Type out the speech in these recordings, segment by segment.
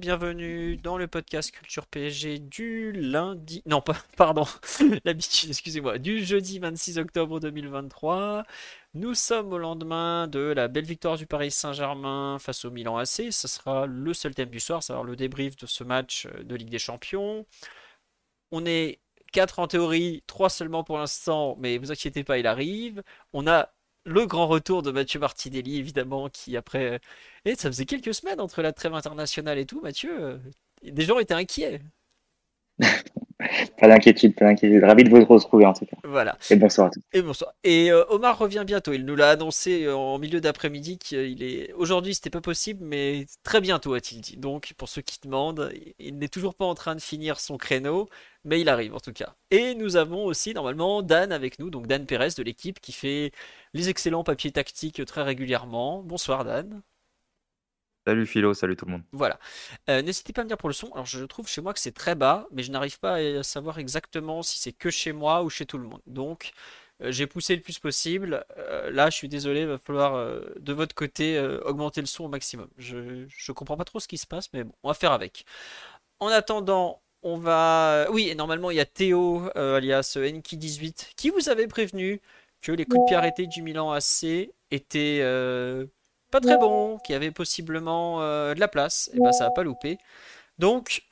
Bienvenue dans le podcast Culture PSG du lundi. Non, pas, pardon, l'habitude, excusez-moi, du jeudi 26 octobre 2023. Nous sommes au lendemain de la belle victoire du Paris Saint-Germain face au Milan AC. Ce sera le seul thème du soir, c'est-à-dire le débrief de ce match de Ligue des Champions. On est 4 en théorie, 3 seulement pour l'instant, mais vous inquiétez pas, il arrive. On a le grand retour de Mathieu Martinelli, évidemment, qui après. Et ça faisait quelques semaines entre la trêve internationale et tout, Mathieu. euh, Des gens étaient inquiets. Pas d'inquiétude, pas d'inquiétude. Ravi de vous retrouver en tout cas. Voilà. Et bonsoir à tous. Et bonsoir. Et euh, Omar revient bientôt. Il nous l'a annoncé euh, en milieu d'après-midi qu'il est. Aujourd'hui, c'était pas possible, mais très bientôt, a-t-il dit. Donc, pour ceux qui demandent, il n'est toujours pas en train de finir son créneau, mais il arrive en tout cas. Et nous avons aussi normalement Dan avec nous, donc Dan Pérez de l'équipe qui fait les excellents papiers tactiques très régulièrement. Bonsoir Dan. Salut Philo, salut tout le monde. Voilà. Euh, n'hésitez pas à me dire pour le son. Alors, je trouve chez moi que c'est très bas, mais je n'arrive pas à savoir exactement si c'est que chez moi ou chez tout le monde. Donc, euh, j'ai poussé le plus possible. Euh, là, je suis désolé, il va falloir euh, de votre côté euh, augmenter le son au maximum. Je, je comprends pas trop ce qui se passe, mais bon, on va faire avec. En attendant, on va. Oui, et normalement, il y a Théo, euh, alias Enki18, qui vous avait prévenu que les coups de pied arrêtés du Milan AC étaient euh, pas très bons, qu'il y avait possiblement euh, de la place. Et ben, ça a pas loupé. Donc,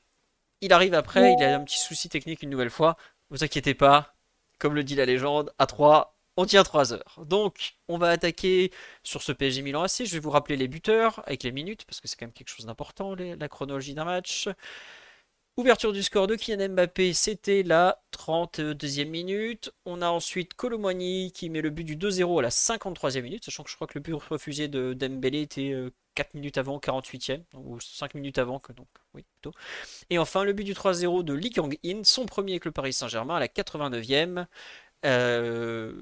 il arrive après, il a un petit souci technique une nouvelle fois. Vous inquiétez pas, comme le dit la légende, à 3, on tient 3 heures. Donc, on va attaquer sur ce PSG Milan AC. Je vais vous rappeler les buteurs avec les minutes, parce que c'est quand même quelque chose d'important, les- la chronologie d'un match. Ouverture du score de Kylian Mbappé, c'était la 32e minute. On a ensuite Colomboigny qui met le but du 2-0 à la 53e minute, sachant que je crois que le but refusé de Dembélé était euh, 4 minutes avant, 48e, ou 5 minutes avant, que donc, oui, plutôt. Et enfin, le but du 3-0 de Lee Kang-in, son premier avec le Paris Saint-Germain à la 89e. Euh,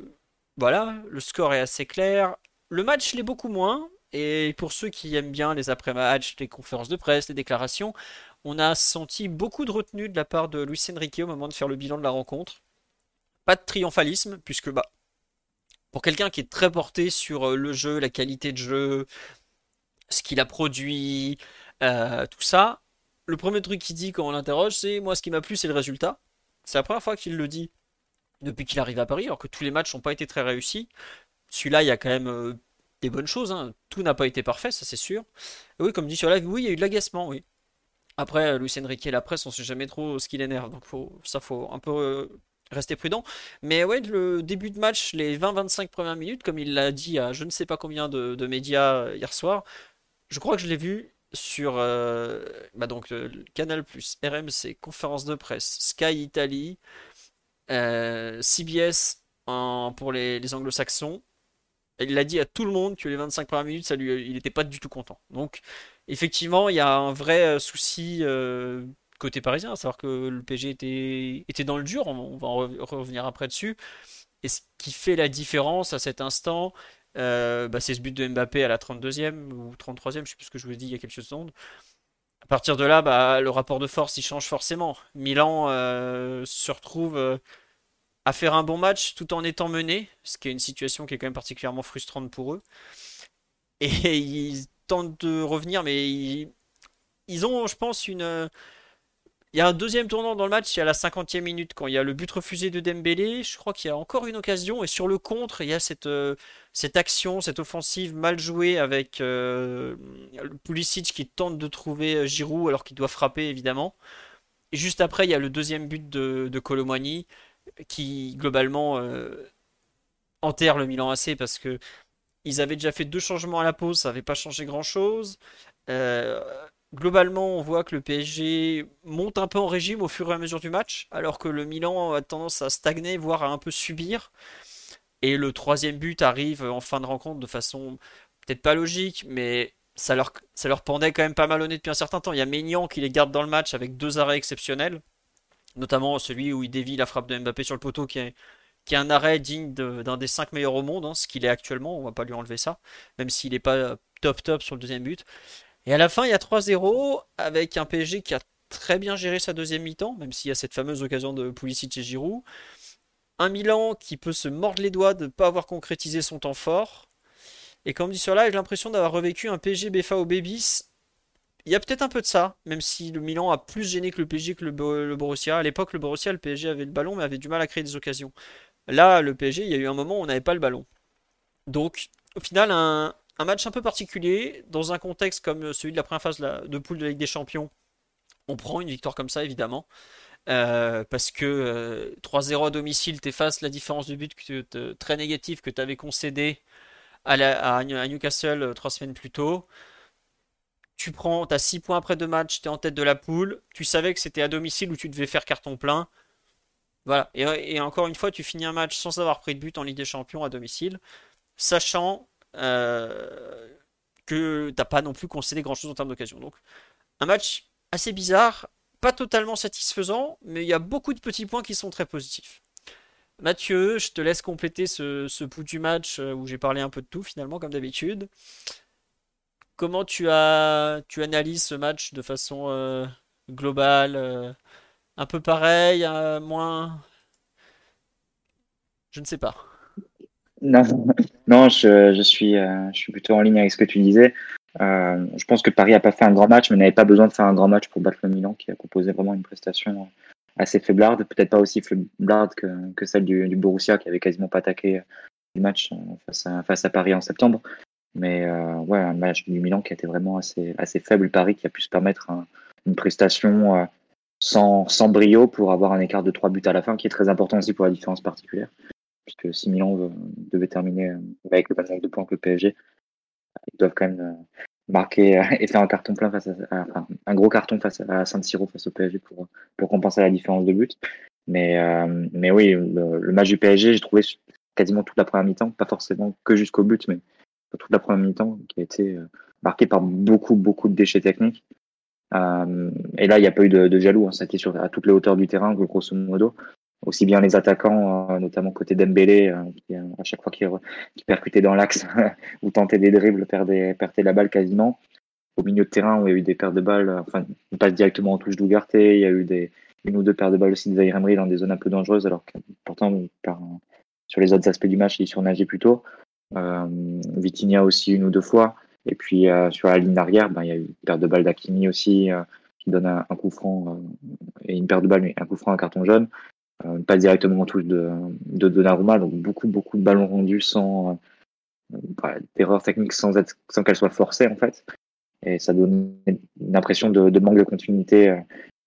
voilà, le score est assez clair. Le match l'est beaucoup moins. Et pour ceux qui aiment bien les après-matchs, les conférences de presse, les déclarations, on a senti beaucoup de retenue de la part de Luis Enrique au moment de faire le bilan de la rencontre. Pas de triomphalisme, puisque bah, pour quelqu'un qui est très porté sur euh, le jeu, la qualité de jeu, ce qu'il a produit, euh, tout ça, le premier truc qu'il dit quand on l'interroge, c'est moi ce qui m'a plu, c'est le résultat. C'est la première fois qu'il le dit depuis qu'il arrive à Paris, alors que tous les matchs n'ont pas été très réussis. Celui-là, il y a quand même euh, des bonnes choses, hein. Tout n'a pas été parfait, ça c'est sûr. Oui, comme dit sur live, oui, il y a eu de l'agacement, oui. Après, euh, Luis Enrique et la presse, on sait jamais trop ce qu'il énerve, donc faut, ça faut un peu euh, rester prudent. Mais ouais, le début de match, les 20-25 premières minutes, comme il l'a dit à je ne sais pas combien de, médias euh, hier soir, je crois que je l'ai vu sur bah donc, Canal+, RMC, conférence de presse, Sky Italie, CBS pour les, anglo-saxons. Il a dit à tout le monde que les 25 premières minutes, ça lui, il n'était pas du tout content. Donc, effectivement, il y a un vrai euh, souci euh, côté parisien, à savoir que le PSG était, était dans le dur, on, va en re- revenir après dessus. Et ce qui fait la différence à cet instant, euh, bah, c'est ce but de Mbappé à la 32e ou 33e, je sais plus ce que je vous ai dit il y a quelques secondes. À partir de là, bah, le rapport de force il change forcément. Milan se retrouve à faire un bon match tout en étant mené, ce qui est une situation qui est quand même particulièrement frustrante pour eux. Et ils de revenir, mais ils, ont, je pense, une. Il y a un deuxième tournant dans le match, il y la 50e minute, quand il y a le but refusé de Dembélé. Je crois qu'il y a encore une occasion, et sur le contre, il y a cette, euh, cette action, cette offensive mal jouée avec euh, Pulisic qui tente de trouver euh, Giroud alors qu'il doit frapper, évidemment. Et juste après, il y a le deuxième but de, de Colomboigny qui, globalement, enterre le Milan AC parce que ils avaient déjà fait deux changements à la pause, ça n'avait pas changé grand-chose. Euh, globalement, on voit que le PSG monte un peu en régime au fur et à mesure du match, alors que le Milan a tendance à stagner, voire à un peu subir. Et le troisième but arrive en fin de rencontre de façon peut-être pas logique, mais ça leur, ça leur pendait quand même pas mal au nez depuis un certain temps. Il y a Maignan qui les garde dans le match avec deux arrêts exceptionnels, notamment celui où il dévie la frappe de Mbappé sur le poteau qui est, qui est un arrêt digne d'un des 5 meilleurs au monde, hein, ce qu'il est actuellement, on va pas lui enlever ça, même s'il n'est pas top top sur le deuxième but. Et à la fin, il y a 3-0 avec un PSG qui a très bien géré sa deuxième mi-temps, même s'il y a cette fameuse occasion de Pulisic et Giroud. Un Milan qui peut se mordre les doigts de ne pas avoir concrétisé son temps fort. Et comme dit sur là, j'ai l'impression d'avoir revécu un PSG BFA au Babies. Il y a peut-être un peu de ça, même si le Milan a plus gêné que le PSG que le, le Borussia. À l'époque, le Borussia, le PSG avait le ballon, mais avait du mal à créer des occasions. Là, le PSG, il y a eu un moment où on n'avait pas le ballon. Donc, au final, un, match un peu particulier, dans un contexte comme celui de la première phase de poule de la Ligue des Champions. On prend une victoire comme ça, évidemment. Euh, parce que 3-0 euh, à domicile t'efface la différence de but très négative que tu avais concédé à, Newcastle euh, trois semaines plus tôt. Tu prends, as 6 points après deux matchs, tu es en tête de la poule. Tu savais que c'était à domicile où tu devais faire carton plein. Voilà. Et, encore une fois, tu finis un match sans avoir pris de but en Ligue des Champions à domicile, sachant euh, que t'as pas non plus concédé grand chose en termes d'occasion. Donc, un match assez bizarre, pas totalement satisfaisant, mais il y a beaucoup de petits points qui sont très positifs. Mathieu, je te laisse compléter ce, bout du match euh, où j'ai parlé un peu de tout finalement, comme d'habitude. Comment tu, as, tu analyses ce match de façon euh, globale un peu pareil, euh, moins. Je ne sais pas. Non, non je, je suis, euh, je suis plutôt en ligne avec ce que tu disais. Euh, je pense que Paris n'a pas fait un grand match, mais n'avait pas besoin de faire un grand match pour battre le Milan, qui a proposé vraiment une prestation assez faiblarde, peut-être pas aussi faiblarde que, que celle du, Borussia, qui avait quasiment pas attaqué le match face à, Paris en septembre. Mais ouais, un match du Milan qui été vraiment assez, assez faible. Paris qui a pu se permettre une prestation sans, sans, brio pour avoir un écart de 3 buts à la fin, qui est très important aussi pour la différence particulière. Puisque si Milan devait terminer euh, avec le même de points que le PSG, ils doivent quand même euh, marquer euh, et faire un carton plein face à, un gros carton face à San Siro face au PSG pour, pour compenser la différence de but. Mais, mais oui, le, match du PSG, j'ai trouvé quasiment toute la première mi-temps, pas forcément que jusqu'au but, mais toute la première mi-temps qui a été marquée par beaucoup, beaucoup de déchets techniques. Euh, et là, il n'y a pas eu de, jaloux. Hein. Ça a été sur, à toutes les hauteurs du terrain, grosso modo. Aussi bien les attaquants, euh, notamment côté Dembélé, euh, à chaque fois qu'il qui percutait dans l'axe ou tentait des dribbles, perdait, la balle quasiment. Au milieu de terrain, où il y a eu des paires de balles, enfin, on passe directement en touche d'Ougarté. Il y a eu des, une ou deux paires de balles aussi de Emery dans des zones un peu dangereuses, alors que pourtant, sur les autres aspects du match, il surnageait plutôt. Euh, Vitinha aussi une ou deux fois. Et puis euh, sur la ligne d'arrière, ben, il y a eu une paire de balles d'Akimi aussi euh, qui donne un, coup franc euh, et une paire de balles, mais un coup franc, un carton jaune. pas directement en touche de, de Donnarumma, donc beaucoup, beaucoup de ballons rendus sans bah, d'erreurs techniques sans, être, sans qu'elles soient forcées en fait. Et ça donne une impression de, de manque de continuité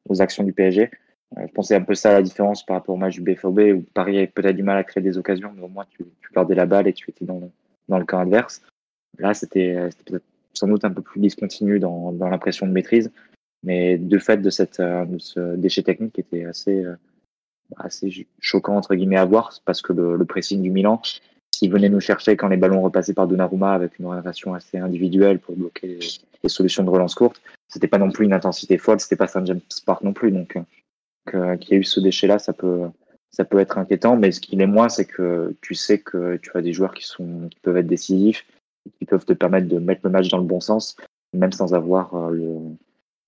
aux actions du PSG. je pensais un peu ça à la différence par rapport au match du BFOB où Paris avait peut-être du mal à créer des occasions, mais au moins tu, tu gardais la balle et tu étais dans le, dans le camp adverse. Là, c'était sans doute un peu plus discontinu dans, l'impression de maîtrise, mais de fait de, cette, euh, ce déchet technique qui était assez, euh, assez choquant entre guillemets à voir, parce que le, pressing du Milan, s'il venait nous chercher quand les ballons repassaient par Donnarumma avec une relation assez individuelle pour bloquer les, solutions de relance courte, c'était pas non plus une intensité folle, c'était pas Saint James Park non plus, donc euh, qu'il y ait eu ce déchet-là, ça peut être inquiétant, mais ce qui l'est moins, c'est que tu sais que tu as des joueurs qui peuvent être décisifs, qui peuvent te permettre de mettre le match dans le bon sens, même sans avoir euh,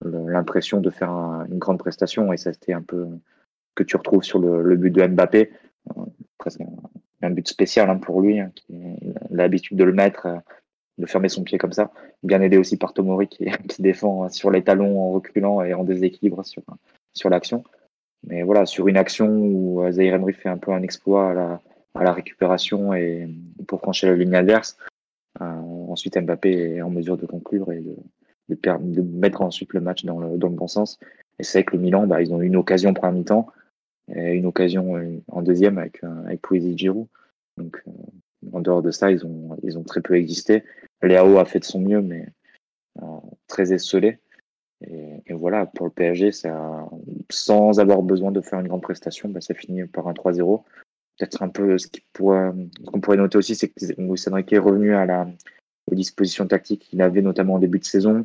l'impression de faire une grande prestation. Et ça, c'était un peu que tu retrouves sur le, but de Mbappé. Euh, presque un, but spécial hein, pour lui, hein, qui l'habitude de le mettre, euh, de fermer son pied comme ça. Bien aidé aussi par Tomori qui, qui défend sur les talons en reculant et en déséquilibre sur, sur l'action. Mais voilà, sur une action où Zaire Emery fait un peu un exploit à la, à la récupération et pour franchir la ligne adverse, euh, ensuite, Mbappé est en mesure de conclure et de, mettre ensuite le match dans le, bon sens. Et c'est vrai que le Milan, bah, ils ont eu une occasion pour un mi-temps et une occasion euh, en deuxième avec, euh, avec Poésie Giroud. Donc, en dehors de ça, ils ont, ils ont très peu existé. Léao a fait de son mieux, mais très esselé. Et, et, voilà, pour le PSG, ça, sans avoir besoin de faire une grande prestation, bah, ça finit par un 3-0 peut-être un peu ce qu'on pourrait, noter aussi, c'est que Enrique est revenu à la, aux dispositions tactiques qu'il avait notamment en début de saison,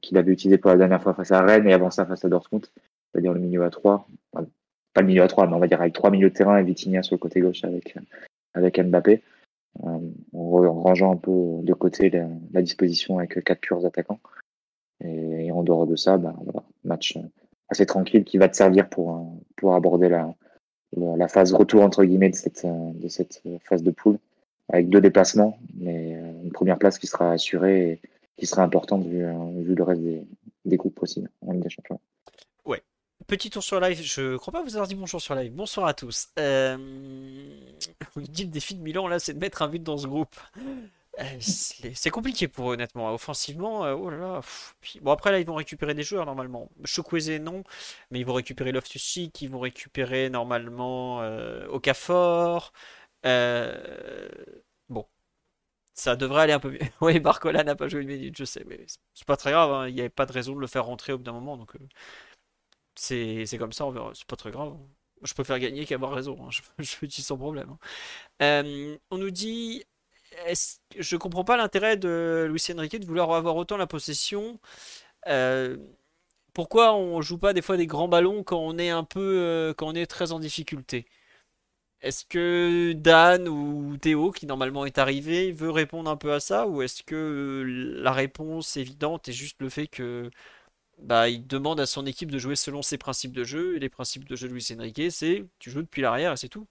qu'il avait utilisé pour la dernière fois face à Rennes et avant ça face à Dortmund, c'est-à-dire le milieu à 3. pas le milieu à 3, mais on va dire avec trois milieux de terrain et Vitinha sur le côté gauche avec, avec Mbappé. Euh, en rangeant un peu de côté la, disposition avec quatre purs attaquants. Et, en dehors de ça, bah, match assez tranquille qui va te servir pour, pour aborder la, la, phase retour entre guillemets de cette, de cette phase de poule avec deux déplacements, mais euh, une première place qui sera assurée et qui sera importante vu, vu le reste des, des groupes possibles en Ligue des Champions. Ouais. Petit tour sur live, je crois pas vous avoir dit bonjour sur live. Bonsoir à tous. Euh... On dit le défi de Milan là, c'est de mettre un but dans ce groupe. Euh, c'est compliqué pour eux, honnêtement. Offensivement, euh, oh là là. bon, après, là, ils vont récupérer des joueurs normalement. Chokweze, non, mais ils vont récupérer loftus ils vont récupérer normalement euh, Okafor. Euh, bon, ça devrait aller un peu mieux. oui, Barcola n'a pas joué une minute, je sais, mais c'est pas très grave. Hein. Il n'y avait pas de raison de le faire rentrer au bout d'un moment, donc c'est comme ça, C'est pas très grave. Je préfère gagner qu'avoir raison. Hein. Je, je dis sans problème. Hein. on nous dit je comprends pas l'intérêt de Luis Enrique de vouloir avoir autant la possession. Euh, pourquoi on joue pas des fois des grands ballons quand on est un peu, euh, quand on est très en difficulté? Est-ce que Dan ou Théo, qui normalement est arrivé, veut répondre un peu à ça, ou est-ce que la réponse évidente est juste le fait que bah, il demande à son équipe de jouer selon ses principes de jeu, et les principes de jeu de Luis Enrique, c'est tu joues depuis l'arrière et c'est tout.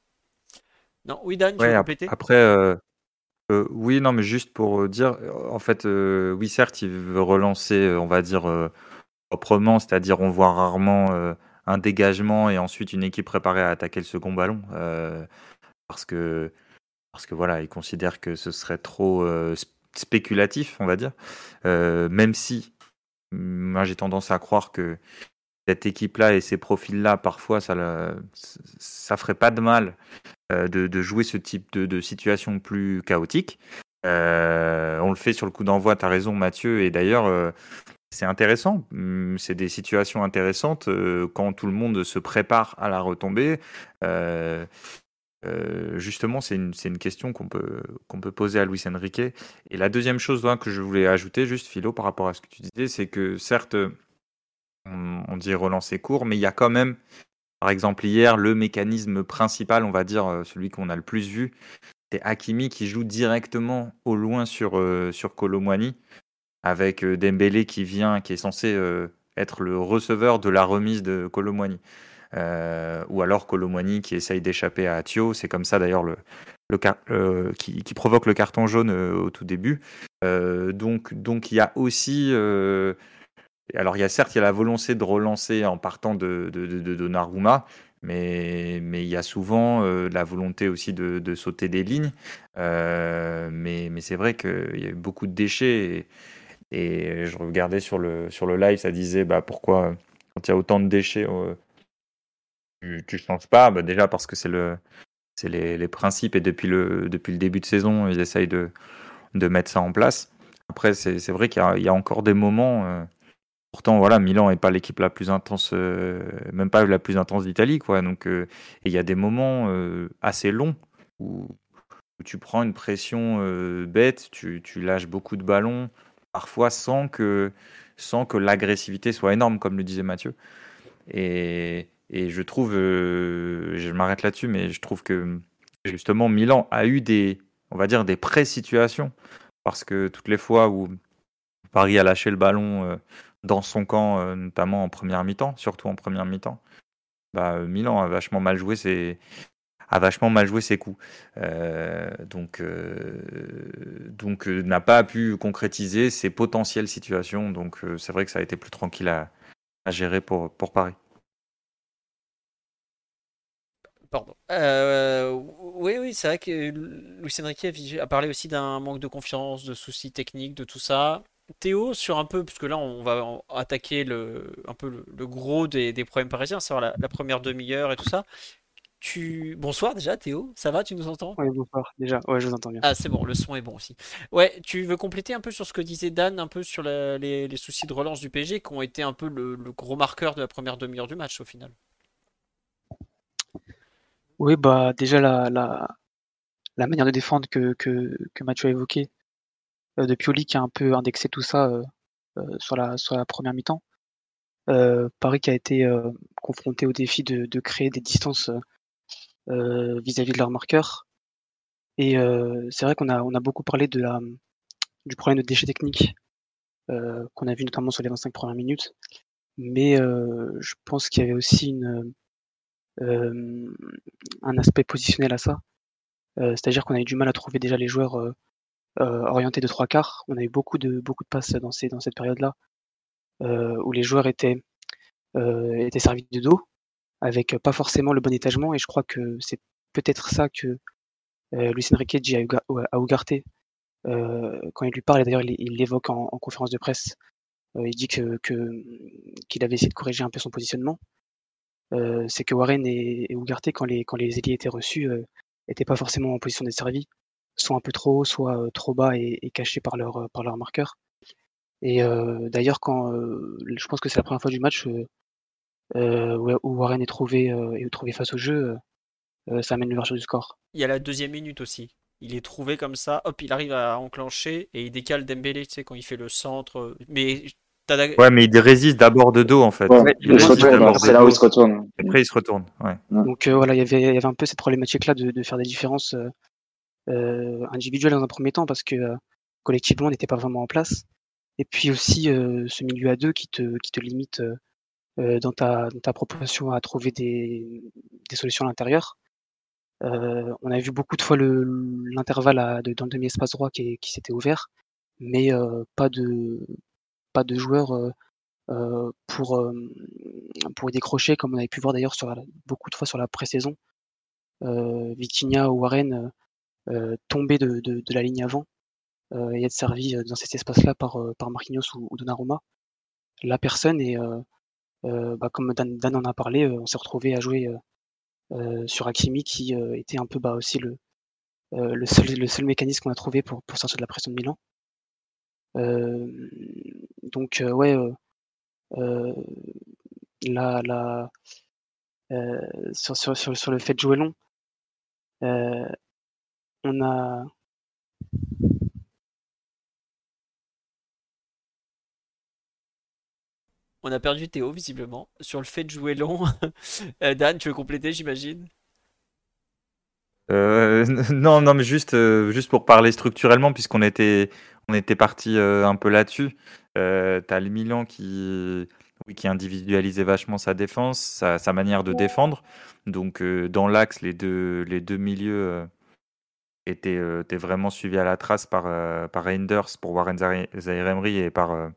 Non, oui Dan, tu veux compléter? Après, euh, euh, oui, non, mais juste pour euh, dire, en fait, euh, oui, certes, il veut relancer, on va dire, proprement, c'est-à-dire on voit rarement un dégagement et ensuite une équipe préparée à attaquer le second ballon, parce que, voilà, il considère que ce serait trop spéculatif, on va dire, même si moi j'ai tendance à croire que cette équipe-là et ces profils-là, parfois, ça, ça ferait pas de mal euh, de, jouer ce type de, situation plus chaotique. Euh, on le fait sur le coup d'envoi, tu as raison Mathieu, et d'ailleurs euh, c'est intéressant, hum, c'est des situations intéressantes quand tout le monde se prépare à la retombée. justement, c'est une, question qu'on peut, poser à Luis Enrique. Et la deuxième chose que je voulais ajouter, juste Philo, par rapport à ce que tu disais, c'est que certes, on, on dit relancer court, mais il y a quand même par exemple, hier, le mécanisme principal, on va dire, euh, celui qu'on a le plus vu, c'est Hakimi qui joue directement au loin sur, euh, avec euh, Dembélé qui vient, qui est censé être le receveur de la remise de Colomwani. ou alors Colomwani qui essaye d'échapper à Thio. C'est comme ça d'ailleurs le, le qui, qui, provoque le carton jaune au tout début. donc, donc il y a aussi alors, il y a certes, il y a la volonté de relancer en partant de, de, Donnarumma, mais, il y a souvent euh, la volonté aussi de, sauter des lignes. Euh, mais c'est vrai qu'il y a eu beaucoup de déchets. Et, je regardais sur le, sur le live, ça disait bah, pourquoi, quand il y a autant de déchets, euh, tu ne changes pas? Bah, Déjà parce que c'est le. Les, les, principes et depuis le, depuis le début de saison, ils essayent de, de mettre ça en place. Après, c'est vrai qu'il y, a encore des moments, Pourtant, voilà, Milan n'est pas l'équipe la plus intense, euh, même pas la plus intense d'Italie, quoi. Donc, euh, il y a des moments euh, assez longs où, tu prends une pression bête, tu, lâches beaucoup de ballons, parfois sans que, sans que l'agressivité soit énorme, comme le disait Mathieu. Et, je trouve, je m'arrête là-dessus, mais je trouve que justement Milan a eu des, on va dire, des pré-situations parce que toutes les fois où Paris a lâché le ballon dans son camp, euh, notamment en première mi-temps, surtout en première mi-temps, bah, euh, Milan a vachement mal joué ses, coups. Euh, donc, donc n'a pas pu concrétiser ses potentielles situations. Donc, c'est vrai que ça a été plus tranquille à, gérer pour, pour Paris. Pardon. oui, oui, c'est vrai que Luis Enrique a parlé aussi d'un manque de confiance, de soucis techniques, de tout ça. Théo, sur un peu, parce que là on va attaquer le, un peu le, gros des, problèmes parisiens, savoir la, première demi-heure et tout ça. Tu... Bonsoir déjà Théo, ça va, tu nous entends? Oui, bonsoir déjà, ouais, je vous entends bien. Ah, c'est bon, le son est bon aussi. Ouais, tu veux compléter un peu sur ce que disait Dan, un peu sur les, soucis de relance du PSG qui ont été un peu le, gros marqueur de la première demi-heure du match au final? Oui, bah déjà la, la, manière de défendre que, que, que Mathieu a évoqué, de Pioli qui a un peu indexé tout ça sur, la, sur la première mi-temps. Paris qui a été confronté au défi de, créer des distances vis-à-vis de leurs marqueurs. Et c'est vrai qu'on a, beaucoup parlé du problème de déchets techniques qu'on a vu notamment sur les 25 premières minutes. Mais je pense qu'il y avait aussi un aspect positionnel à ça. C'est-à-dire qu'on avait du mal à trouver déjà les joueurs orientés de trois quarts. On a eu beaucoup de, beaucoup de passes dans, ces, dans cette période-là, où les joueurs étaient, étaient servis de dos, avec pas forcément le bon étagement. Et je crois que c'est peut-être ça que Luis Enrique dit à, Ugarte quand il lui parle, et d'ailleurs il l'évoque en, conférence de presse, il dit que qu'il avait essayé de corriger un peu son positionnement. c'est que Warren et, et Ugarte, quand les, quand les ailiers étaient reçus, n'étaient pas forcément en position d'être servis, soit un peu trop haut, soit trop bas et, cachés par leur, par leur marqueur. Et d'ailleurs, quand je pense que c'est la première fois du match où Warren est trouvé, est trouvé face au jeu, ça amène l'ouverture du score. Il y a la deuxième minute aussi. Il est trouvé comme ça, hop, il arrive à enclencher et il décale Dembélé, tu sais, quand il fait le centre. Mais Ouais, mais il résiste d'abord de dos en fait. c'est là où il se retourne. Après, il se retourne. Ouais. Donc euh, voilà, il y avait, y avait un peu cette problématique-là de, de, faire des différences euh, euh, individuelles dans un premier temps parce que collectivement, on n'était pas vraiment en place. Et puis aussi ce milieu à deux qui te, qui te limite dans, ta, dans ta proposition à trouver des, des solutions à l'intérieur. on a vu beaucoup de fois l'intervalle dans le demi-espace droit qui, qui s'était ouvert, mais pas de pas de joueurs pour, pour y décrocher, comme on avait pu voir d'ailleurs sur beaucoup de fois sur la pré-saison. Vitinha ou Warren tomber de, de, la ligne avant et être servi dans cet espace-là par, par Marquinhos ou, Donnarumma. La personne et bah, comme Dan, Dan, en a parlé, on s'est retrouvé à jouer sur Hakimi qui était un peu bah, aussi le, le, seul, le seul mécanisme qu'on a trouvé pour, pour sortir de la pression de Milan donc ouais, la la sur sur sur sur le fait de jouer long, on a On a perdu Théo visiblement sur le fait de jouer long. Dan, tu veux compléter, j'imagine? non, non, mais juste, juste pour parler structurellement, puisqu'on était, on était parti euh, un peu là-dessus. Euh, tu as le Milan qui, oui, qui individualisait vachement sa défense, sa, manière de défendre. Donc euh, dans l'axe, les deux, les deux milieux étaient, étaient, vraiment suivis à la trace par, par Reinders pour Warren Zairemri et par,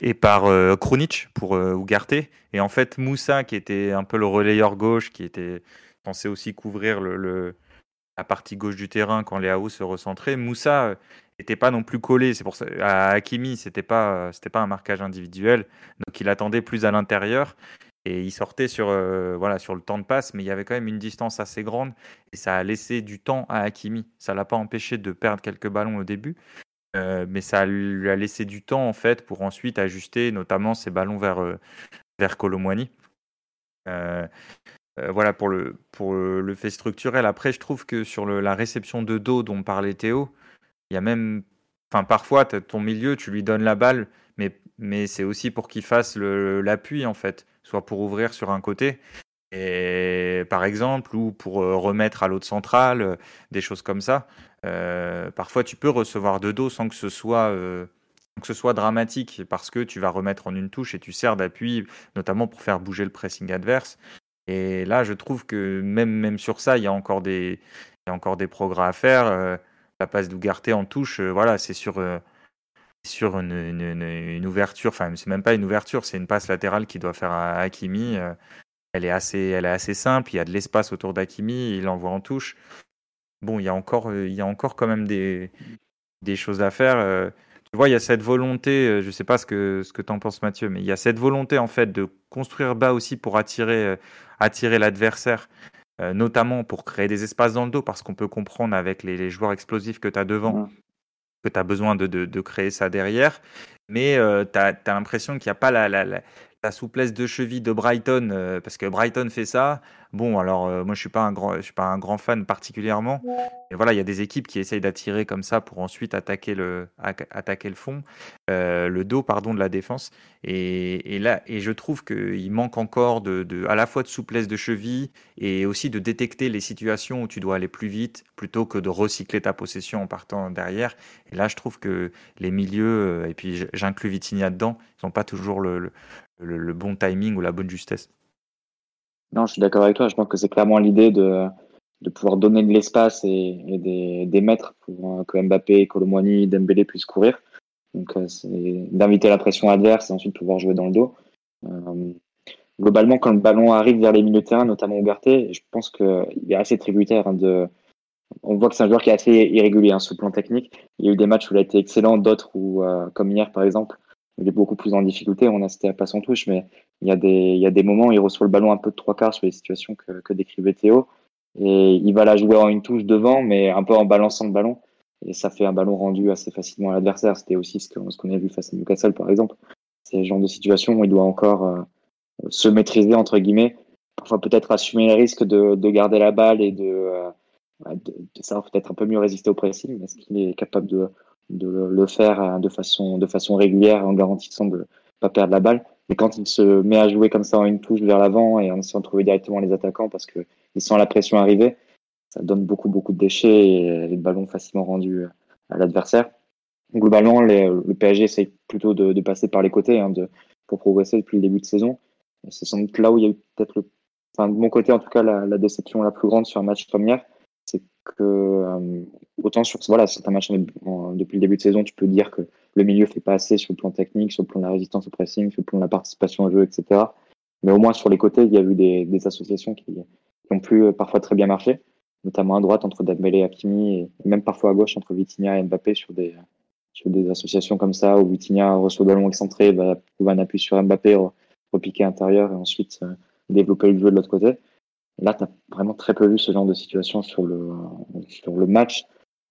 et par Krunic pour Ugarte. Et en fait, Moussa, qui était un peu le relayeur gauche, qui était censé aussi couvrir la partie gauche du terrain quand les AO se recentraient, Moussa n'était pas non plus collé. Pour ça à Hakimi, c'était pas pas un marquage individuel, donc il attendait plus à l'intérieur et il sortait sur euh, voilà sur le temps de passe, mais il y avait quand même une distance assez grande et ça a laissé du temps à Hakimi. Ça l'a pas empêché de perdre quelques ballons au début, euh, mais ça lui a laissé du temps en fait pour ensuite ajuster, notamment ses ballons vers euh, vers Colomwani. voilà pour le, pour le fait structurel. Après, je trouve que sur la réception de dos dont parlait Théo, il y a même, enfin parfois ton milieu, tu lui donnes la balle, mais, c'est aussi pour qu'il fasse l'appui en fait, soit pour ouvrir sur un côté, par exemple, ou pour euh, remettre à l'autre centrale, euh, des choses comme ça. Euh, parfois, tu peux recevoir de dos sans que ce soit que ce soit dramatique parce que tu vas remettre en une touche et tu sers d'appui, notamment pour faire bouger le pressing adverse. Et là, je trouve que même, même sur ça, il y a encore des, il y a encore des progrès à faire la passe d'Ugarte en touche, voilà, c'est sur, sur une, ouverture, enfin, c'est même pas une ouverture, c'est une passe latérale qu'il doit faire à Hakimi. Euh, elle est assez, simple, il y a de l'espace autour d'Hakimi, il envoie en touche. Bon, il y a encore, il y a encore quand même des, choses à faire. Tu vois, il y a cette volonté, je sais pas ce que, ce que tu en penses Mathieu, mais il y a cette volonté en fait de construire bas aussi pour attirer, l'adversaire. Euh, notamment pour créer des espaces dans le dos, parce qu'on peut comprendre avec les, joueurs explosifs que tu as devant que tu as besoin de, de, créer ça derrière. Mais euh, tu as, l'impression qu'il n'y a pas la, la, la souplesse de cheville de Brighton, euh, parce que Brighton fait ça. Bon, alors euh, moi je suis pas un grand, je suis pas un grand fan particulièrement. Et voilà, il y a des équipes qui essayent d'attirer comme ça pour ensuite attaquer le, attaquer le fond, euh, le dos pardon de la défense. Et, là, et je trouve qu'il manque encore de, de, à la fois de souplesse de cheville et aussi de détecter les situations où tu dois aller plus vite plutôt que de recycler ta possession en partant derrière. Et là, je trouve que les milieux, et puis j'inclus Vitinha dedans, ils n'ont pas toujours le, bon timing ou la bonne justesse. Non, je suis d'accord avec toi. Je pense que c'est clairement l'idée de, de pouvoir donner de l'espace et, des, des, mètres pour euh, que Mbappé, Colomwani, Dembélé puissent courir. Donc, euh, c'est d'inviter la pression adverse et ensuite pouvoir jouer dans le dos. Euh, globalement, quand le ballon arrive vers les milieux de terrain, notamment Ougarté, je pense qu'il est assez tributaire hein, de. On voit que c'est un joueur qui est assez irrégulier hein, sur le plan technique. Il y a eu des matchs où il a été excellent, d'autres où, comme hier par exemple, il est beaucoup plus en difficulté. On a cité à pas son touche, mais il y, a des, moments où il reçoit le ballon un peu de trois quarts sur les situations que, que décrivait Théo. Et il va la jouer en une touche devant, mais un peu en balançant le ballon. Et ça fait un ballon rendu assez facilement à l'adversaire. C'était aussi ce qu'on qu'on a vu face à Newcastle, par exemple. C'est le genre de situation où il doit encore euh, se maîtriser, entre guillemets. Parfois peut-être assumer le risque de, de garder la balle et de, euh, de, de savoir peut-être un peu mieux résister au pressing. Est-ce qu'il est capable de, de le faire euh, de façon, de façon régulière en garantissant de ne pas perdre la balle. Mais quand il se met à jouer comme ça en une touche vers l'avant et en essayant de trouver directement les attaquants parce qu'il sent la pression arriver, ça donne beaucoup, beaucoup de déchets et les ballons facilement rendus à l'adversaire. Globalement, le PSG essaye plutôt de, passer par les côtés hein, de, pour progresser depuis le début de saison. C'est sans doute là où il y a eu peut-être le, enfin, de mon côté en tout cas, la, déception la plus grande sur un match comme hier que euh, autant sur voilà un match depuis le début de saison, tu peux dire que le milieu fait pas assez sur le plan technique, sur le plan de la résistance au pressing, sur le plan de la participation au jeu, etc. Mais au moins sur les côtés, il y a eu des, associations qui, qui, ont pu euh, parfois très bien marcher, notamment à droite entre Dembélé et Hakimi, et même parfois à gauche entre Vitinha et Mbappé sur des sur des associations comme ça où Vitinha reçoit le ballon excentré, va trouver un appui sur Mbappé, repiquer intérieur et ensuite euh, développer le jeu de l'autre côté. Là, tu as vraiment très peu vu ce genre de situation sur le, sur le match.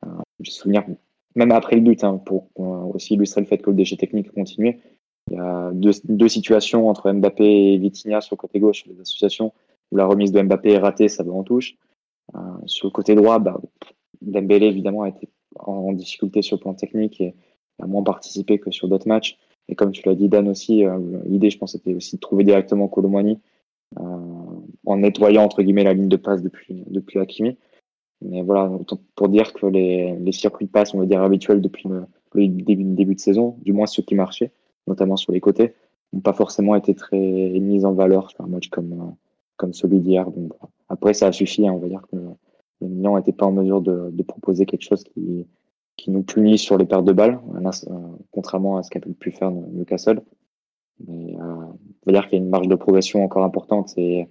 Euh, je me souviens, même après le but, hein, pour aussi illustrer le fait que le déchet technique continuait, il y a deux, situations entre Mbappé et Vitinha sur le côté gauche, les associations, où la remise de Mbappé est ratée, ça va en touche. Euh, sur le côté droit, bah, évidemment, a été en, difficulté sur le plan technique et a moins participé que sur d'autres matchs. Et comme tu l'as dit, Dan aussi, euh, l'idée, je pense, c'était aussi de trouver directement Colomani en nettoyant entre guillemets la ligne de passe depuis depuis Hakimi. Mais voilà, pour dire que les, les circuits de passe, on va dire habituels depuis le, début, début, de saison, du moins ceux qui marchaient, notamment sur les côtés, n'ont pas forcément été très mis en valeur sur un match comme, euh, comme celui d'hier. Donc, après, ça a suffi, hein, on va dire que les Milan n'étaient pas en mesure de, de, proposer quelque chose qui, qui nous punit sur les pertes de balles, euh, contrairement à ce qu'a pu faire Newcastle. Mais euh, on va dire qu'il y a une marge de progression encore importante et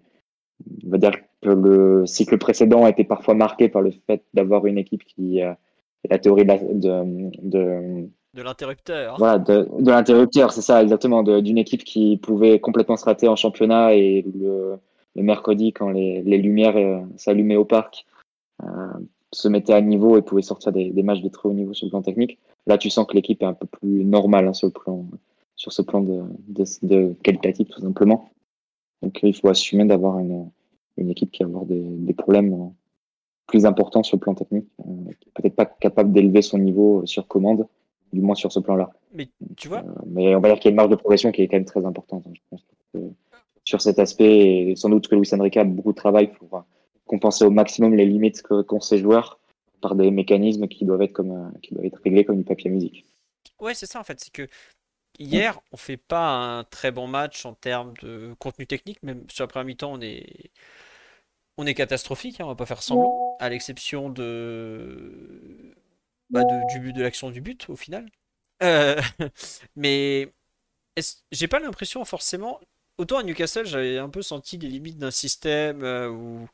on va dire que le cycle précédent a été parfois marqué par le fait d'avoir une équipe qui euh, la théorie de, de, de, de l'interrupteur. Voilà, de, de l'interrupteur, c'est ça exactement, d'une équipe qui pouvait complètement se rater en championnat et le, le mercredi quand les, les lumières euh, s'allumaient au parc euh, se mettaient à niveau et pouvait sortir des, des, matchs de très haut niveau sur le plan technique. Là, tu sens que l'équipe est un peu plus normale hein, sur le plan sur ce plan de, de, de qualitatif tout simplement. Donc il faut assumer d'avoir une, une équipe qui va avoir des, des problèmes plus importants sur le plan technique, euh, peut-être pas capable d'élever son niveau sur commande, du moins sur ce plan-là. Mais tu vois. Euh, mais on va dire qu'il y a une marge de progression qui est quand même très importante. Hein, je pense que, sur cet aspect, et sans doute que Luis Enrique a beaucoup de travail pour euh, compenser au maximum les limites qu'ont ces joueurs par des mécanismes qui doivent être comme euh, qui doivent être réglés comme du papier à musique. Ouais, c'est ça en fait, c'est que Hier, on fait pas un très bon match en termes de contenu technique, même sur la première mi-temps, on est, on est catastrophique, hein, on va pas faire semblant, à l'exception de... Bah de, de l'action du but au final. Euh, mais j'ai pas l'impression forcément. Autant à Newcastle, j'avais un peu senti les limites d'un système euh, où.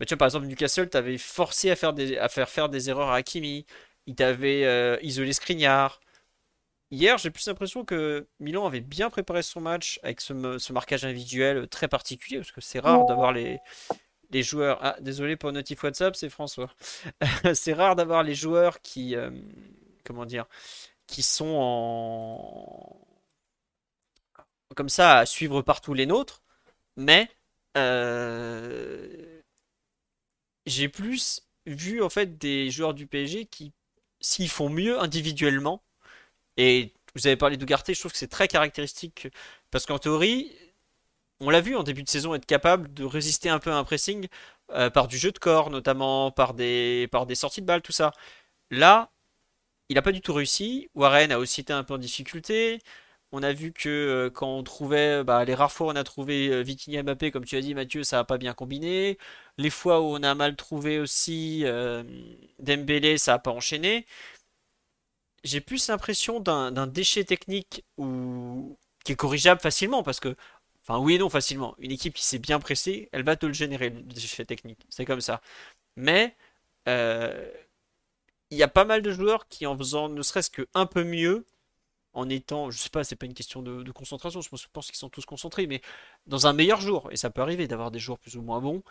Bah, par exemple, Newcastle, t'avais forcé à faire, des, à faire faire des erreurs à Hakimi, il t'avait euh, isolé Skriniar. Hier, j'ai plus l'impression que Milan avait bien préparé son match avec ce, marquage individuel très particulier, parce que c'est rare d'avoir les, les joueurs. Ah, désolé pour notif WhatsApp, c'est François. c'est rare d'avoir les joueurs qui. Euh, comment dire Qui sont en. comme ça à suivre partout les nôtres, mais j'ai plus vu en fait des joueurs du PSG qui, s'ils font mieux individuellement, et vous avez parlé d'Ougarté, je trouve que c'est très caractéristique parce qu'en théorie, on l'a vu en début de saison être capable de résister un peu à un pressing euh, par du jeu de corps, notamment par des, sorties de balles, tout ça. Là, il n'a pas du tout réussi. Warren a aussi été un peu en difficulté. On a vu que euh, quand on trouvait, bah, les rares fois où on a trouvé euh, Mbappé, comme tu as dit Mathieu, ça n'a pas bien combiné. Les fois où on a mal trouvé aussi euh, Dembélé, ça n'a pas enchaîné. J'ai plus l'impression d'un déchet technique qui est corrigeable facilement parce que, enfin oui et non facilement. Une équipe qui s'est bien pressée, elle va te le générer le déchet technique. C'est comme ça. Mais il y a pas mal de joueurs qui en faisant ne serait-ce que un peu mieux en étant, je sais pas, c'est pas une question de, concentration, je pense, qu'ils sont tous concentrés, mais dans un meilleur jour, et ça peut arriver d'avoir des jours plus ou moins bons,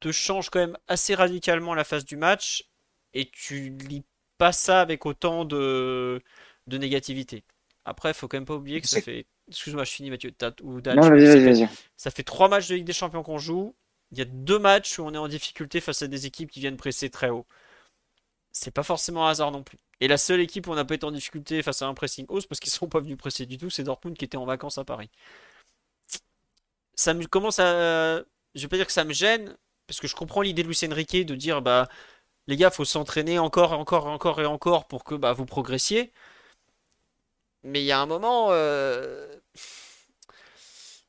te change quand même assez radicalement la phase du match, et tu lis pas ça avec autant de, de négativité. Après, faut quand même pas oublier que ça fait. Excuse-moi, je finis Mathieu. Ou Ça fait trois matchs de Ligue des Champions qu'on joue. Il y a deux matchs où on est en difficulté face à des équipes qui viennent presser très haut. C'est pas forcément un hasard non plus. Et la seule équipe où on n'a pas été en difficulté face à un pressing hausse, parce qu'ils sont pas venus presser du tout, c'est Dortmund qui était en vacances à Paris. Ça me commence à. Je vais pas dire que ça me gêne, parce que je comprends l'idée de Luis Enrique de dire bah les gars, faut s'entraîner encore et encore et encore et encore pour que bah, vous progressiez. Mais il y a un moment, euh,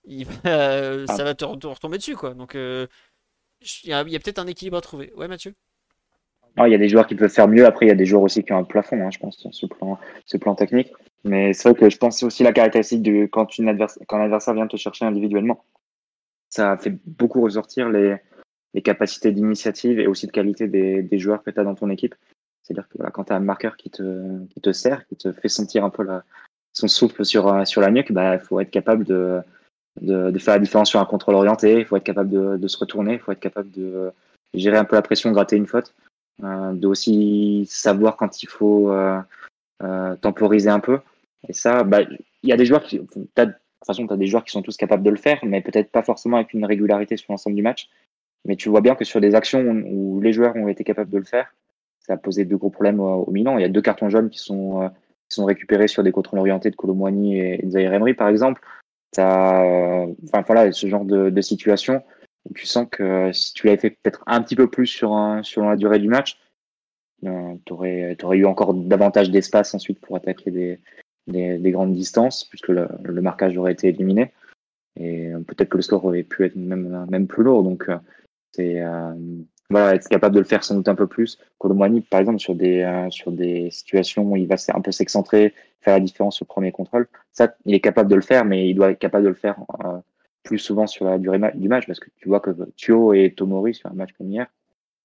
ah. ça va te retomber dessus quoi. Donc euh, il y a peut-être un équilibre à trouver. Ouais, Mathieu? Il y a des joueurs qui peuvent faire mieux. Après, il y a des joueurs aussi qui ont un plafond, hein, je pense, sur ce plan, ce plan technique. Mais c'est vrai que je pense que c'est aussi la caractéristique de quand, une quand un adversaire vient te chercher individuellement. Ça fait beaucoup ressortir les, les capacités d'initiative et aussi de qualité des, joueurs que tu as dans ton équipe. C'est-à-dire que voilà, quand tu as un marqueur qui te, qui te sert, qui te fait sentir un peu son souffle sur, sur la nuque, il bah, faut être capable de, de, de, faire la différence sur un contrôle orienté, il faut être capable de, de se retourner, il faut être capable de gérer un peu la pression, gratter une faute. Euh, de aussi savoir quand il faut euh, euh, temporiser un peu. Et ça, bah, il y a des joueurs qui, de toute façon, tu des joueurs qui sont tous capables de le faire, mais peut-être pas forcément avec une régularité sur l'ensemble du match. Mais tu vois bien que sur des actions où les joueurs ont été capables de le faire, ça a posé de gros problèmes au, Milan. Il y a deux cartons jaunes qui sont, qui sont récupérés sur des contrôles orientés de Colomboigny et de Zaire Emery, par exemple. As, enfin, voilà, ce genre de, situation tu sens que si tu l'avais fait peut-être un petit peu plus sur, sur la durée du match, euh, tu aurais, eu encore davantage d'espace ensuite pour attaquer des, des, grandes distances, puisque le, le, marquage aurait été éliminé. Et peut-être que le score aurait pu être même, même plus lourd. Donc, euh, c'est euh, être capable de le faire sans doute un peu plus. Colomboigny, par exemple, sur des, euh, sur des situations où il va un peu s'excentrer, faire la différence au premier contrôle, ça, il est capable de le faire, mais il doit être capable de le faire plus souvent sur la durée du match parce que tu vois que Thio et Tomori sur un match comme hier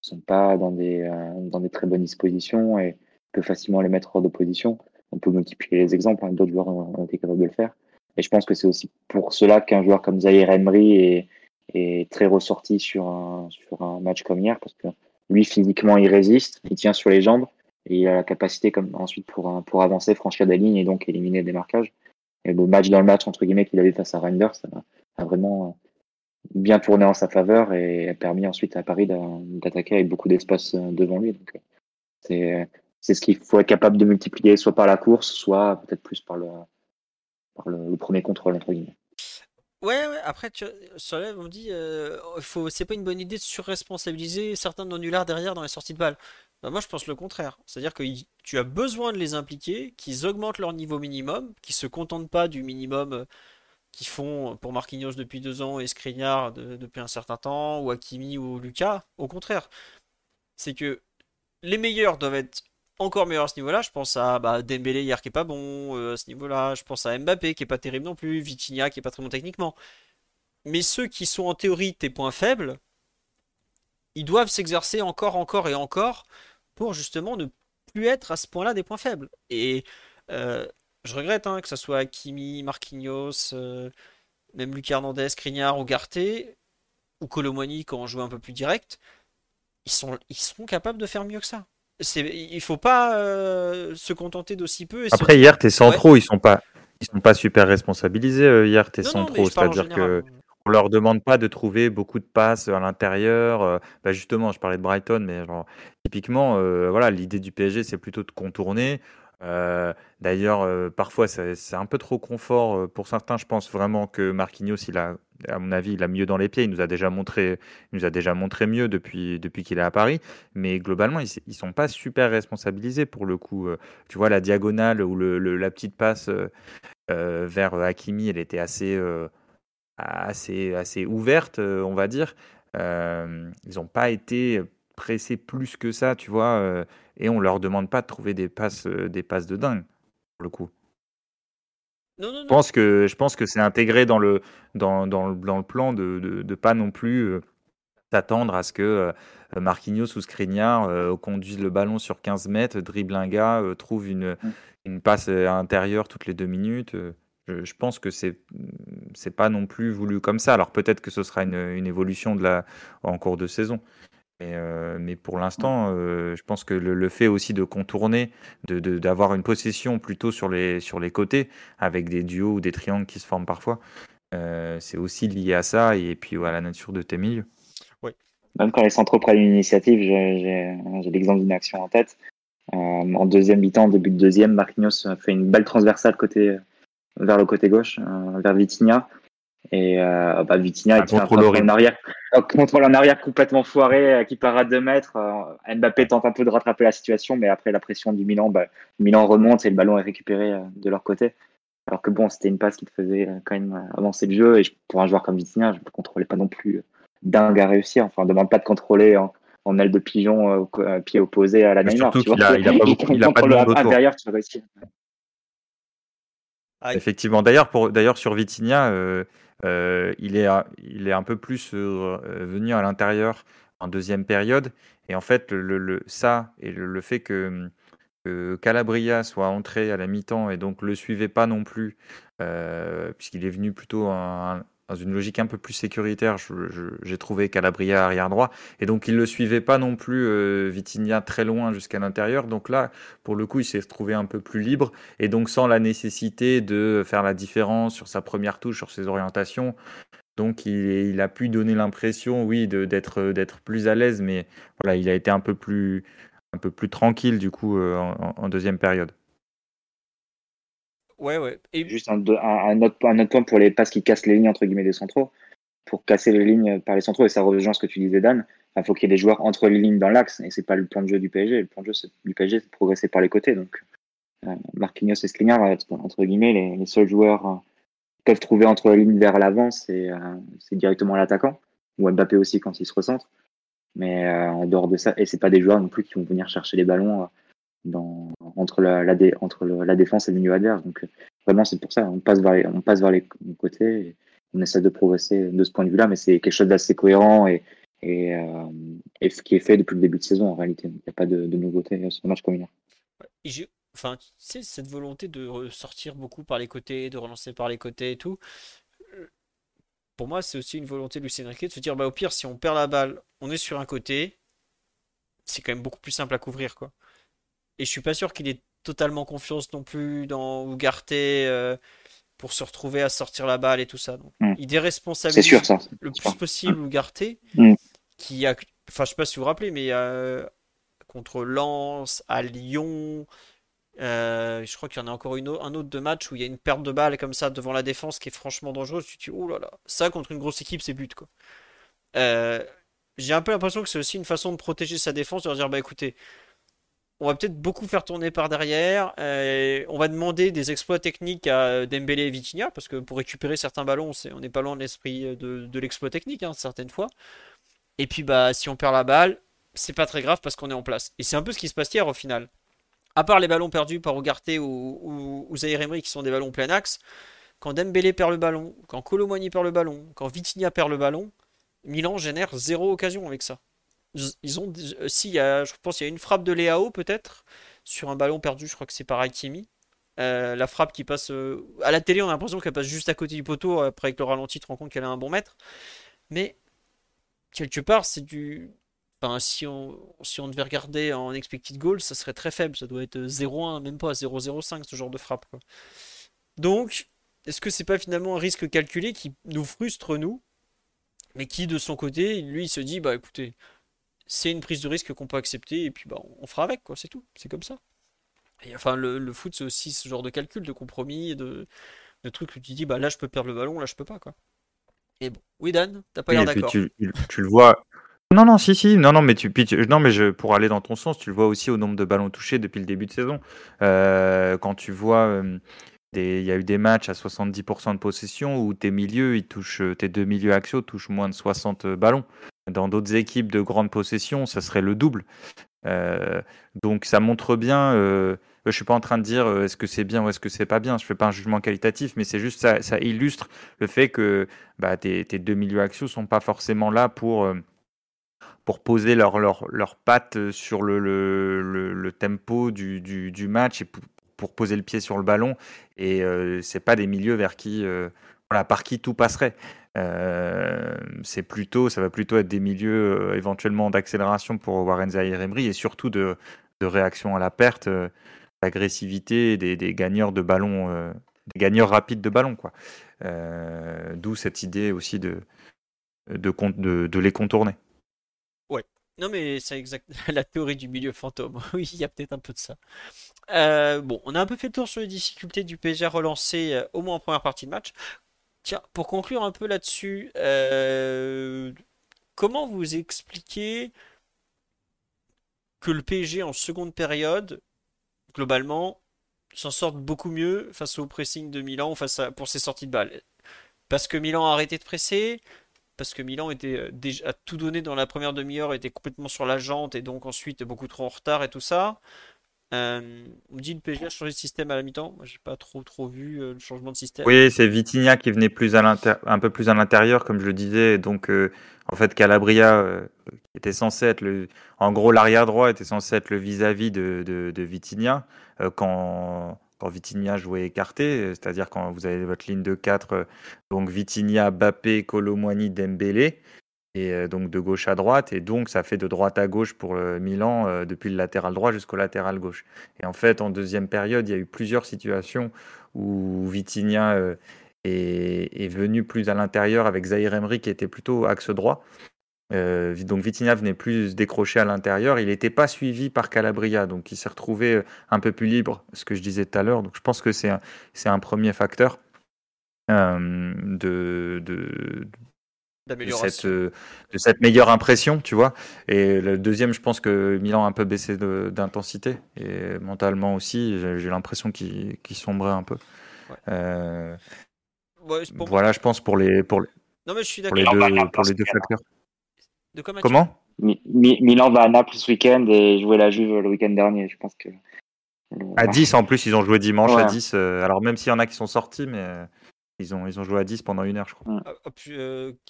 sont pas dans des, euh, dans des très bonnes dispositions et peut facilement les mettre hors d'opposition. On peut multiplier les exemples, hein, d'autres joueurs ont, été capables de le faire. Et je pense que c'est aussi pour cela qu'un joueur comme Zaire Emery est, est très ressorti sur un, sur un match comme hier parce que lui, physiquement, il résiste, il tient sur les jambes et il a la capacité comme ensuite pour, pour avancer, franchir des lignes et donc éliminer des marquages. Et le match dans le match, entre guillemets, qu'il avait face à Reinders, ça, a vraiment bien tourné en sa faveur et a permis ensuite à Paris d'attaquer avec beaucoup d'espace euh, devant lui. Donc, euh, c'est ce qu'il faut être capable de multiplier, soit par la course, soit peut-être plus par le, par le, premier contrôle, entre guillemets. Ouais, ouais, après, tu, sur on me dit, euh, faut, c'est pas une bonne idée de surresponsabiliser certains nos derrière dans les sorties de balles. Bah, moi, je pense le contraire. C'est-à-dire que tu as besoin de les impliquer, qu'ils augmentent leur niveau minimum, qu'ils se contentent pas du minimum qui font pour Marquinhos depuis deux ans et Skriniar depuis un certain temps, ou Hakimi ou Lucas. Au contraire, c'est que les meilleurs doivent être encore meilleurs à ce niveau-là. Je pense à bah, Dembélé hier qui est pas bon euh, à ce niveau-là. Je pense à Mbappé qui est pas terrible non plus. Vitinha qui est pas très bon techniquement. Mais ceux qui sont en théorie tes points faibles, ils doivent s'exercer encore, encore et encore pour justement ne plus être à ce point-là des points faibles. Et euh, je regrette hein, que ce soit Kimi, Marquinhos, euh, même Lucas Hernandez, Crignard ou Garté, ou Colomoni quand on joue un peu plus direct. Ils, sont, ils seront capables de faire mieux que ça. Il faut pas euh, se contenter d'aussi peu. Après, hier, tes centraux, ils sont pas. ils sont pas super responsabilisés hier tes centraux, c'est-à-dire que on leur demande pas de trouver beaucoup de passes à l'intérieur. euh, bah justement, je parlais de Brighton, mais genre, typiquement, euh, voilà, l'idée du PSG, c'est plutôt de contourner. Euh, d'ailleurs, parfois, c'est un peu trop confort pour certains. Je pense vraiment que Marquinhos, il a, à mon avis, il a mieux dans les pieds. Il nous a déjà montré, il nous a déjà montré mieux depuis, depuis qu'il est à Paris. Mais globalement, ils, ils sont pas super responsabilisés pour le coup. Euh, tu vois, la diagonale ou le, la petite passe euh, euh, vers Hakimi, elle était assez, assez, assez ouverte, on va dire. Ils n'ont pas été pressés plus que ça, tu vois, et on leur demande pas de trouver des passes, des passes de dingue, pour le coup. Non, non, Je pense que, je pense que c'est intégré dans le, dans, dans le, dans le plan de, de, de pas non plus euh, s'attendre à ce que euh, Marquinhos ou Skriniar euh, conduisent le ballon sur 15 mètres, dribble un gars, euh, trouve une, Mm. une passe euh, intérieure toutes les deux minutes. euh, je, je pense que c'est c'est pas non plus voulu comme ça. Alors peut-être que ce sera une, une évolution de la, en cours de saison. Mais, euh, mais pour l'instant, euh, je pense que le, le fait aussi de contourner, de de- d'avoir une possession plutôt sur les, sur les côtés, avec des duos ou des triangles qui se forment parfois, euh, c'est aussi lié à ça et puis à la nature de tes milieux. Même quand les centraux prennent une initiative, j'ai j'ai- j'ai l'exemple d'une action en tête. Euh, en deuxième mi-temps, début de deuxième, Marquinhos fait une balle transversale côté, vers le côté gauche, euh, vers Vitinha. Et euh, bah, Vitinha, Un il fait un contrôle en arrière, un contrôle en arrière complètement foiré, euh, qui part à deux mètres. Euh, Mbappé tente un peu de rattraper la situation, mais après la pression du Milan, bah, le Milan remonte et le ballon est récupéré euh, de leur côté. Alors que bon, c'était une passe qui te faisait euh, quand même euh, avancer le jeu. Et je- pour un joueur comme Vitinha, je ne contrôlais pas non plus euh, dingue à réussir. Enfin, on ne demande pas de contrôler en, en aile de pigeon, euh, pied opposé à la Mais Neymar. tu vois. a- il a pas beaucoup- il a pas de tu réussis. Ah, Effectivement. D'ailleurs, pour d'ailleurs sur Vitinha, euh, euh, il est il est un peu plus euh, venu à l'intérieur en deuxième période. Et en fait, le, ça et le, fait que, Calabria soit entré à la mi-temps et donc le suivait pas non plus, euh, puisqu'il est venu plutôt un- dans une logique un peu plus sécuritaire. J'ai trouvé Calabria arrière droit et donc il le suivait pas non plus euh, Vitinha très loin jusqu'à l'intérieur. Donc là, pour le coup, il s'est retrouvé un peu plus libre et donc sans la nécessité de faire la différence sur sa première touche, sur ses orientations. Donc il, a pu donner l'impression, oui, d'être plus à l'aise, mais voilà, il a été un peu plus tranquille du coup euh, en deuxième période. Ouais, ouais. Juste un, autre, point pour les passes qui cassent les lignes entre guillemets des centraux. Pour casser les lignes par les centraux, et ça rejoint ce que tu disais, Dan, il faut qu'il y ait des joueurs entre les lignes dans l'axe, et c'est pas le plan de jeu du PSG. Le plan de jeu du PSG, c'est de progresser par les côtés. Donc, euh, Marquinhos et Skriniar, euh, entre guillemets, les, les seuls joueurs euh, peuvent trouver entre les lignes vers l'avant, c'est euh, directement l'attaquant, ou Mbappé aussi quand il se recentre. Mais euh, en dehors de ça, et c'est pas des joueurs non plus qui vont venir chercher les ballons euh, entre, la, défense et le milieu adverse. Donc, euh, vraiment, c'est pour ça, on passe vers les, côtés. On essaie de progresser de ce point de vue-là, mais c'est quelque chose d'assez cohérent et, euh, qui est fait depuis le début de saison en réalité. Il n'y a pas de, nouveauté sur le match j'ai- Enfin, tu sais, cette volonté de sortir beaucoup par les côtés, de relancer par les côtés et tout. euh, Pour moi, c'est aussi une volonté de Lucien Riquet de se dire, bah, au pire, si on perd la balle, on est sur un côté, c'est quand même beaucoup plus simple à couvrir, quoi. Et je suis pas sûr qu'il ait totalement confiance non plus dans Ugarte euh, pour se retrouver à sortir la balle et tout ça. Donc, Mm. il déresponsabilise sûr, ça. le plus possible Ugarte, Mm. qui a, enfin, je sais pas si vous vous rappelez, mais euh, contre Lens, à Lyon, euh, je crois qu'il y en a encore une, un autre de match où il y a une perte de balle comme ça devant la défense qui est franchement dangereuse. Tu te dis, oh là là, ça contre une grosse équipe, c'est but quoi. Euh, j'ai un peu l'impression que c'est aussi une façon de protéger sa défense, de leur dire, bah écoutez, on va peut-être beaucoup faire tourner par derrière. euh, on va demander des exploits techniques à Dembélé et Vitinha, parce que pour récupérer certains ballons, on n'est pas loin de l'esprit de, de l'exploit technique, hein, certaines fois. Et puis bah si on perd la balle, c'est pas très grave parce qu'on est en place. Et c'est un peu ce qui se passe hier au final. À part les ballons perdus par Ugarte ou, Zaïre Emery qui sont des ballons plein axe, quand Dembélé perd le ballon, quand Colomani perd le ballon, quand Vitinha perd le ballon, Milan génère zéro occasion avec ça. Ils ont, euh, si, il y a, je pense qu'il y a une frappe de Léao peut-être sur un ballon perdu, je crois que c'est par Hakimi. Euh, la frappe qui passe euh, à la télé, on a l'impression qu'elle passe juste à côté du poteau. Après, avec le ralenti, tu te rends compte qu'elle a un bon mètre. Mais quelque part, c'est du. Enfin, si on, si on devait regarder en expected goal, ça serait très faible. Ça doit être 0,1, même pas 0,05 ce genre de frappe. Donc, est-ce que c'est pas finalement un risque calculé qui nous frustre, nous, mais qui, de son côté, lui, il se dit, bah écoutez, c'est une prise de risque qu'on peut accepter, et puis bah, on fera avec, quoi, c'est tout, c'est comme ça. Et enfin, le, foot, c'est aussi ce genre de calcul, de compromis, de, de trucs où tu dis, bah là, je peux perdre le ballon, là, je peux pas, quoi. Et bon, oui, Dan, t'as pas l'air d'accord. Tu, tu, le vois. Non, non, si, si, non, non, mais tu, non, mais je, pour aller dans ton sens, tu le vois aussi au nombre de ballons touchés depuis le début de saison. Euh, quand tu vois, euh, il y a eu des matchs à 70% de possession où tes milieux, ils touchent, tes deux milieux axiaux touchent moins de 60 ballons. Dans d'autres équipes de grande possession, ça serait le double. Euh, donc ça montre bien. Euh, je suis pas en train de dire euh, est-ce que c'est bien ou est-ce que c'est pas bien. Je fais pas un jugement qualitatif, mais c'est juste ça, ça illustre le fait que bah, tes, deux milieux axiaux sont pas forcément là pour pour poser leurs leur, pattes sur le, le, le, tempo du, du, match et pour, poser le pied sur le ballon. Et euh, c'est pas des milieux vers qui, par qui tout passerait. Euh, c'est plutôt, ça va plutôt être des milieux euh, éventuellement d'accélération pour Warren Zahir Emery et surtout de, réaction à la perte, euh, d'agressivité, des, des, gagneurs de ballon, des gagneurs rapides de ballon, quoi. D'où cette idée aussi de, de les contourner. Ouais. Non mais c'est exact la théorie du milieu fantôme. oui, il y a peut-être un peu de ça. bon, on a un peu fait le tour sur les difficultés du PSG relancé au moins en première partie de match. Tiens, pour conclure un peu là-dessus, euh, comment vous expliquez que le PSG en seconde période, globalement, s'en sorte beaucoup mieux face au pressing de Milan face à, pour ses sorties de balles Parce que Milan a arrêté de presser parce que Milan était euh, déjà tout donné dans la première demi-heure, était complètement sur la jante et donc ensuite beaucoup trop en retard et tout ça. Euh, on dit le PSG a changé de système à la mi-temps. Moi, j'ai pas trop trop vu euh, le changement de système. Oui, c'est Vitinha qui venait plus à un peu plus à l'intérieur, comme je le disais. Donc, euh, en fait, Calabria était censé être le, en gros, l'arrière droit était censé être le vis-à-vis de, de, de quand quand Vitinha jouait écarté, c'est-à-dire quand vous avez votre ligne de 4, donc Vitinha, Bappé, Colomwani, Dembélé et euh, donc de gauche à droite, et donc ça fait de droite à gauche pour le Milan euh, depuis le latéral droit jusqu'au latéral gauche. Et en fait, en deuxième période, il y a eu plusieurs situations où Vitinha euh, est, venu plus à l'intérieur avec Zahir Emery qui était plutôt axe droit. donc Vitinha venait plus décrocher à l'intérieur. Il n'était pas suivi par Calabria, donc il s'est retrouvé un peu plus libre, ce que je disais tout à l'heure. Donc je pense que c'est un, premier facteur. de, de cette, euh, de cette meilleure impression, tu vois. Et le deuxième, je pense que Milan a un peu baissé d'intensité. Et mentalement aussi, j'ai l'impression qu'il sombrait un peu. Euh, voilà, je pense pour les, pour les, non, mais je suis pour les, deux, pour les deux facteurs. De quoi, Comment? Milan va à Naples ce week-end et jouer la Juve le week-end dernier. Je pense que. À 10 en plus, ils ont joué dimanche à 10. Euh, alors même s'il y en a qui sont sortis, mais ils ont, ils ont joué à 10 pendant une heure, je crois.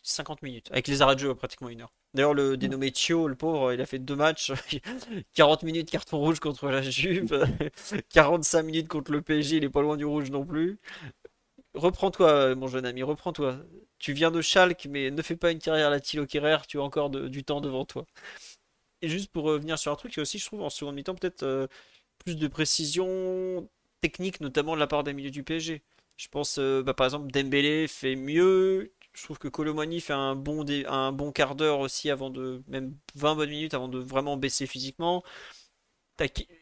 50 ah, ah, minutes, avec les arrêts de jeu pratiquement une heure. D'ailleurs, le dénommé Chio, le pauvre, il a fait deux matchs. 40 minutes carton rouge contre la Juve, 45 minutes contre le PSG, il est pas loin du rouge non plus. Reprends-toi, mon jeune ami, reprends-toi. Tu viens de Schalke, mais ne fais pas une carrière à la Thilo Kerrer, tu as encore du temps devant toi. Et juste pour revenir sur un truc, il y a aussi, je trouve, en seconde mi-temps, peut-être euh, plus de précision technique, notamment de la part des milieux du PSG. Je pense, euh, bah, par exemple, Dembélé fait mieux. Je trouve que Colomani fait un bon, un bon quart d'heure aussi avant de. même 20 bonnes minutes avant de vraiment baisser physiquement.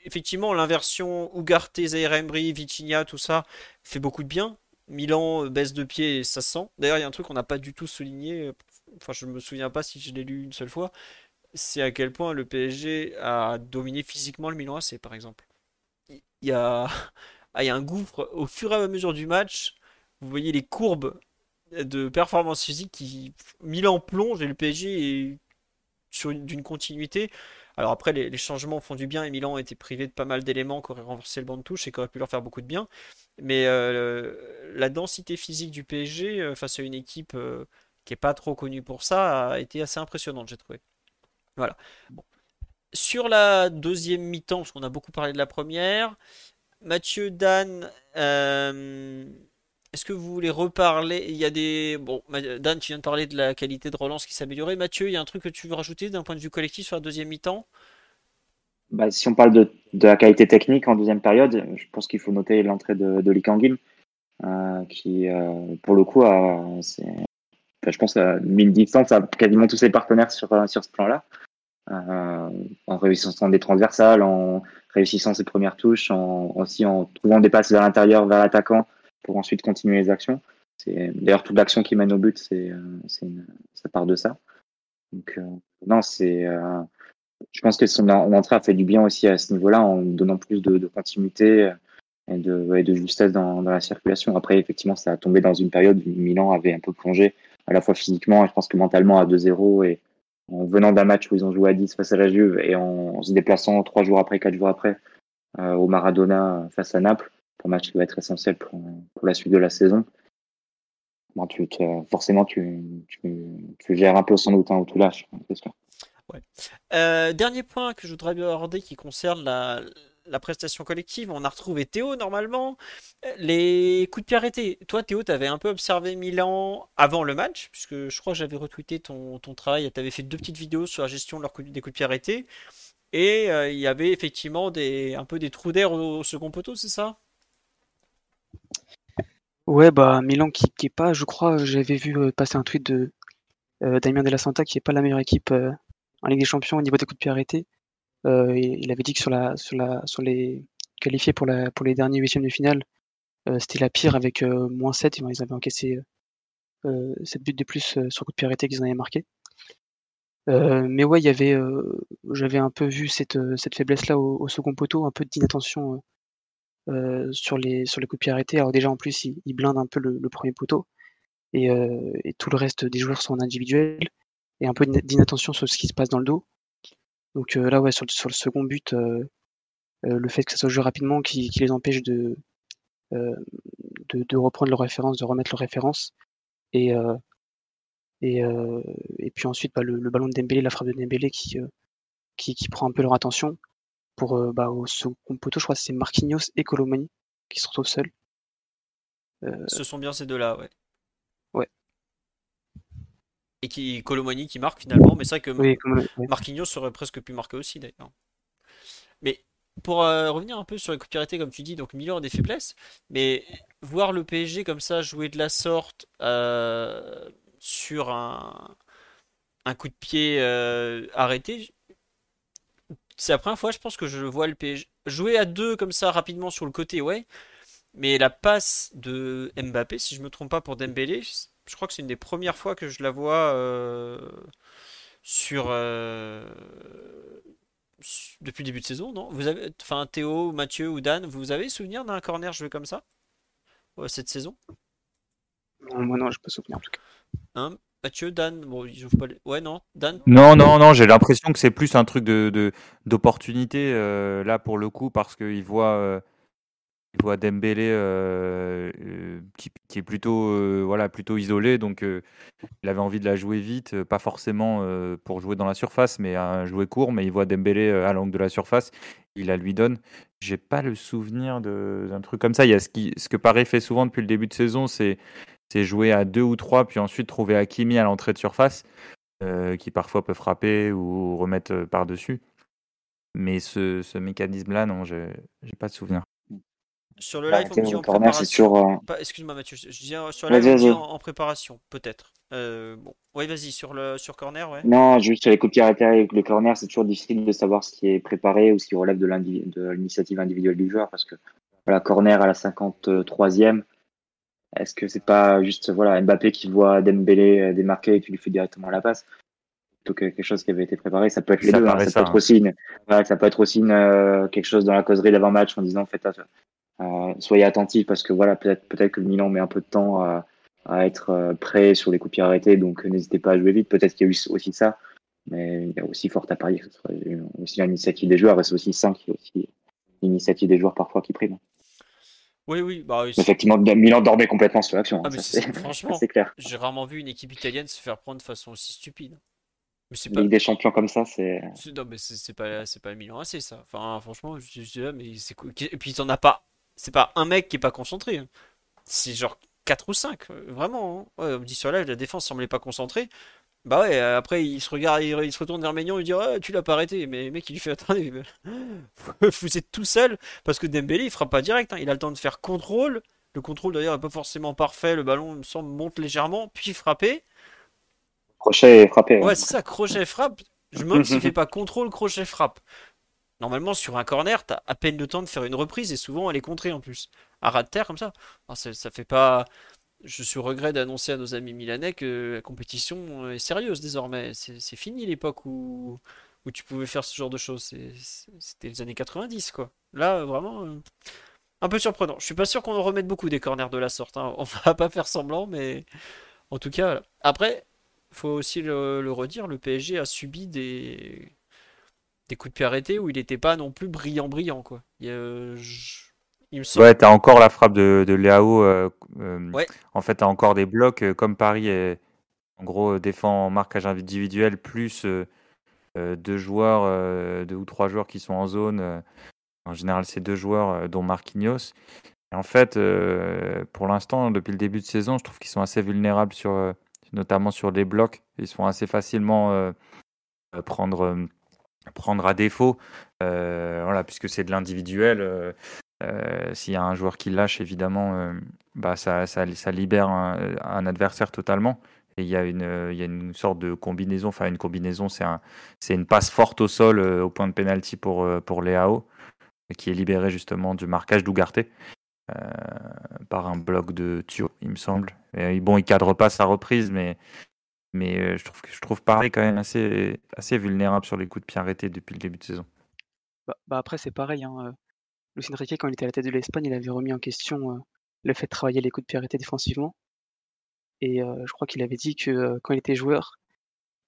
Effectivement, l'inversion Ugarte, Zaire Emery, Vitinha, tout ça fait beaucoup de bien. Milan euh, baisse de pied et ça sent. D'ailleurs, il y a un truc qu'on n'a pas du tout souligné. Enfin, je me souviens pas si je l'ai lu une seule fois. C'est à quel point le PSG a dominé physiquement le Milan AC, par exemple. Il y a il y a un gouffre au fur et à mesure du match. Vous voyez les courbes de performance physique qui Milan plonge et le PSG est d'une continuité. Alors après, les, changements font du bien et Milan été privé de pas mal d'éléments qui auraient renversé le banc de touche et qui auraient pu leur faire beaucoup de bien. Mais euh, la densité physique du PSG euh, face à une équipe euh, qui n'est pas trop connue pour ça a été assez impressionnante, j'ai trouvé. Voilà. Sur la deuxième mi-temps, parce qu'on a beaucoup parlé de la première, Mathieu, Dan, euh, est-ce que vous voulez reparler? Il y a des. Bon, Dan, tu viens de parler de la qualité de relance qui s'améliorait. Mathieu, il y a un truc que tu veux rajouter d'un point de vue collectif sur la deuxième mi-temps? Bah, Si on parle de, la qualité technique en deuxième période, je pense qu'il faut noter l'entrée de, de Lee qui, pour le coup, je pense, a mis une distance à quasiment tous ses partenaires sur, sur ce plan-là. En réussissant des transversales, en réussissant ses premières touches, en, aussi en trouvant des passes vers l'intérieur, vers l'attaquant, pour ensuite continuer les actions. D'ailleurs toute l'action qui mène au but, c'est ça part de ça. Donc non, c'est je pense que son entrée a fait du bien aussi à ce niveau-là en donnant plus de, continuité et de, de justesse dans, la circulation. Après, effectivement, ça a tombé dans une période où Milan avait un peu plongé, à la fois physiquement et je pense que mentalement à 2-0 et en venant d'un match où ils ont joué à 10 face à la Juve et en, se déplaçant trois jours après, quatre jours après euh, au Maradona face à Naples, pour un match qui va être essentiel pour, la suite de la saison. Bon, tu, forcément, tu, tu, gères un peu sans doute hein, où tu lâches, sûr. Euh, dernier point que je voudrais aborder qui concerne la, prestation collective. On a retrouvé Théo normalement. Les coups de pied arrêtés. Toi, Théo, tu avais un peu observé Milan avant le match, puisque je crois que j'avais retweeté ton, ton travail. Tu avais fait deux petites vidéos sur la gestion des coups de pied arrêtés. Et euh, il y avait effectivement des, un peu des trous d'air au, second poteau, c'est ça? Ouais, bah Milan qui, qui pas, je crois, j'avais vu euh, passer un tweet de Damien De La Santa qui est pas la meilleure équipe en Ligue des Champions au niveau des coups de pied arrêtés. Euh, il avait dit que sur, la, sur, la, sur les qualifiés pour, les derniers huitièmes de finale, euh, c'était la pire avec euh, moins 7. Ils avaient encaissé 7 buts de plus sur coup de pied arrêté qu'ils en avaient marqué. mais ouais, j'avais un peu vu cette, faiblesse-là au, second poteau, un peu d'inattention sur, les, sur les coups de pied arrêtés. Alors déjà, en plus, il, il blinde un peu le, premier poteau et, et, tout le reste des joueurs sont individuels et un peu d'inattention sur ce qui se passe dans le dos. Donc euh, là, ouais, sur, sur, le second but, euh, euh, le fait que ça soit joué rapidement qui, les empêche de, reprendre leur référence, de remettre leur référence. Et, puis ensuite, bah, le, ballon de Dembélé, la frappe de Dembélé qui prend un peu leur attention. Pour, bah, au second poteau, je crois que c'est Marquinhos et Colomani qui se retrouvent seuls. Ce sont bien ces deux-là, ouais et qui Colomani qui marque finalement. Mais c'est vrai que Marquinhos aurait presque pu marquer aussi d'ailleurs. Mais pour euh, revenir un peu sur les coups comme tu dis, donc Milan a des faiblesses, mais voir le PSG comme ça jouer de la sorte euh, sur un, un, coup de pied euh, arrêté, c'est la première fois, je pense, que je vois le PSG jouer à deux comme ça rapidement sur le côté, ouais. Mais la passe de Mbappé, si je me trompe pas pour Dembélé, je crois que c'est une des premières fois que je la vois euh, sur euh, depuis le début de saison, non? Vous avez, enfin Théo, Mathieu ou Dan, vous avez souvenir d'un corner joué comme ça cette saison? Moi non, je peux souvenir en tout cas. Hein? Mathieu, Dan, bon, ils pas Ouais, non, Dan? Non, non, non, j'ai l'impression que c'est plus un truc de d'opportunité euh, là pour le coup parce qu'il voit il voit Dembélé euh, euh, qui, est plutôt, euh, voilà, plutôt isolé, donc il avait envie de la jouer vite, pas forcément pour jouer dans la surface, mais à jouer court. Mais il voit Dembélé à l'angle de la surface, il la lui donne. J'ai pas le souvenir d'un truc comme ça. Il y a ce, qui, ce que Paris fait souvent depuis le début de saison, c'est jouer à deux ou trois, puis ensuite trouver Hakimi à l'entrée de surface, qui parfois peut frapper ou remettre par-dessus. Mais ce, ce mécanisme-là, non, j'ai pas de souvenir. Sur le bah, live, on me dit en préparation. Euh, excuse-moi, Mathieu. Je dis euh, sur le live, on dit en, préparation, peut-être. Euh, bon, oui, vas-y, sur le sur corner, ouais. Non, juste sur les coups de pied arrêtés avec le corner, c'est toujours difficile de savoir ce qui est préparé ou ce qui relève de l'initiative individuelle du joueur parce que voilà, corner à la 53e, est-ce que c'est pas juste voilà Mbappé qui voit Dembélé démarquer et qui lui fait directement la passe? Plutôt que quelque chose qui avait été préparé Ça peut être les deux. Hein. Ça, peut être aussi ça peut être aussi quelque chose dans la causerie d'avant-match en disant en fait euh, soyez attentifs parce que voilà, peut-être peut-être que le Milan met un peu de temps à, à être euh, prêt sur les coups de pied arrêtés, donc n'hésitez pas à jouer vite. Peut-être qu'il y a eu aussi ça, mais il y a aussi fort à parier ce aussi l'initiative des joueurs, et c'est aussi ça qui est aussi l'initiative des joueurs parfois qui prime. Oui, oui, bah, Effectivement, Milan dormait complètement sur l'action. Ah, franchement, c'est clair. J'ai rarement vu une équipe italienne se faire prendre de façon aussi stupide. Mais c'est pas... Ligue des champions comme ça, c'est. Non, mais c'est pas, pas Milan assez ça. Enfin, franchement, je dis là, mais c'est Et puis, t'en as pas c'est pas un mec qui est pas concentré. Hein. C'est genre 4 ou 5, euh, vraiment. Hein. Ouais, on me dit sur live, la défense semblait pas concentrée. Bah ouais, euh, après il se regarde, il, se retourne vers Maignan, il dit ouais, tu l'as pas arrêté. Mais mec, il lui fait attendez, vous êtes tout seul parce que Dembélé il fera pas direct. Hein. Il a le temps de faire contrôle, Le contrôle d'ailleurs n'est pas forcément parfait. Le ballon, il me semble, monte légèrement, puis frappé. Crochet et frappé. Ouais, c'est ça, crochet frappe. Je me demande s'il fait pas contrôle, crochet frappe. Normalement, sur un corner, t'as à peine le temps de faire une reprise et souvent elle est contrée en plus. À ras de terre comme ça. ça, fait pas. Je suis regret d'annoncer à nos amis milanais que la compétition est sérieuse désormais. C'est fini l'époque où, où tu pouvais faire ce genre de choses. C'était les années 90, quoi. Là, vraiment, euh, un peu surprenant. Je suis pas sûr qu'on en remette beaucoup des corners de la sorte. Hein. On va pas faire semblant, mais en tout cas, après, faut aussi le, redire, le PSG a subi des, des coups de pied arrêtés où il n'était pas non plus brillant, brillant, quoi. Il, Ouais, t'as encore la frappe de, de Léao. Euh, euh, en fait, t'as encore des blocs comme Paris est, en gros défend en marquage individuel plus euh, deux joueurs, euh, deux ou trois joueurs qui sont en zone. Euh, en général, c'est deux joueurs, dont Marquinhos. Et en fait, pour l'instant, depuis le début de saison, je trouve qu'ils sont assez vulnérables, sur, notamment sur les blocs. Ils sont assez facilement prendre, prendre à défaut, voilà, puisque c'est de l'individuel. S'il y a un joueur qui lâche, évidemment, bah ça, libère un, adversaire totalement. Et il y, a une, sorte de combinaison, enfin une combinaison, c'est un, une passe forte au sol euh, au point de pénalty pour, euh, pour Léao, qui est libéré justement du marquage d'Ougarté euh, par un bloc de Thio, il me semble. Bon, il cadre pas sa reprise, mais, mais je, trouve, je trouve pareil quand même assez, assez vulnérable sur les coups de pied arrêtés depuis le début de saison. Bah, bah après, c'est pareil. Hein. Lucien Riquet, quand il était à la tête de l'Espagne, il avait remis en question le fait de travailler les coups de pied arrêtés défensivement. Et je crois qu'il avait dit que quand il était joueur,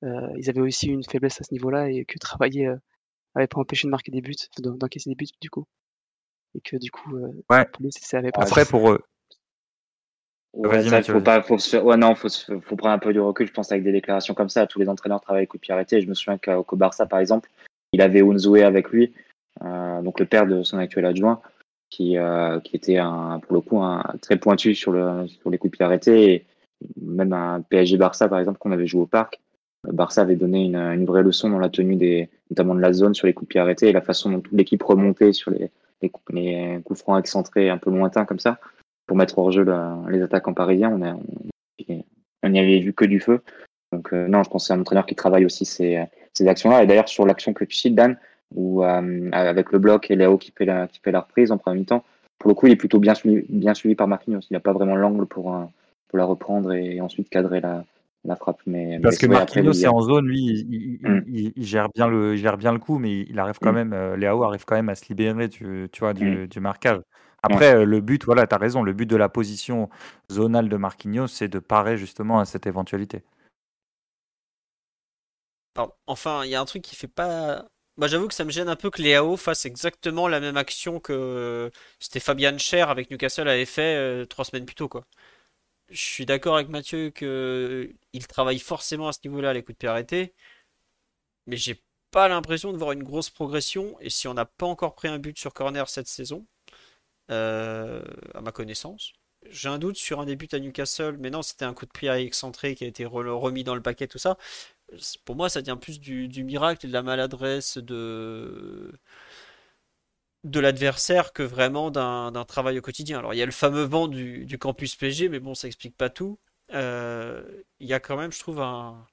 ils avaient aussi une faiblesse à ce niveau-là et que travailler avait pas empêché de marquer des buts, d'encaisser des buts du coup. Et que du coup, ouais. ça avait pas Après, pour eux. Ouais, faut pas, faut ouais, non, faut, faut prendre un peu du recul, je pense, avec des déclarations comme ça. Tous les entraîneurs travaillent coup de pied arrêté. Je me souviens qu'au Barça, par exemple, il avait Unzoué avec lui, donc le père de son actuel adjoint, qui, qui était un, pour le coup un, très pointu sur, le, sur les coups de pied arrêtés. Et, même un PSG Barça par exemple qu'on avait joué au parc, euh, Barça avait donné une, une, vraie leçon dans la tenue des, notamment de la zone sur les coups de pied arrêtés et la façon dont toute l'équipe remontait sur les, les, les, coups francs excentrés un peu lointains comme ça pour mettre hors jeu les attaquants parisiens. On, a, on, n'y avait vu que du feu. Donc euh, non, je pense que c'est un entraîneur qui travaille aussi ces, ces actions-là. Et d'ailleurs sur l'action que tu cites, Dan, où euh, avec le bloc et Léo qui fait la, qui fait la reprise en premier temps, pour le coup, il est plutôt bien suivi, bien suivi par Marquinhos. Il n'a pas vraiment l'angle pour pour la reprendre et ensuite cadrer la, la frappe. Mais, Parce que Marquinhos est en zone, lui, mm. il, gère bien le, il gère bien le coup, mais il arrive quand mm. même, euh, Léo arrive quand même à se libérer du, tu vois, du, mm. du marquage. Après, euh, le but, voilà, tu as raison, le but de la position zonale de Marquinhos, c'est de parer justement à cette éventualité. enfin, il y a un truc qui fait pas. Bah, j'avoue que ça me gêne un peu que Léao fasse exactement la même action que c'était Fabian Cher avec Newcastle avait fait euh, trois semaines plus tôt, quoi je suis d'accord avec Mathieu qu'il travaille forcément à ce niveau-là, les coups de pied arrêtés. Mais j'ai pas l'impression de voir une grosse progression. Et si on n'a pas encore pris un but sur corner cette saison, euh, à ma connaissance, j'ai un doute sur un début à Newcastle. Mais non, c'était un coup de pied excentré qui a été remis dans le paquet, tout ça. Pour moi, ça tient plus du, miracle et de la maladresse de de l'adversaire que vraiment d'un travail au quotidien. Alors il y a le fameux vent du, campus PG, mais bon, ça explique pas tout. Euh, il y a quand même, je trouve, un,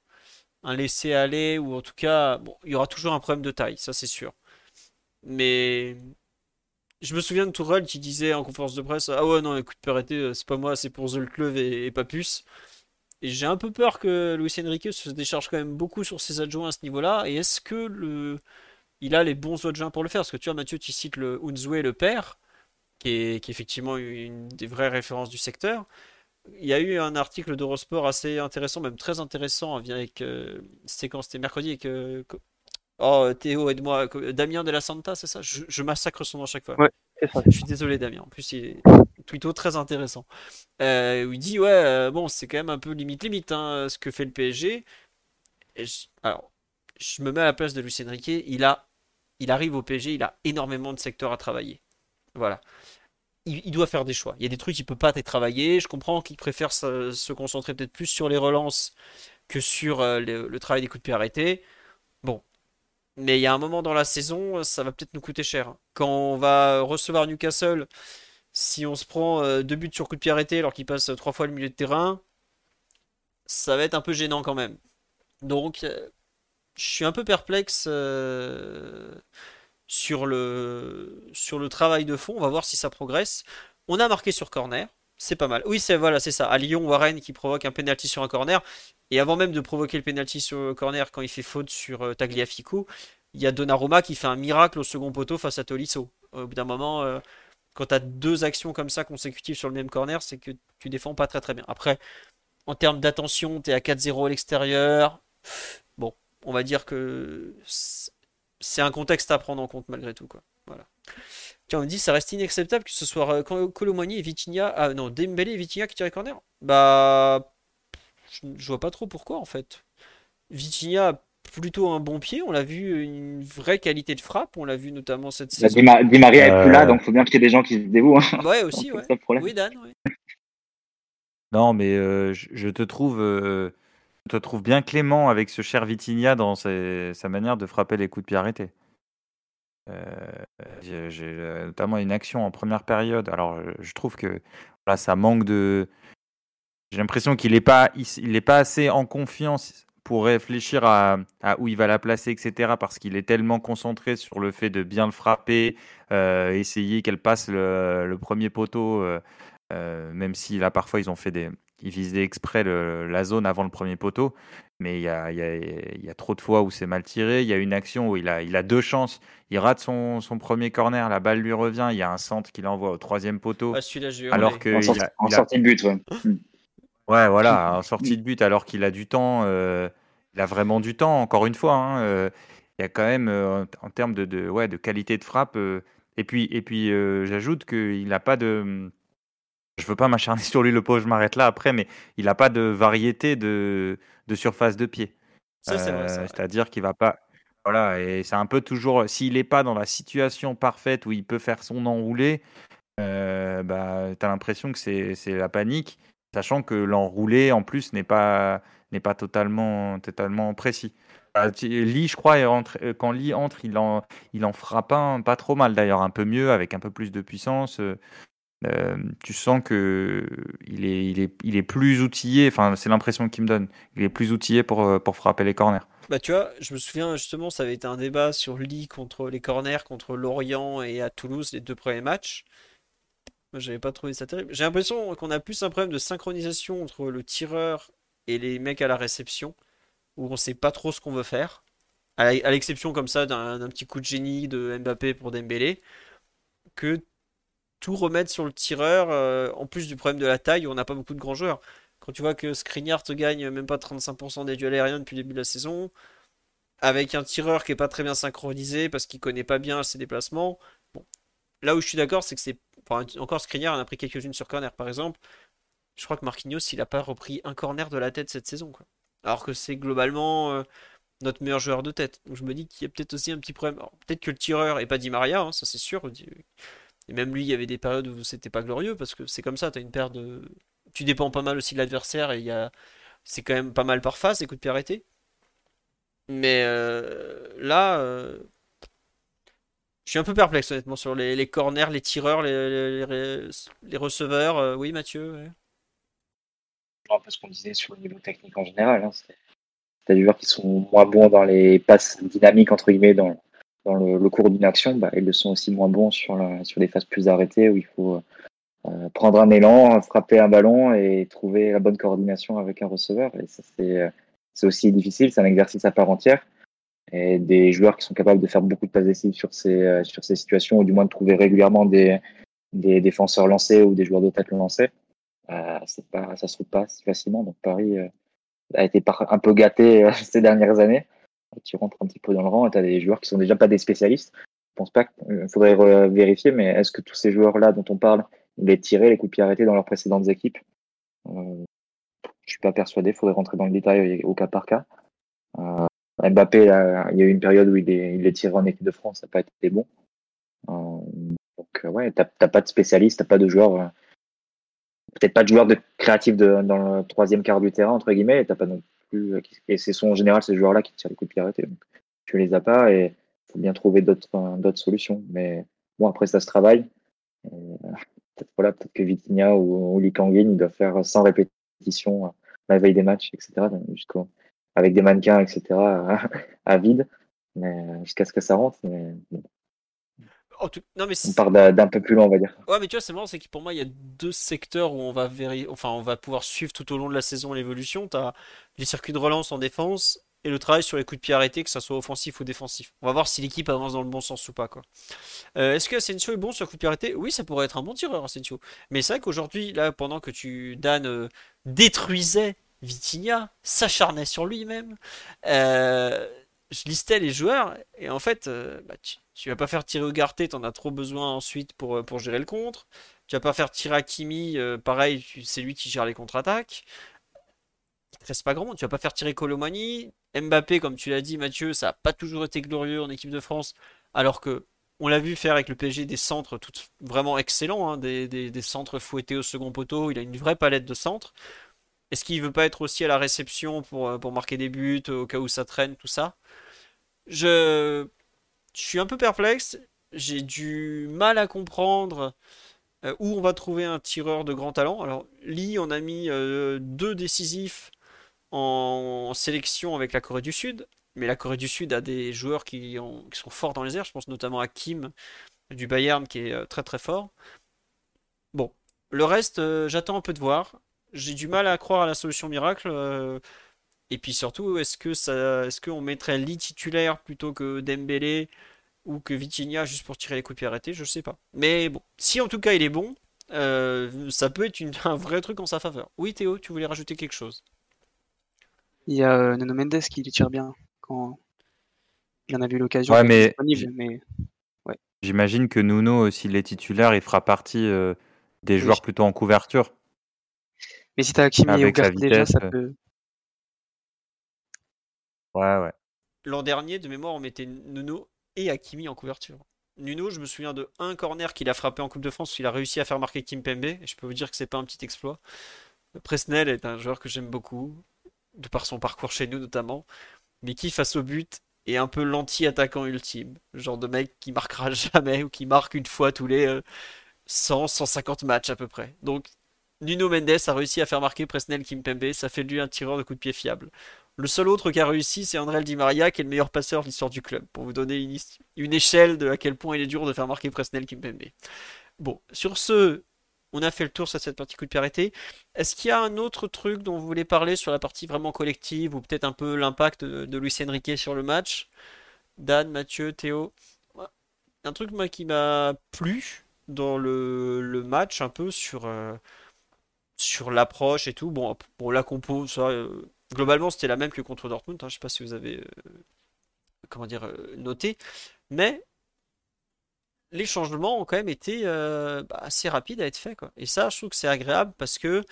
un laisser-aller, ou en tout cas, bon, il y aura toujours un problème de taille, ça c'est sûr. Mais je me souviens de Tourelle qui disait en conférence de presse Ah ouais, non, écoute, arrêter, c'est pas moi, c'est pour Zolkleuv et, et pas plus. Et j'ai un peu peur que Luis Enrique se décharge quand même beaucoup sur ses adjoints à ce niveau-là. Et est-ce que le il a les bons adjoints pour le faire? Parce que tu vois, Mathieu, tu cites le Unzue, le père, qui est, effectivement une des vraies références du secteur. Il y a eu un article d'Eurosport assez intéressant, même très intéressant, avec. Euh, C'était mercredi avec. Euh, oh, Théo, aide-moi. Damien de la Santa, c'est ça? Je, massacre son nom à chaque fois. Ouais, Je suis désolé, Damien. En plus, il est plutôt très intéressant. Euh, il dit Ouais, bon, c'est quand même un peu limite-limite hein, ce que fait le PSG. alors, je me mets à la place de Lucien Riquet. Il a il arrive au PSG, il a énormément de secteurs à travailler. Voilà. Il, doit faire des choix. Il y a des trucs qu'il peut pas travailler. Je comprends qu'il préfère se, concentrer peut-être plus sur les relances que sur euh, le, travail des coups de pied arrêtés. Bon. Mais il y a un moment dans la saison, ça va peut-être nous coûter cher. Quand on va recevoir Newcastle, si on se prend euh, deux buts sur coup de pied arrêté alors qu'il passe trois fois le milieu de terrain, ça va être un peu gênant quand même. Donc, euh, je suis un peu perplexe euh, sur le, sur le travail de fond. On va voir si ça progresse. On a marqué sur corner. C'est pas mal. Oui, c'est voilà, c'est ça. À Lyon, Warren qui provoque un penalty sur un corner. Et avant même de provoquer le penalty sur le corner, quand il fait faute sur Tagliafico, il y a Donnarumma qui fait un miracle au second poteau face à Tolisso. Au bout d'un moment, quand tu as deux actions comme ça consécutives sur le même corner, c'est que tu défends pas très très bien. Après, en termes d'attention, tu es à 4-0 à l'extérieur. Bon, on va dire que c'est un contexte à prendre en compte malgré tout. Voilà. Tiens, on me dit ça reste inacceptable que ce soit Colomani et Vitinha. Ah non, Dembélé et Vitinha qui tirent corner. Bah. Je, je vois pas trop pourquoi en fait. Vitinha plutôt un bon pied. On l'a vu, une vraie qualité de frappe. On l'a vu notamment cette bah, saison. Di, Maria est plus là, euh. donc il faut bien qu'il y ait des gens qui se dévouent. Hein. Ouais, aussi, ouais. Oui, Dan, Non, mais euh, je, te trouve, euh, te trouve bien clément avec ce cher Vitinha dans sa manière de frapper les coups de pied arrêtés. J'ai notamment une action en première période. Alors, je trouve que là, ça manque de. J'ai l'impression qu'il n'est pas, il, pas assez en confiance pour réfléchir à, où il va la placer, etc. Parce qu'il est tellement concentré sur le fait de bien le frapper, euh, essayer qu'elle passe le, premier poteau, euh, euh, même si là parfois ils ont fait des, ils visaient exprès la zone avant le premier poteau. Mais il y a, y a, trop de fois où c'est mal tiré. Il y a une action où il a, il a deux chances. Il rate son, son, premier corner, la balle lui revient. Il y a un centre qu'il envoie au troisième poteau. Ah, alors que en, sortie de but, ouais. Ouais, voilà, en sortie de but, alors qu'il a du temps, euh, il a vraiment du temps, encore une fois. Hein, euh, il y a quand même, euh, en, termes de, de, ouais, de qualité de frappe, et puis, et puis j'ajoute qu'il n'a pas de. Je veux pas m'acharner sur lui, le pauvre, je m'arrête là après, mais il n'a pas de variété de, de surface de pied. C'est-à-dire qu'il va pas. Voilà, et c'est un peu toujours. S'il n'est pas dans la situation parfaite où il peut faire son enroulé, bah, tu as l'impression que c'est la panique. Sachant que l'enroulé, en plus, n'est pas, n'est pas totalement, totalement précis. Bah, Lee, je crois, euh, quand Lee entre, il en, il en frappe un, pas trop mal d'ailleurs, un peu mieux, avec un peu plus de puissance. Euh, euh, tu sens que il est, plus outillé. Enfin, c'est l'impression qu'il me donne. Il est plus outillé pour, pour frapper les corners. Bah tu vois, je me souviens justement, ça avait été un débat sur Lee contre les corners contre Lorient et à Toulouse les deux premiers matchs. Moi, j'avais pas trouvé ça terrible. J'ai l'impression qu'on a plus un problème de synchronisation entre le tireur et les mecs à la réception, où on sait pas trop ce qu'on veut faire. À l'exception comme ça d'un petit coup de génie de Mbappé pour Dembélé, que tout remettre sur le tireur, euh, en plus du problème de la taille, on n'a pas beaucoup de grands joueurs. Quand tu vois que Skriniar te gagne même pas 35% des duels aériens depuis le début de la saison, avec un tireur qui est pas très bien synchronisé parce qu'il connaît pas bien ses déplacements, bon, là où je suis d'accord, c'est que c'est Enfin, encore Skriniar en a pris quelques-unes sur corner par exemple. Je crois que Marquinhos, il a pas repris un corner de la tête cette saison. Quoi. Alors que c'est globalement euh, notre meilleur joueur de tête. Donc je me dis qu'il y a peut-être aussi un petit problème. Peut-être que le tireur est pas dit Maria, hein, ça c'est sûr. Et même lui, il y avait des périodes où c'était pas glorieux parce que c'est comme ça, tu as une paire de. Tu dépends pas mal aussi de l'adversaire et il y a... c'est quand même pas mal par face, écoute coups de arrêtés. Mais euh, là, euh, je suis un peu perplexe honnêtement sur les, corners, les tireurs, les, receveurs. Euh, oui, Mathieu Un peu ce qu'on disait sur le niveau technique en général. Hein. C'est des joueurs qui sont moins bons dans les passes dynamiques, entre guillemets, dans, dans le, cours d'une action. Bah, ils le sont aussi moins bons sur, sur les phases plus arrêtées où il faut euh, prendre un élan, frapper un ballon et trouver la bonne coordination avec un receveur. Et ça, c'est aussi difficile, c'est un exercice à part entière et des joueurs qui sont capables de faire beaucoup de passes décisives sur ces, euh, sur ces situations, ou du moins de trouver régulièrement des, des défenseurs lancés ou des joueurs de tête lancés. Euh, c'est pas, ça se trouve pas si facilement. Donc Paris euh, a été un peu gâté euh, ces dernières années. Tu rentres un petit peu dans le rang tu as des joueurs qui sont déjà pas des spécialistes. Je pense pas qu'il faudrait vérifier, mais est-ce que tous ces joueurs-là dont on parle, ils les tiraient, les coups de arrêtés dans leurs précédentes équipes? Euh, Je suis pas persuadé. Il faudrait rentrer dans le détail au cas par cas. Euh, Mbappé, il y a eu une période où il est, il en équipe de France, ça n'a pas été bon. Euh, donc, euh, ouais, t'as pas de spécialiste, t'as pas de joueur, euh, peut-être pas de joueur de créatif dans le troisième quart du terrain, entre guillemets, et t'as pas non plus, et c'est son en général ces joueurs-là qui tirent les coups de pied arrêtés. Donc, tu les as pas et il faut bien trouver d'autres, solutions. Mais bon, après, ça se travaille. peut-être voilà, peut que Vitinha ou, ou Lee Kangin doivent faire 100 répétitions la veille des matchs, etc. Jusqu'au, avec des mannequins, etc. à, vide, jusqu'à ce que ça rentre. Non, mais on part d'un peu plus loin, on va dire. Ouais, mais tu vois, c'est marrant, c'est que pour moi, il y a deux secteurs où on va, enfin, on va pouvoir suivre tout au long de la saison l'évolution. Tu as les circuits de relance en défense et le travail sur les coups de pied arrêtés, que ça soit offensif ou défensif. On va voir si l'équipe avance dans le bon sens ou pas. quoi. Euh, est-ce que Asensio est bon sur coup de pied arrêté Oui, ça pourrait être un bon tireur, Asensio. Mais c'est vrai qu'aujourd'hui, là, pendant que tu, Dan, euh, détruisais Vitinha, s'acharnait sur lui-même, euh, je listais les joueurs, et en fait, bah, tu, vas pas faire tirer Ugarte, t'en as trop besoin ensuite pour, pour gérer le contre. Tu vas pas faire tirer Hakimi, pareil, c'est lui qui gère les contre-attaques il reste pas grand Tu vas pas faire tirer Colomani. Mbappé, comme tu l'as dit, Mathieu, ça n'a pas toujours été glorieux en équipe de France, alors que on l'a vu faire avec le PSG des centres tout, vraiment excellents, hein, des, centres fouettés au second poteau. Il a une vraie palette de centres. Est-ce qu'il veut pas être aussi à la réception pour, euh, pour marquer des buts au cas où ça traîne, tout ça? Je, suis un peu perplexe. J'ai du mal à comprendre euh, où on va trouver un tireur de grand talent. Alors, Lee, on a mis euh, deux décisifs en sélection avec la Corée du Sud. Mais la Corée du Sud a des joueurs qui, sont forts dans les airs. Je pense notamment à Kim du Bayern qui est très très fort. Bon, le reste, j'attends un peu de voir. J'ai du mal à croire à la solution miracle. Euh, et puis surtout, est-ce que ça, est-ce qu'on mettrait Lee titulaire plutôt que Dembélé ou que Vitinha juste pour tirer les coups de pied arrêtés? Je sais pas. Mais bon, si en tout cas il est bon, ça peut être un vrai truc en sa faveur. Oui Théo, tu voulais rajouter quelque chose? Il y a euh, Nuno Mendes qui lui tire bien quand il en a eu l'occasion. Ouais, mais, J'imagine que Nuno, s'il est titulaire, il fera partie euh, des joueurs plutôt en couverture. Mais si t'as Hakimi et Ugarte déjà, ça euh. peut. Ouais, ouais. L'an dernier, de mémoire, on mettait Nuno et Hakimi en couverture. Nuno, je me souviens de un corner qu'il a frappé en Coupe de France, il a réussi à faire marquer Kim Pembe, et je peux vous dire que c'est pas un petit exploit. Presnel est un joueur que j'aime beaucoup de par son parcours chez nous notamment, mais qui face au but est un peu l'anti-attaquant ultime. Le genre de mec qui marquera jamais ou qui marque une fois tous les 100, euh, 150 matchs à peu près. Donc Nuno Mendes a réussi à faire marquer Presnel Kimpembe, ça fait lui un tireur de coup de pied fiable. Le seul autre qui a réussi, c'est André Di Maria, qui est le meilleur passeur de l'histoire du club, pour vous donner une, échelle de à quel point il est dur de faire marquer Presnel Kimpembe. Bon, sur ce, on a fait le tour sur cette partie coup de pied Est-ce qu'il y a un autre truc dont vous voulez parler sur la partie vraiment collective ou peut-être un peu l'impact de, Luis Enrique sur le match? Dan, Mathieu, Théo? Un truc moi, qui m'a plu dans le, match un peu sur, euh, sur l'approche et tout. Bon, pour la compo, euh, globalement c'était la même que contre Dortmund. Hein, je ne sais pas si vous avez euh, comment dire, noté. Mais les changements ont quand même été euh, bah, assez rapides à être faits. Et ça, je trouve que c'est agréable parce que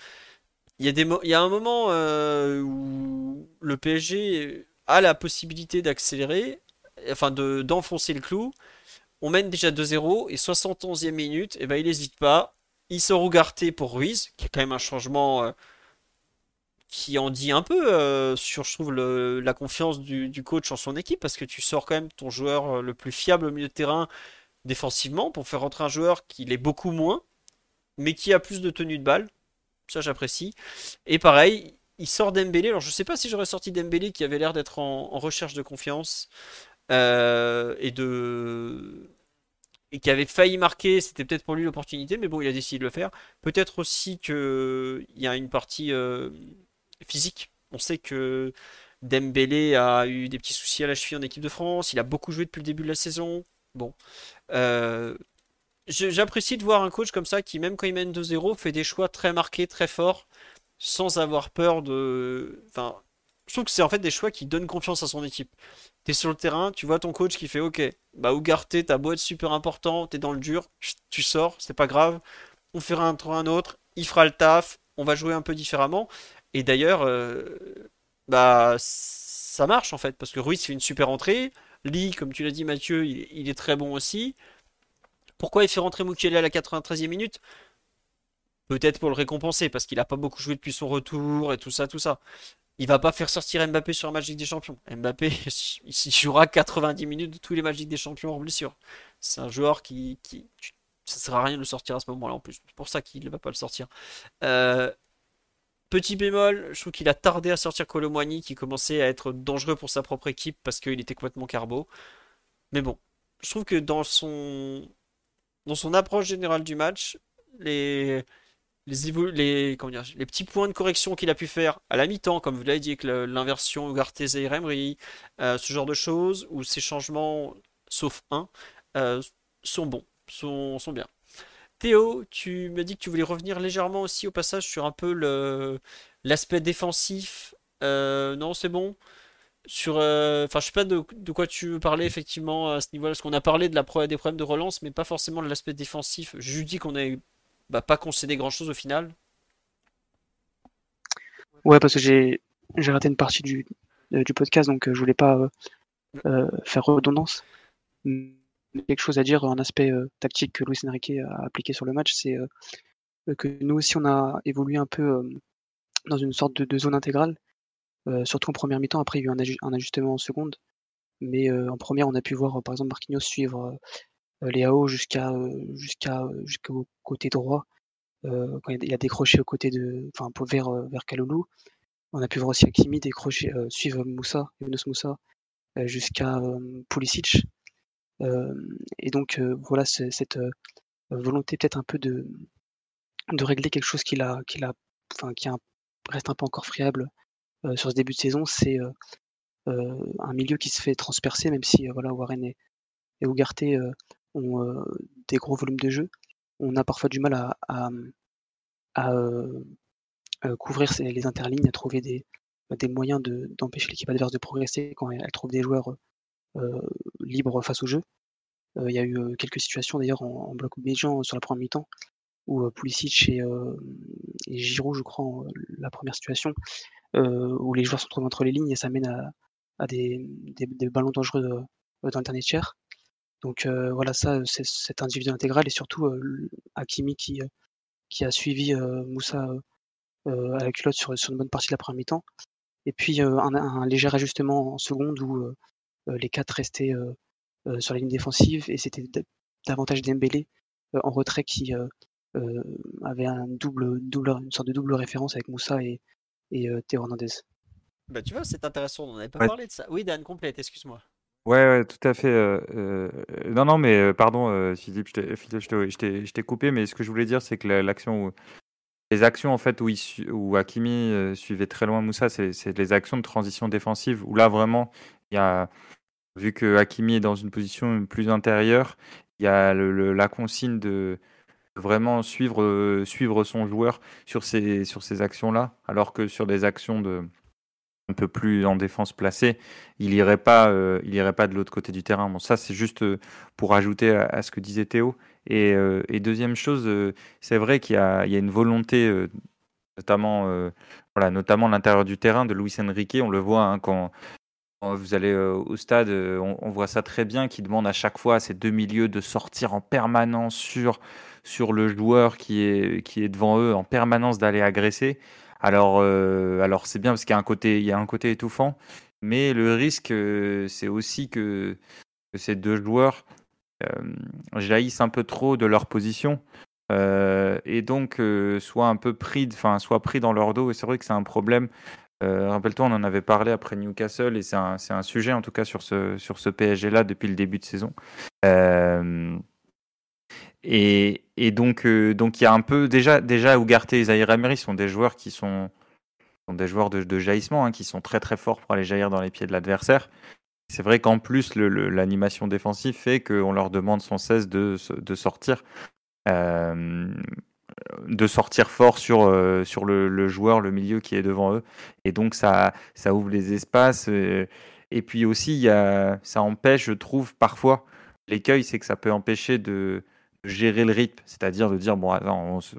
il y, a un moment euh, où le PSG a la possibilité d'accélérer, enfin de, d'enfoncer le clou. On mène déjà 2-0 et 71e minute, et eh ben il n'hésite pas. Il sort Ougarté pour Ruiz, qui est quand même un changement euh, qui en dit un peu sur, je trouve, la confiance du, coach en son équipe, parce que tu sors quand même ton joueur le plus fiable au milieu de terrain défensivement pour faire rentrer un joueur qui l'est beaucoup moins, mais qui a plus de tenue de balle. Ça, j'apprécie. Et pareil, il sort Dembélé. Alors, je sais pas si j'aurais sorti Dembélé qui avait l'air d'être en, recherche de confiance euh, et de et qui avait failli marquer. C'était peut-être pour lui l'opportunité, mais bon, il a décidé de le faire. Peut-être aussi que il y a une partie euh, physique. On sait que Dembélé a eu des petits soucis à la cheville en équipe de France. Il a beaucoup joué depuis le début de la saison. Bon. Euh, j'apprécie de voir un coach comme ça qui, même quand il mène 2-0, fait des choix très marqués, très forts, sans avoir peur de. Enfin, je trouve que c'est en fait des choix qui donnent confiance à son équipe. T'es sur le terrain, tu vois ton coach qui fait Ok, bah Ougarté, ta boîte super important, t'es dans le dur, tu sors, c'est pas grave, on fera un tour un autre, il fera le taf, on va jouer un peu différemment. Et d'ailleurs, euh, bah ça marche en fait, parce que Ruiz fait une super entrée, Lee, comme tu l'as dit Mathieu, il, est très bon aussi. Pourquoi il fait rentrer Mukiele à la 93e minute? Peut-être pour le récompenser, parce qu'il n'a pas beaucoup joué depuis son retour et tout ça, tout ça. Il va pas faire sortir Mbappé sur un match des Champions. Mbappé, il jouera 90 minutes de tous les matchs des Champions en blessure. C'est un joueur qui, ça sert à rien de le sortir à ce moment-là en plus. C'est pour ça qu'il ne va pas le sortir. Euh, petit bémol, je trouve qu'il a tardé à sortir Colomwani qui commençait à être dangereux pour sa propre équipe parce qu'il était complètement carbo. Mais bon, je trouve que dans son dans son approche générale du match, les les, petits points de correction qu'il a pu faire à la mi-temps, comme vous l'avez dit, avec l'inversion Ugarte et Remri, euh, ce genre de choses, où ces changements, sauf un, euh, sont bons, sont, sont bien. Théo, tu me dis que tu voulais revenir légèrement aussi au passage sur un peu l'aspect défensif. Euh, non, c'est bon. Sur, enfin, je sais pas de, quoi tu veux parler effectivement à ce niveau-là, parce qu'on a parlé de la, des problèmes de relance, mais pas forcément de l'aspect défensif. Je dis qu'on a bah, pas concéder grand chose au final. Ouais, parce que j'ai raté une partie du, euh, podcast, donc euh, je voulais pas euh, faire redondance. Quelque chose à dire, un aspect tactique que Luis Enrique a appliqué sur le match, c'est que nous aussi on a évolué un peu dans une sorte de, zone intégrale, surtout en première mi-temps. Après, il y a eu un, ajustement en seconde, mais en première, on a pu voir par exemple Marquinhos suivre Léao jusqu'à jusqu'à jusqu'au côté droit quand il a décroché au côté de enfin vers vers Kaloulou. On a pu voir aussi Hakimi décrocher suivre Moussa, Yunus Moussa jusqu'à Pulisic. et donc voilà cette volonté peut-être un peu de régler quelque chose qui a qui reste un peu encore friable sur ce début de saison, c'est un milieu qui se fait transpercer, même si voilà Warren et, et Ugarte ont des gros volumes de jeu. On a parfois du mal à, à, couvrir les interlignes, à trouver des, des moyens d'empêcher l'équipe adverse de progresser quand elle, trouve des joueurs libres face au jeu. Il y a eu quelques situations d'ailleurs en, bloc médian sur la première mi-temps où Pulisic et, et, Giroud, je crois, la première situation, où les joueurs se trouvent entre les lignes et ça mène à, des, des, ballons dangereux dans le dernier tiers. Donc voilà, ça, c'est cet individu intégral et surtout Hakimi qui, qui a suivi Moussa à la culotte sur, sur, une bonne partie de la première mi-temps. Et puis un, léger ajustement en seconde où les quatre restaient sur la ligne défensive et c'était davantage Dembélé en retrait qui avait un double, double, une sorte de double référence avec Moussa et, et Théo Hernandez. Bah tu vois, c'est intéressant, on n'avait pas parlé de ça. Oui Dan, complète, excuse-moi. Ouais, tout à fait. Euh, non, non, mais pardon, Philippe, je t'ai coupé, mais ce que je voulais dire, c'est que les actions en fait où, il où Hakimi suivait très loin Moussa, c'est les actions de transition défensive où là vraiment, vu que Hakimi est dans une position plus intérieure, il y a la consigne de vraiment suivre, son joueur sur sur ces actions-là, alors que sur des actions de un peu plus en défense placée, il irait pas, euh, il irait pas de l'autre côté du terrain. Bon, ça c'est juste euh, pour ajouter à, ce que disait Théo. Et, euh, deuxième chose, c'est vrai qu'il y, a une volonté, notamment, voilà, notamment l'intérieur du terrain de Luis Enrique. On le voit hein, quand, vous allez au stade, on, voit ça très bien, qui demande à chaque fois à ces deux milieux de sortir en permanence sur, sur le joueur qui est, qui est devant eux, en permanence d'aller agresser. Alors, euh, alors c'est bien parce qu'il y a un côté, il y a un côté étouffant, mais le risque, euh, c'est aussi que, ces deux joueurs euh, jaillissent un peu trop de leur position et donc soient un peu pris, enfin, soient pris dans leur dos. Et c'est vrai que c'est un problème. Rappelle-toi, on en avait parlé après Newcastle et c'est un, un, sujet en tout cas sur ce, sur ce PSG-là depuis le début de saison. Et, donc, euh, donc il y a un peu déjà, déjà Ugarte et Zahir Emery sont des joueurs qui sont, sont des joueurs de, jaillissement, hein, qui sont très très forts pour aller jaillir dans les pieds de l'adversaire. C'est vrai qu'en plus, l'animation défensive fait qu'on leur demande sans cesse de, de sortir, euh, de sortir fort sur, euh, sur le, joueur, le milieu qui est devant eux. Et donc ça, ça ouvre les espaces. Et, puis aussi, y a, ça empêche, je trouve, parfois, l'écueil, c'est que ça peut empêcher de, gérer le rythme, c'est-à-dire de dire bon,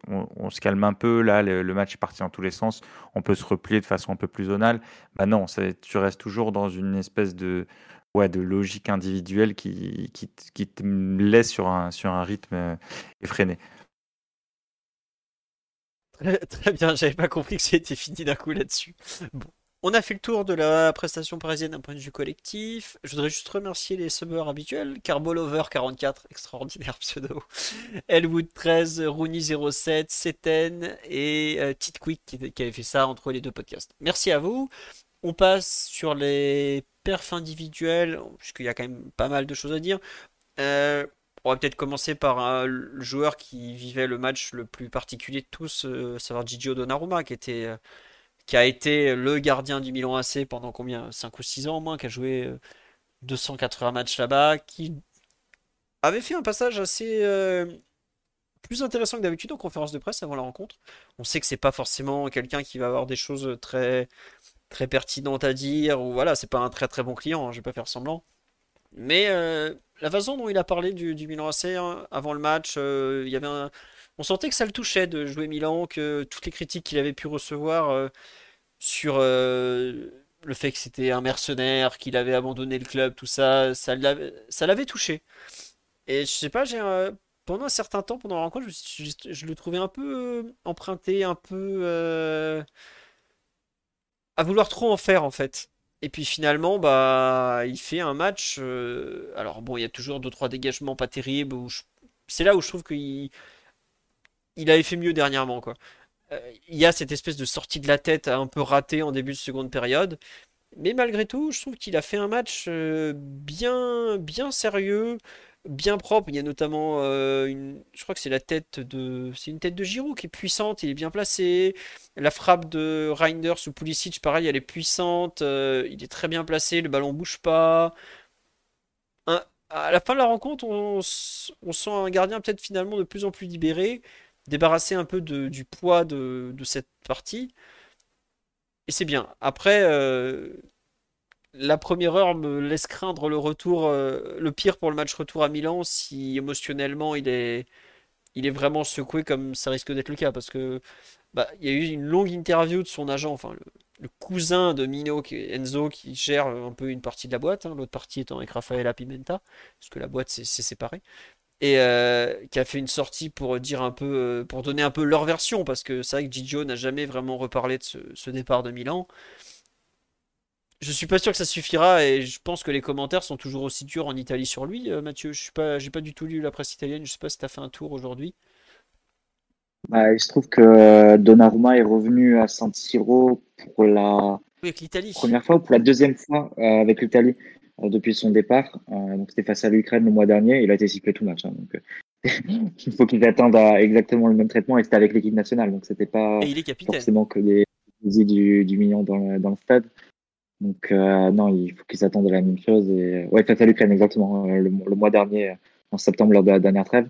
on, se calme un peu, là, le, match est parti dans tous les sens, on peut se replier de façon un peu plus zonale. Bah non, tu restes toujours dans une espèce de, ouais, de logique individuelle qui, te laisse sur un, rythme euh, effréné. Très, très bien, j'avais pas compris que c'était fini d'un coup là-dessus. Bon. On a fait le tour de la prestation parisienne d'un point de vue collectif. Je voudrais juste remercier les subbers habituels. Carbolover 44, extraordinaire pseudo. Elwood 13, Rooney 07, Seten et euh, Quick qui, avait fait ça entre les deux podcasts. Merci à vous. On passe sur les perfs individuels, puisqu'il y a quand même pas mal de choses à dire. Euh, on va peut-être commencer par euh, le joueur qui vivait le match le plus particulier de tous, euh, savoir Gigio Donnarumma, qui était qui a été le gardien du Milan AC pendant combien 5 ou 6 ans au moins, qui a joué 280 matchs là-bas, qui avait fait un passage assez plus intéressant que d'habitude en conférence de presse avant la rencontre. On sait que c'est pas forcément quelqu'un qui va avoir des choses très très pertinentes à dire ou voilà, c'est pas un très très bon client, hein, je vais pas faire semblant. Mais euh, la façon dont il a parlé du, Milan AC hein, avant le match, euh, y avait on sentait que ça le touchait de jouer Milan, que toutes les critiques qu'il avait pu recevoir euh, sur le fait que c'était un mercenaire, qu'il avait abandonné le club, tout ça, ça l'avait touché. Et je sais pas, pendant un certain temps, pendant la rencontre, je, le trouvais un peu emprunté, un peu à vouloir trop en faire en fait. Et puis finalement, bah, il fait un match. Euh, alors bon, il y a toujours deux trois dégagements pas terribles. C'est là où je trouve qu'il il avait fait mieux dernièrement quoi. Il y a cette espèce de sortie de la tête un peu ratée en début de seconde période. Mais malgré tout, je trouve qu'il a fait un match euh, bien, bien sérieux, bien propre. Il y a notamment euh, une, je crois que c'est la tête de, c'est une tête de Giroud qui est puissante, il est bien placé. La frappe de Reinders ou Pulisic, pareil, elle est puissante, euh, il est très bien placé, le ballon bouge pas. à la fin de la rencontre, on, sent un gardien peut-être finalement de plus en plus libéré, débarrassé un peu du poids de, cette partie. Et c'est bien. Après, euh, la première heure me laisse craindre le retour, euh, le pire pour le match retour à Milan si émotionnellement il est, il est vraiment secoué comme ça risque d'être le cas parce que bah, il y a eu une longue interview de son agent, enfin le, cousin de Mino, qui Enzo, qui gère un peu une partie de la boîte, hein, l'autre partie étant avec Rafaela Pimenta, parce que la boîte c'est séparé, et euh, qui a fait une sortie pour dire un peu, euh, pour donner un peu leur version, parce que c'est vrai que Gigio n'a jamais vraiment reparlé de ce départ de Milan je suis pas sûr que ça suffira et je pense que les commentaires sont toujours aussi durs en Italie sur lui, euh, Mathieu. Je suis pas, j'ai pas du tout lu la presse italienne. Je sais pas si tu as fait un tour aujourd'hui. Bah, il se trouve que Donnarumma est revenu à San Siro pour la première fois ou pour la deuxième fois euh, avec l'Italie depuis son départ. donc c'était face à l'Ukraine le mois dernier. Il a été sifflé tout match. Hein, donc il faut qu'il attende à exactement le même traitement et c'était avec l'équipe nationale. Donc c'était pas forcément que des du, du million dans dans le stade. Donc euh, non, il faut qu'ils s'attendent à la même chose. Et... Ouais, face à l'Ukraine, exactement. Euh, le, mois dernier, en septembre, lors de la dernière trêve.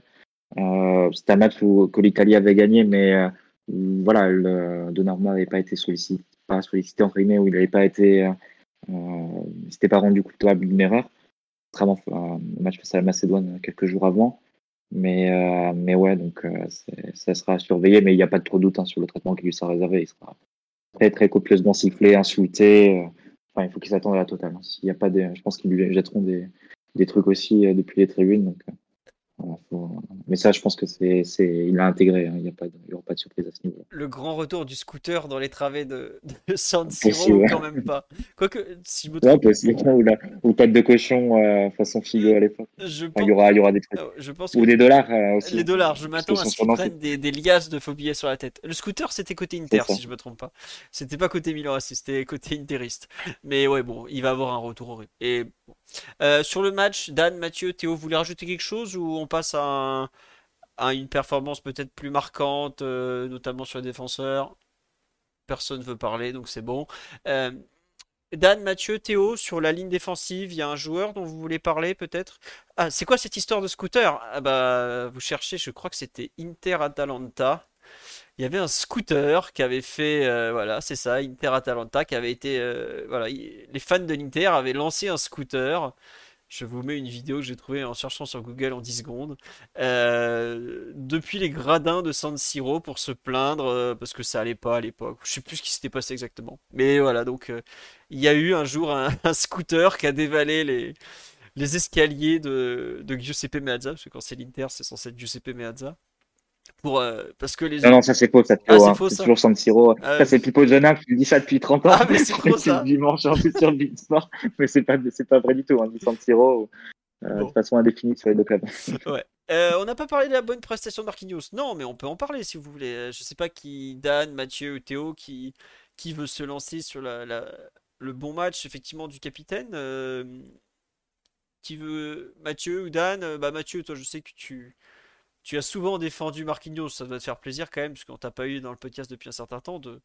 Euh, C'était un match où, que l'Italie avait gagné, mais euh, voilà, le Donnarumma n'avait pas été sollicité, pas sollicité entre guillemets, où il n'avait pas été, euh, s'était pas rendu coupable d'une erreur. Vraiment, le match face à la Macédoine quelques jours avant. Mais, euh, mais ouais, donc ça sera surveillé, mais il n'y a pas de trop doute hein, sur le traitement qui lui sera réservé. Il sera très très copieusement sifflé, insulté il faut qu'ils s'attendent à la totale. Hein. S'il y a pas des, je pense qu'ils lui jetteront des, des trucs aussi euh, depuis les tribunes. Donc, euh, mais ça, je pense que c'est, il a intégré. Hein. Il n'y a pas, de... aura pas de surprise à ce niveau. Le grand retour du scooter dans les travées de, de San Siro, quand même pas. Quoique, si je me trompe. Ouais, ou, la, ou tête de cochon euh, façon Figo à l'époque. il y aura, il y aura des trucs. Euh, je pense ou des dollars euh, aussi. Les dollars. Je m'attends à ce qu'ils prennent des, des, liasses de faux billets sur la tête. Le scooter, c'était côté Inter, si je me trompe pas. C'était pas côté Milan c'était côté Interiste. Mais ouais, bon, il va avoir un retour horrible. Et euh, sur le match, Dan, Mathieu, Théo, vous voulez rajouter quelque chose ou on passe à, une performance peut-être plus marquante, euh, notamment sur les défenseurs? Personne ne veut parler, donc c'est bon. Euh, Dan, Mathieu, Théo, sur la ligne défensive, il y a un joueur dont vous voulez parler peut-être? Ah, c'est quoi cette histoire de scooter? Ah bah, vous cherchez, je crois que c'était Inter Atalanta il y avait un scooter qui avait fait, euh, voilà, c'est ça, Inter Atalanta, qui avait été, euh, voilà, les fans de l'Inter avaient lancé un scooter. Je vous mets une vidéo que j'ai trouvée en cherchant sur Google en 10 secondes. Euh, depuis les gradins de San Siro pour se plaindre parce que ça allait pas à l'époque. Je sais plus ce qui s'était passé exactement. Mais voilà, donc il y a eu un jour un, scooter qui a dévalé les, les escaliers de, de Giuseppe Meazza, parce que quand c'est l'Inter, c'est censé être Giuseppe Meazza Pour, euh, parce que les Non, non, ça c'est faux, ça Ah, hein. c'est toujours San Siro. Ah, ça c'est Pipo Zona qui dit ça depuis 30 ans. Ah, mais c'est ça. dimanche en plus sur le Bein Sport. Mais c'est pas, c'est pas vrai du tout, hein, du San Siro. euh, Bon. De façon indéfinie sur les deux clubs. Ouais. Euh, on n'a pas parlé de la bonne prestation de Marquinhos. Non, mais on peut en parler si vous voulez. Euh, Je sais pas qui, Dan, Mathieu ou Théo, qui, qui veut se lancer sur la, la- le bon match effectivement du capitaine. Qui veut Mathieu ou Dan? Bah Mathieu, toi, je sais que tu, tu as souvent défendu Marquinhos. Ça doit te faire plaisir quand même, parce qu'on t'a pas eu dans le podcast depuis un certain temps de,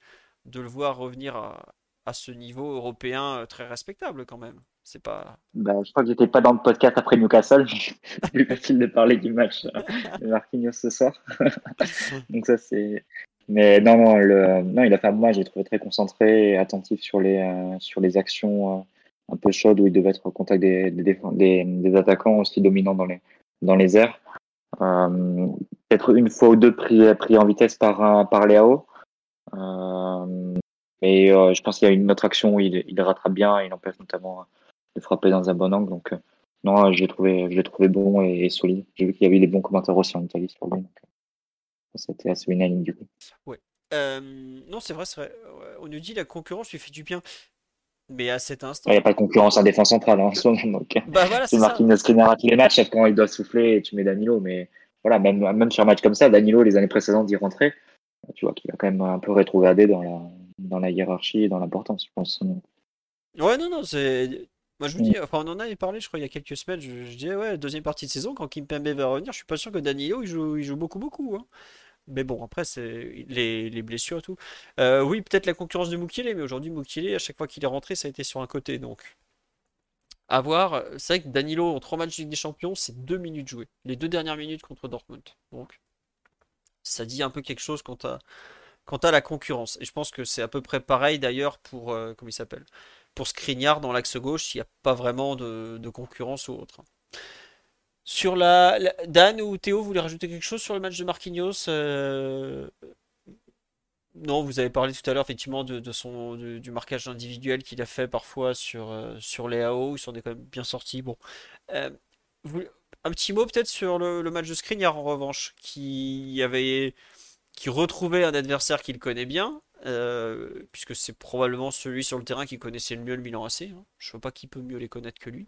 de le voir revenir à, à ce niveau européen euh, très respectable quand même. C'est pas. Bah, je crois que j'étais pas dans le podcast après Newcastle. C'est plus facile de parler du match euh, de Marquinhos ce soir. Donc ça c'est. Mais non, non, le... non, il a fait un. J'ai trouvé très concentré et attentif sur les euh, sur les actions un peu chaudes où il devait être au contact des des, des attaquants aussi dominants dans les dans les airs. Euh, Peut-être une fois ou deux pris pris en vitesse par un- par Léao. Euh, mais euh, je pense qu'il y a une autre action où il, il rattrape bien. Il empêche notamment de frapper dans un bon angle. Donc, euh, non, je l'ai trouvé, trouvé bon et, solide. J'ai vu qu'il y avait des bons commentaires aussi en Italie sur lui. Euh, c'était assez unanime du coup. Euh, non, c'est vrai, vrai. On nous dit la concurrence lui fait du bien. Mais à cet instant. Il n'y a pas de concurrence en défense centrale hein, en ce moment. Donc, Bah voilà, c'est. Marquinhos Skriniar à tous les matchs, quand il doit souffler et tu mets Danilo. Mais voilà, même, même sur un match comme ça, Danilo, les années précédentes, d'y rentrer, tu vois qu'il a quand même un peu rétrogradé dans la, dans la hiérarchie et dans l'importance, je pense. Ouais, non, non, c'est. Moi, je vous Mm. dis, enfin, on en avait parlé, je crois, il y a quelques semaines. Je, je disais, ouais, deuxième partie de saison, quand Kimpembe va revenir, je suis pas sûr que Danilo, il joue, il joue beaucoup, beaucoup. hein. Mais bon, après, c'est les, les blessures et tout. Euh, oui, peut-être la concurrence de Mukiele, mais aujourd'hui, Mukiele, à chaque fois qu'il est rentré, ça a été sur un côté. Donc, à voir. C'est vrai que Danilo, en trois matchs de Ligue des Champions, c'est deux minutes jouées. Les deux dernières minutes contre Dortmund. Donc, ça dit un peu quelque chose quant à, la concurrence. Et je pense que c'est à peu près pareil d'ailleurs pour, euh, comment il s'appelle, pour dans l'axe gauche, il n'y a pas vraiment de concurrence ou autre. Sur la, Dan ou Théo, vous voulez rajouter quelque chose sur le match de Marquinhos euh, Non, vous avez parlé tout à l'heure effectivement de, son du marquage individuel qu'il a fait parfois sur euh, sur les AO, ils sont quand même bien sortis. Bon, Euh, un petit mot peut-être sur le, le match de Skriniar en revanche, qui avait qui retrouvait un adversaire qu'il connaît bien, puisque c'est probablement celui sur le terrain qui connaissait le mieux le Milan AC. hein. Je ne vois pas qui peut mieux les connaître que lui.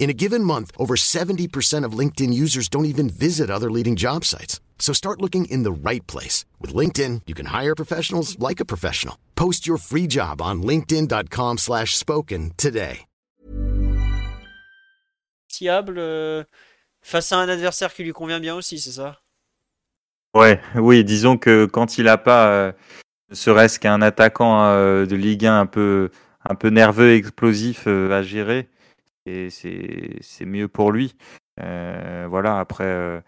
In a given month, over 70% of LinkedIn users don't even visit other leading job sites. So start looking in the right place. With LinkedIn, you can hire professionals like a professional. Post your free job on linkedin.com slash spoken today. fiable euh, face à un adversaire qui lui convient bien aussi, c'est ça? Ouais, oui, disons que quand il n'a pas, euh, ne serait-ce qu'un attaquant euh, de Ligue 1 un peu, un peu nerveux, explosif euh, à gérer, et c'est mieux pour lui. Euh, voilà, après, euh,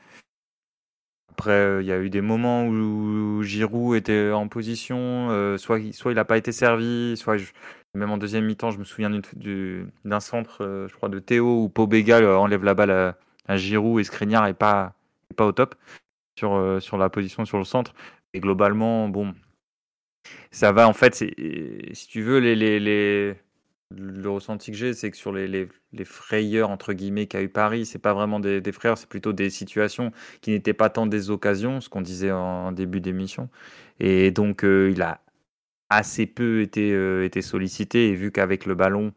après euh, il y a eu des moments où Giroud était en position, soit, soit il n'a pas été servi, soit même en deuxième mi-temps, je me souviens d'un centre, je crois, de Théo où Pobega enlève la balle à, à Giroud et Skriniar n'est pas, est pas au top sur, sur la position sur le centre. Et globalement, bon, ça va. En fait, si tu veux, les, les- le ressenti que j'ai, c'est que sur les, frayeurs, entre guillemets, qu'a eu Paris, c'est pas vraiment des, frayeurs, c'est plutôt des situations qui n'étaient pas tant des occasions, ce qu'on disait en début d'émission. Et donc, euh, il a assez peu été, euh, été sollicité. Et vu qu'avec le ballon,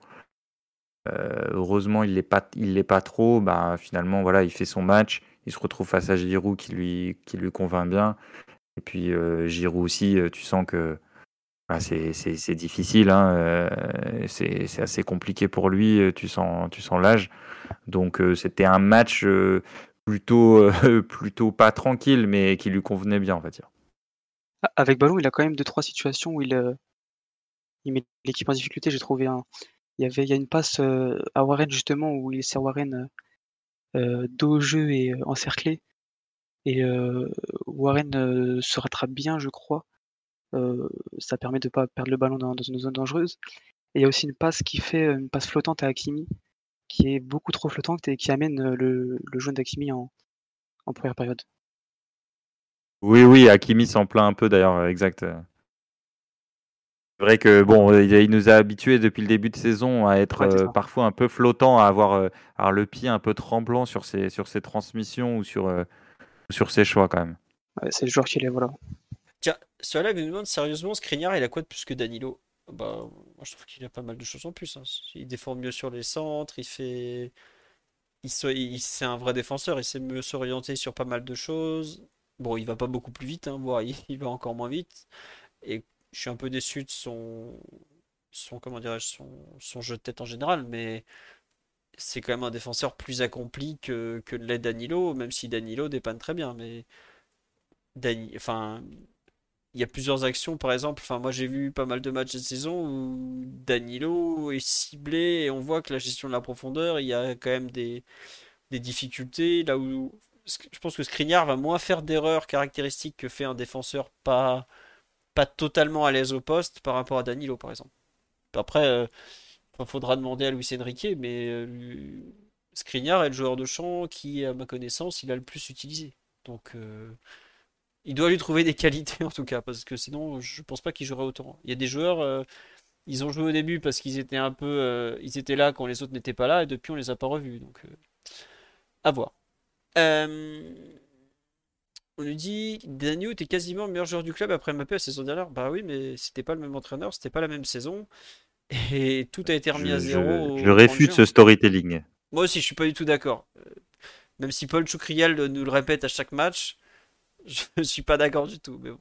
euh, heureusement, il l'est pas, l'est pas trop. Bah, finalement, voilà, il fait son match. Il se retrouve face à Giroud qui lui, qui lui convainc bien. Et puis Giroud aussi, tu sens que bah, c'est, difficile. hein, euh, c'est, assez compliqué pour lui. euh, Tu sens, tu l'âge. Donc euh, c'était un match plutôt, pas tranquille, mais qui lui convenait bien, on va dire. A- Avec ballon, il a quand même deux trois situations où il, met l'équipe en difficulté. J'ai trouvé un. Il y avait, a une passe à Warren justement où il sert Warren dos au jeu et encerclé. Et Warren se rattrape bien, je crois. Euh, ça permet de pas perdre le ballon dans, dans une zone dangereuse. Et il y a aussi une passe qui fait une passe flottante à Hakimi, qui est beaucoup trop flottante et qui amène le, le jaune d'Hakimi en, en première période. Oui, oui, Hakimi s'en plaint un peu d'ailleurs, exact. C'est vrai que bon, il nous a habitués depuis le début de saison à être Ouais, euh, parfois un peu flottant, à avoir, euh, avoir le pied un peu tremblant sur ses, sur ses transmissions ou sur, euh, sur ses choix quand même. Ouais, c'est le joueur qui est, voilà. Tiens, ce live nous demande sérieusement, Skriniar, il a quoi de plus que Danilo? Bah, moi je trouve qu'il a pas mal de choses en plus. hein. Il défend mieux sur les centres, il fait. Il, il- c'est un vrai défenseur, il sait mieux s'orienter sur pas mal de choses. Bon, il va pas beaucoup plus vite, hein, il, il va encore moins vite. Et je suis un peu déçu de son, son comment son, son jeu de tête en général, mais c'est quand même un défenseur plus accompli que, que l'est Danilo, même si Danilo dépanne très bien. Mais enfin, il y a plusieurs actions, par exemple. Enfin, moi j'ai vu pas mal de matchs de saison où Danilo est ciblé et on voit que la gestion de la profondeur, il y a quand même des, difficultés. Là où je pense que Skriniar va moins faire d'erreurs caractéristiques que fait un défenseur pas, totalement à l'aise au poste par rapport à Danilo, par exemple. Après, il faudra demander à Luis Enrique, mais euh, Skriniar est le joueur de champ qui, à ma connaissance, il a le plus utilisé. Donc, euh, il doit lui trouver des qualités en tout cas, parce que sinon, je pense pas qu'il jouerait autant. Il y a des joueurs, euh, ils ont joué au début parce qu'ils étaient un peu, euh, ils étaient là quand les autres n'étaient pas là, et depuis on les a pas revus. Donc, euh, à voir. On nous dit Daniel était quasiment le meilleur joueur du club après Mbappé la saison dernière. Bah oui, mais c'était pas le même entraîneur, c'était pas la même saison, et tout a été remis à zéro je- au je 30 réfute ce storytelling. Moi aussi, je suis pas du tout d'accord. Même si Paul Choukriel nous le répète à chaque match, je suis pas d'accord du tout. Mais bon,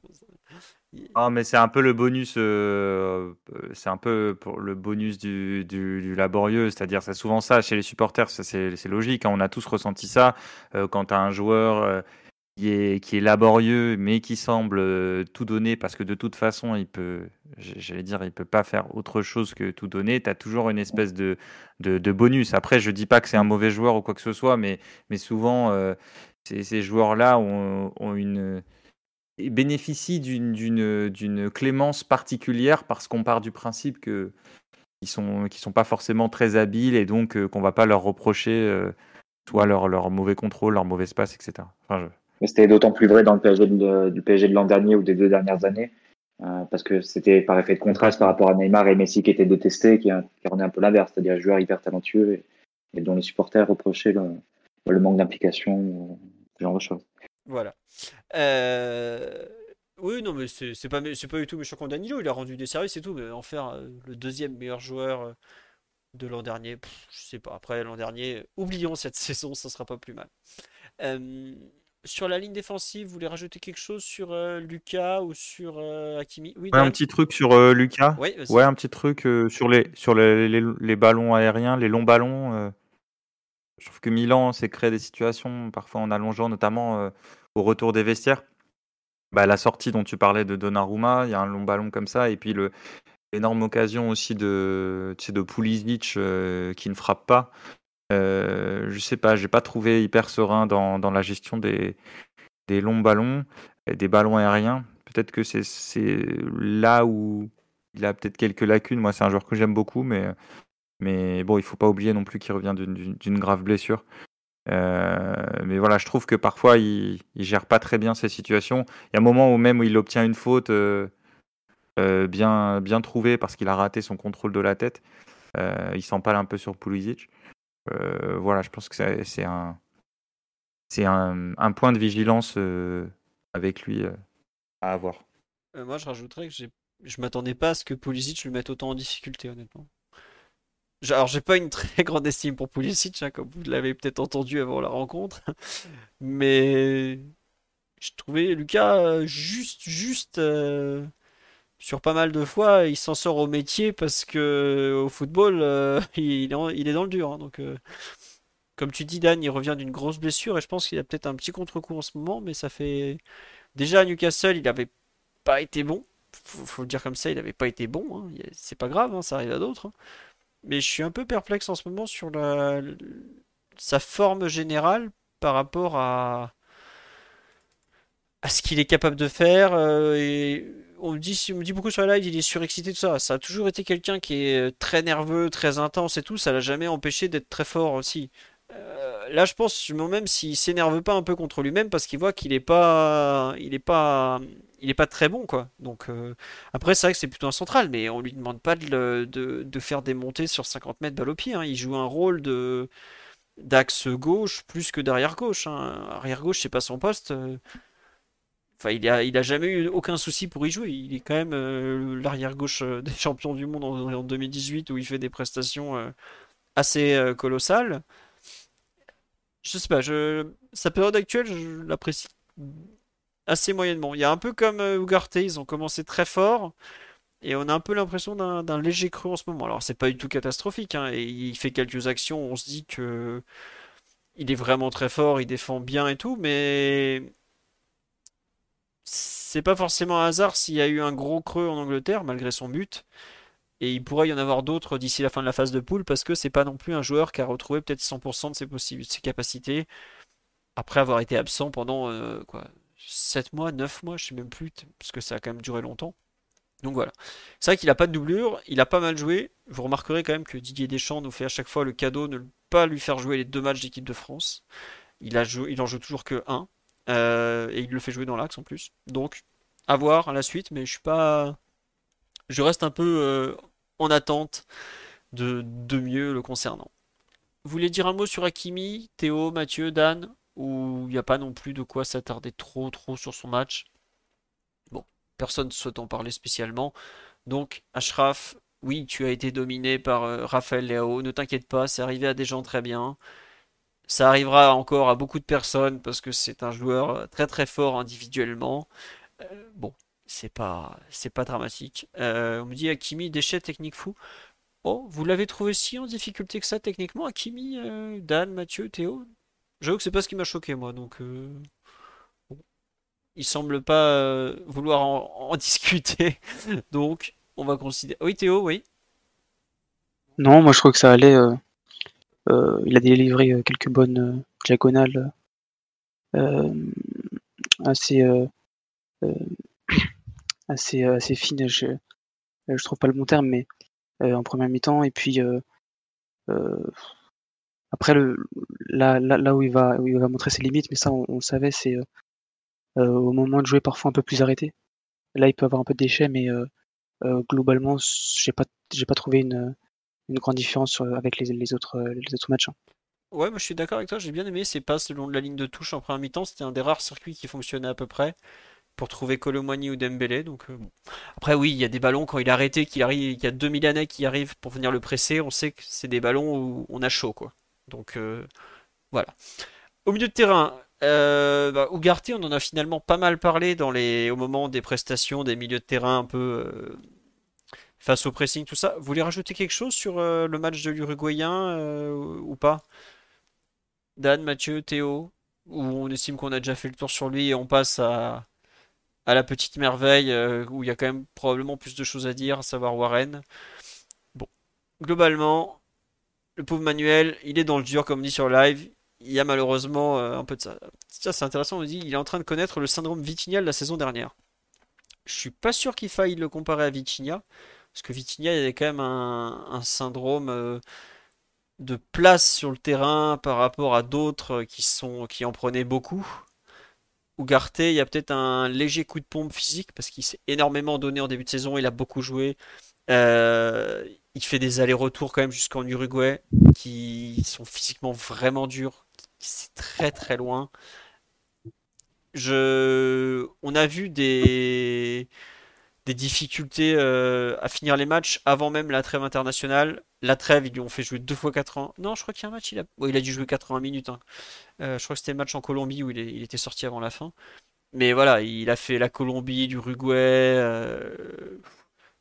Ah, mais c'est un peu le bonus, euh, euh, c'est un peu pour le bonus du, du- laborieux, c'est-à-dire c'est souvent ça chez les supporters, c'est logique, hein, on a tous ressenti ça euh, quand tu as un joueur qui est, qui est laborieux mais qui semble tout donner parce que de toute façon il peut, j'allais dire, il peut pas faire autre chose que tout donner, tu as toujours une espèce de, de, de bonus. Après, je dis pas que c'est un mauvais joueur ou quoi que ce soit, mais, mais souvent ces, joueurs-là ont, une bénéficient d'une clémence particulière parce qu'on part du principe que ils sont pas forcément très habiles et donc euh, qu'on va pas leur reprocher euh, soit leur mauvais contrôle, leur mauvais passe, etc. C'était d'autant plus vrai dans le PSG de- du PSG de l'an dernier ou des deux dernières années, euh, parce que c'était par effet de contraste par rapport à Neymar et Messi qui étaient détestés, qui, qui revenaient un peu l'inverse, c'est-à-dire joueurs hyper talentueux et, et dont les supporters reprochaient le, le manque d'implication, ou ce genre de choses. Voilà. Euh, Oui, non, mais c'est c'est pas, pas du tout méchant contre Danilo. Il a rendu des services et tout, mais en faire euh, le deuxième meilleur joueur euh, de l'an dernier, pff, je sais pas. Après l'an dernier, oublions cette saison, ça sera pas plus mal. Euh, Sur la ligne défensive, vous voulez rajouter quelque chose sur euh, Lucas ou sur euh, Hakimi? Oui, Ouais, un petit truc sur euh, Lucas. Oui. Ouais, un petit truc euh, sur les sur les, les, les ballons aériens, les longs ballons. Je trouve que Milan s'est créé des situations parfois en allongeant, notamment euh, au retour des vestiaires. Bah, la sortie dont tu parlais de Donnarumma, il y a un long ballon comme ça, et puis l'énorme occasion aussi de tu sais, de Pulisic euh, qui ne frappe pas. Euh, je sais pas, j'ai pas trouvé hyper serein dans, dans la gestion des, des longs ballons, des ballons aériens. Peut-être que c'est c'est là où il a peut-être quelques lacunes. Moi, c'est un joueur que j'aime beaucoup, mais, mais bon, il faut pas oublier non plus qu'il revient d'une- grave blessure. Euh, mais voilà, je trouve que parfois il, il gère pas très bien ces situations. Il y a un moment où même où il obtient une faute euh, euh, bien, bien trouvée parce qu'il a raté son contrôle de la tête. Il s'empale un peu sur Pulisic. Voilà, je pense que c'est un, un, point de vigilance avec lui à avoir. Moi, je rajouterais que je m'attendais pas à ce que Pulisic le mette autant en difficulté, honnêtement. Alors, j'ai pas une très grande estime pour Pulisic, hein, comme vous l'avez peut-être entendu avant la rencontre, mais je trouvais Lucas euh, juste, juste euh, sur pas mal de fois, il s'en sort au métier parce que au football, euh, il est, dans le dur. hein, donc, euh, comme tu dis, Dan, il revient d'une grosse blessure et je pense qu'il a peut-être un petit contre-coup en ce moment, mais ça fait déjà à Newcastle, il avait pas été bon. Faut, faut le dire comme ça, il avait pas été bon. hein. C'est pas grave, ça arrive à d'autres. Mais je suis un peu perplexe en ce moment sur la, sa forme générale par rapport à, à ce qu'il est capable de faire. euh, et on me dit, on dit beaucoup sur la live, il est surexcité tout ça. Ça a toujours été quelqu'un qui est très nerveux, très intense et tout. Ça l'a jamais empêché d'être très fort aussi. Euh, là, je pense, même s'il s'énerve pas un peu contre lui-même parce qu'il voit qu'il est pas, il pas, il pas très bon quoi. Donc euh, après, c'est vrai que c'est plutôt un central, mais on lui demande pas de, faire des montées sur 50 mètres balle au pied. Hein. Il joue un rôle d'axe gauche plus que d'arrière gauche. Hein. Arrière gauche, c'est pas son poste. Enfin, il a jamais eu aucun souci pour y jouer. Il est quand même euh, l'arrière gauche des champions du monde en, 2018 où il fait des prestations assez colossales je sais pas, je... sa période actuelle, je l'apprécie assez moyennement. Il y a un peu comme euh, Ugarte, ils ont commencé très fort. Et on a un peu l'impression d'un léger creux en ce moment. Alors c'est pas du tout catastrophique, hein, et il fait quelques actions, on se dit que il est vraiment très fort, il défend bien et tout, mais c'est pas forcément un hasard s'il y a eu un gros creux en Angleterre malgré son but. Et il pourrait y en avoir d'autres d'ici la fin de la phase de poule parce que c'est pas non plus un joueur qui a retrouvé peut-être 100% de ses, capacités après avoir été absent pendant euh, quoi, 7 mois, 9 mois, je sais même plus, parce que ça a quand même duré longtemps. Donc voilà. C'est vrai qu'il n'a pas de doublure, il a pas mal joué. Vous remarquerez quand même que Didier Deschamps nous fait à chaque fois le cadeau de ne pas lui faire jouer les deux matchs d'équipe de France. Il en joue toujours que un. Euh, et il le fait jouer dans l'axe en plus. Donc, à voir à la suite, mais je suis pas je reste un peu euh, en attente de, mieux le concernant. Vous voulez dire un mot sur Hakimi, Théo, Mathieu, Dan Ou il n'y a pas non plus de quoi s'attarder trop trop sur son match? Bon, personne ne souhaite en parler spécialement. Donc, Ashraf, oui, tu as été dominé par euh, Raphaël Léao, ne t'inquiète pas, c'est arrivé à des gens très bien. Ça arrivera encore à beaucoup de personnes parce que c'est un joueur très très fort individuellement. Euh, bon, c'est pas, c'est pas dramatique. Euh, on me dit Akimi, déchet technique fou. Oh, vous l'avez trouvé si en difficulté que ça techniquement, Akimi, euh, Dan, Mathieu, Théo? J'avoue que c'est pas ce qui m'a choqué moi, donc. Euh, Il semble pas vouloir en, discuter, donc on va considérer. Oui, Théo, oui. Non, moi je crois que ça allait. il a délivré quelques bonnes diagonales assez assez, euh, assez fine. Je, euh, je trouve pas le bon terme, mais euh, en première mi-temps. Et puis après, le, là, là, là, où, il va, où il va montrer ses limites, mais ça, on, le savait, c'est au moment de jouer parfois un peu plus arrêté. Là, il peut avoir un peu de déchets, mais globalement, j'ai pas, j'ai pas trouvé une, une grande différence avec les, les, autres, les autres matchs. Hein. Ouais, moi je suis d'accord avec toi, j'ai bien aimé ces passes le long de la ligne de touche en première mi-temps, c'était un des rares circuits qui fonctionnait à peu près pour trouver Colomani ou Dembélé. Donc, euh, Après, oui, il y a des ballons quand il est arrêté, qu'il arrive, il y a 2000 années qui arrivent pour venir le presser. On sait que c'est des ballons où on a chaud, quoi. Donc euh, voilà. Au milieu de terrain, euh, bah, on en a finalement pas mal parlé dans les, au moment des prestations, des milieux de terrain un peu euh, face au pressing, tout ça. Vous voulez rajouter quelque chose sur le match de l'Uruguayen ou pas? Dan, Mathieu, Théo Ou on estime qu'on a déjà fait le tour sur lui et on passe à, à la petite merveille euh, où il y a quand même probablement plus de choses à dire, à savoir Warren. Bon, globalement, le pauvre Manuel, il est dans le dur comme on dit sur live. Il y a malheureusement euh, un peu de ça. Ça c'est intéressant, on dit il est en train de connaître le syndrome Vitinha de la saison dernière. Je suis pas sûr qu'il faille le comparer à Vitinha, parce que Vitinha il y avait quand même un, syndrome euh, de place sur le terrain par rapport à d'autres qui sont qui en prenaient beaucoup. Ugarte, il y a peut-être un léger coup de pompe physique parce qu'il s'est énormément donné en début de saison, il a beaucoup joué. Euh, il fait des allers-retours quand même jusqu'en Uruguay qui sont physiquement vraiment durs. C'est très très loin. Je... On a vu des, des difficultés euh, à finir les matchs avant même la trêve internationale. La trêve, ils lui ont fait jouer deux fois 80. Non, je crois qu'il y a un match, il a, il a dû jouer 80 minutes. Hein. Euh, je crois que c'était le match en Colombie où il, était sorti avant la fin. Mais voilà, il a fait la Colombie, l'Uruguay. Euh,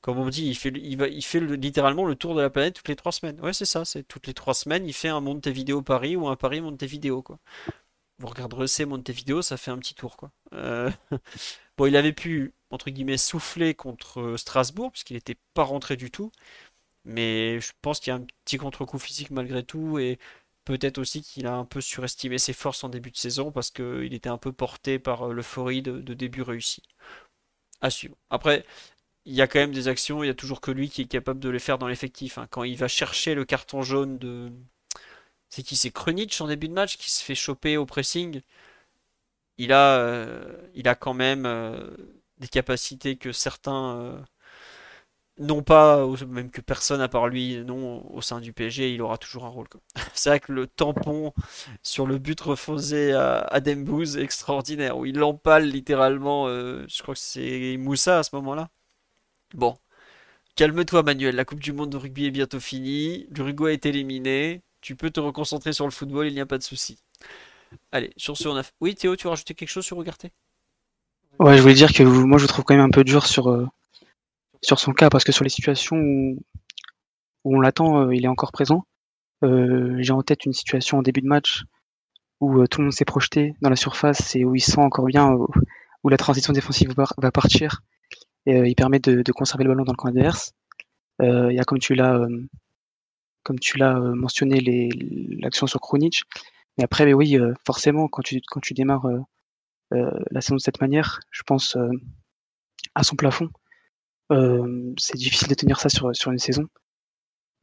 comme on dit, il fait, il va, il fait littéralement le tour de la planète toutes les trois semaines. Ouais, c'est ça, c'est toutes les trois semaines, il fait un Montevideo Paris ou un Paris Montevideo, quoi. Vous regarderez c'est Montevideo, ça fait un petit tour, quoi. Euh, bon, il avait pu, entre guillemets, souffler contre Strasbourg, puisqu'il n'était pas rentré du tout. Mais je pense qu'il y a un petit contre-coup physique malgré tout. Et peut-être aussi qu'il a un peu surestimé ses forces en début de saison parce qu'il était un peu porté par euh, l'euphorie de, début réussi. à suivre. Après, il y a quand même des actions, il y a toujours que lui qui est capable de les faire dans l'effectif. Hein. Quand il va chercher le carton jaune de. C'est qui C'est Krunic en début de match qui se fait choper au pressing. Il a, euh, il a quand même euh, des capacités que certains euh, n'ont pas, même que personne à part lui, non, au sein du PSG, il aura toujours un rôle. C'est vrai que le tampon sur le but refusé à, à Dembouz est extraordinaire, où il l'empale littéralement, je crois que c'est Moussa à ce moment-là. Bon, calme-toi Manuel, la Coupe du Monde de rugby est bientôt finie, l'Uruguay est éliminé, tu peux te reconcentrer sur le football, il n'y a pas de souci. Allez, sur ce, on a... Oui Théo, tu veux rajouter quelque chose sur Ougarté? Ouais, je voulais dire que moi je trouve quand même un peu dur sur, euh, sur son cas, parce que sur les situations où, on l'attend, euh, il est encore présent. Euh, j'ai en tête une situation en début de match où tout le monde s'est projeté dans la surface et où il sent encore bien où la transition défensive va partir il permet de, conserver le ballon dans le camp adverse. Il y a comme tu l'as comme mentionné l'action sur Kronic. Mais après, mais oui, forcément, quand tu quand tu démarres la saison de cette manière, je pense à son plafond. c'est difficile de tenir ça sur, sur une saison.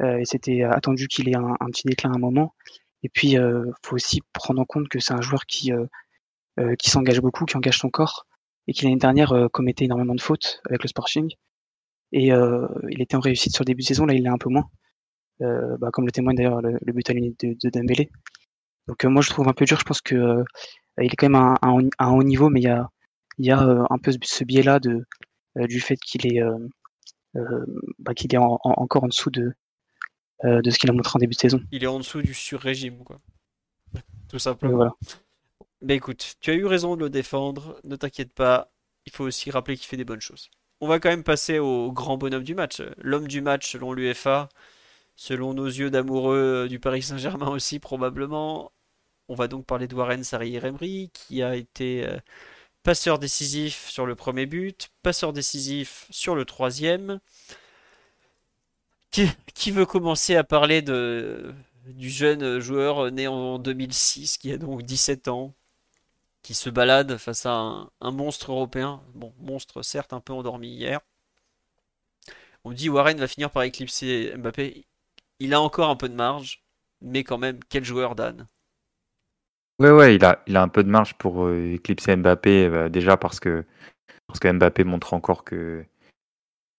et c'était attendu qu'il ait un, un, petit déclin à un moment. Et puis, il faut aussi prendre en compte que c'est un joueur qui, qui s'engage beaucoup, qui engage son corps et qui l'année dernière euh, commettait énormément de fautes avec le Sporting. Et euh, il était en réussite sur le début de saison, là il l'est un peu moins. Euh, bah, comme le témoigne d'ailleurs le, but à l'unité de, de, Dembélé. Donc moi je trouve un peu dur, je pense que il est quand même à, un haut niveau, mais il y a, il y a un peu ce biais-là de, du fait qu'il est, bah, qu'il est encore en dessous de, de ce qu'il a montré en début de saison. Il est en dessous du sur-régime, quoi. Tout simplement. voilà. Ben écoute, tu as eu raison de le défendre, ne t'inquiète pas, il faut aussi rappeler qu'il fait des bonnes choses. On va quand même passer au grand bonhomme du match, l'homme du match selon l'UFA, selon nos yeux d'amoureux du Paris Saint-Germain aussi probablement. On va donc parler de Warren Sarri-Emery qui a été euh, passeur décisif sur le premier but, passeur décisif sur le troisième. Qui, veut commencer à parler de, du jeune joueur né en 2006 qui a donc 17 ans qui se balade face à un, monstre européen? Bon, monstre certes un peu endormi hier. On dit Warren va finir par éclipser Mbappé. Il a encore un peu de marge, mais quand même, quel joueur Dan? Ouais, ouais, il a, un peu de marge pour euh, éclipser Mbappé, euh, déjà parce que, parce que Mbappé montre encore que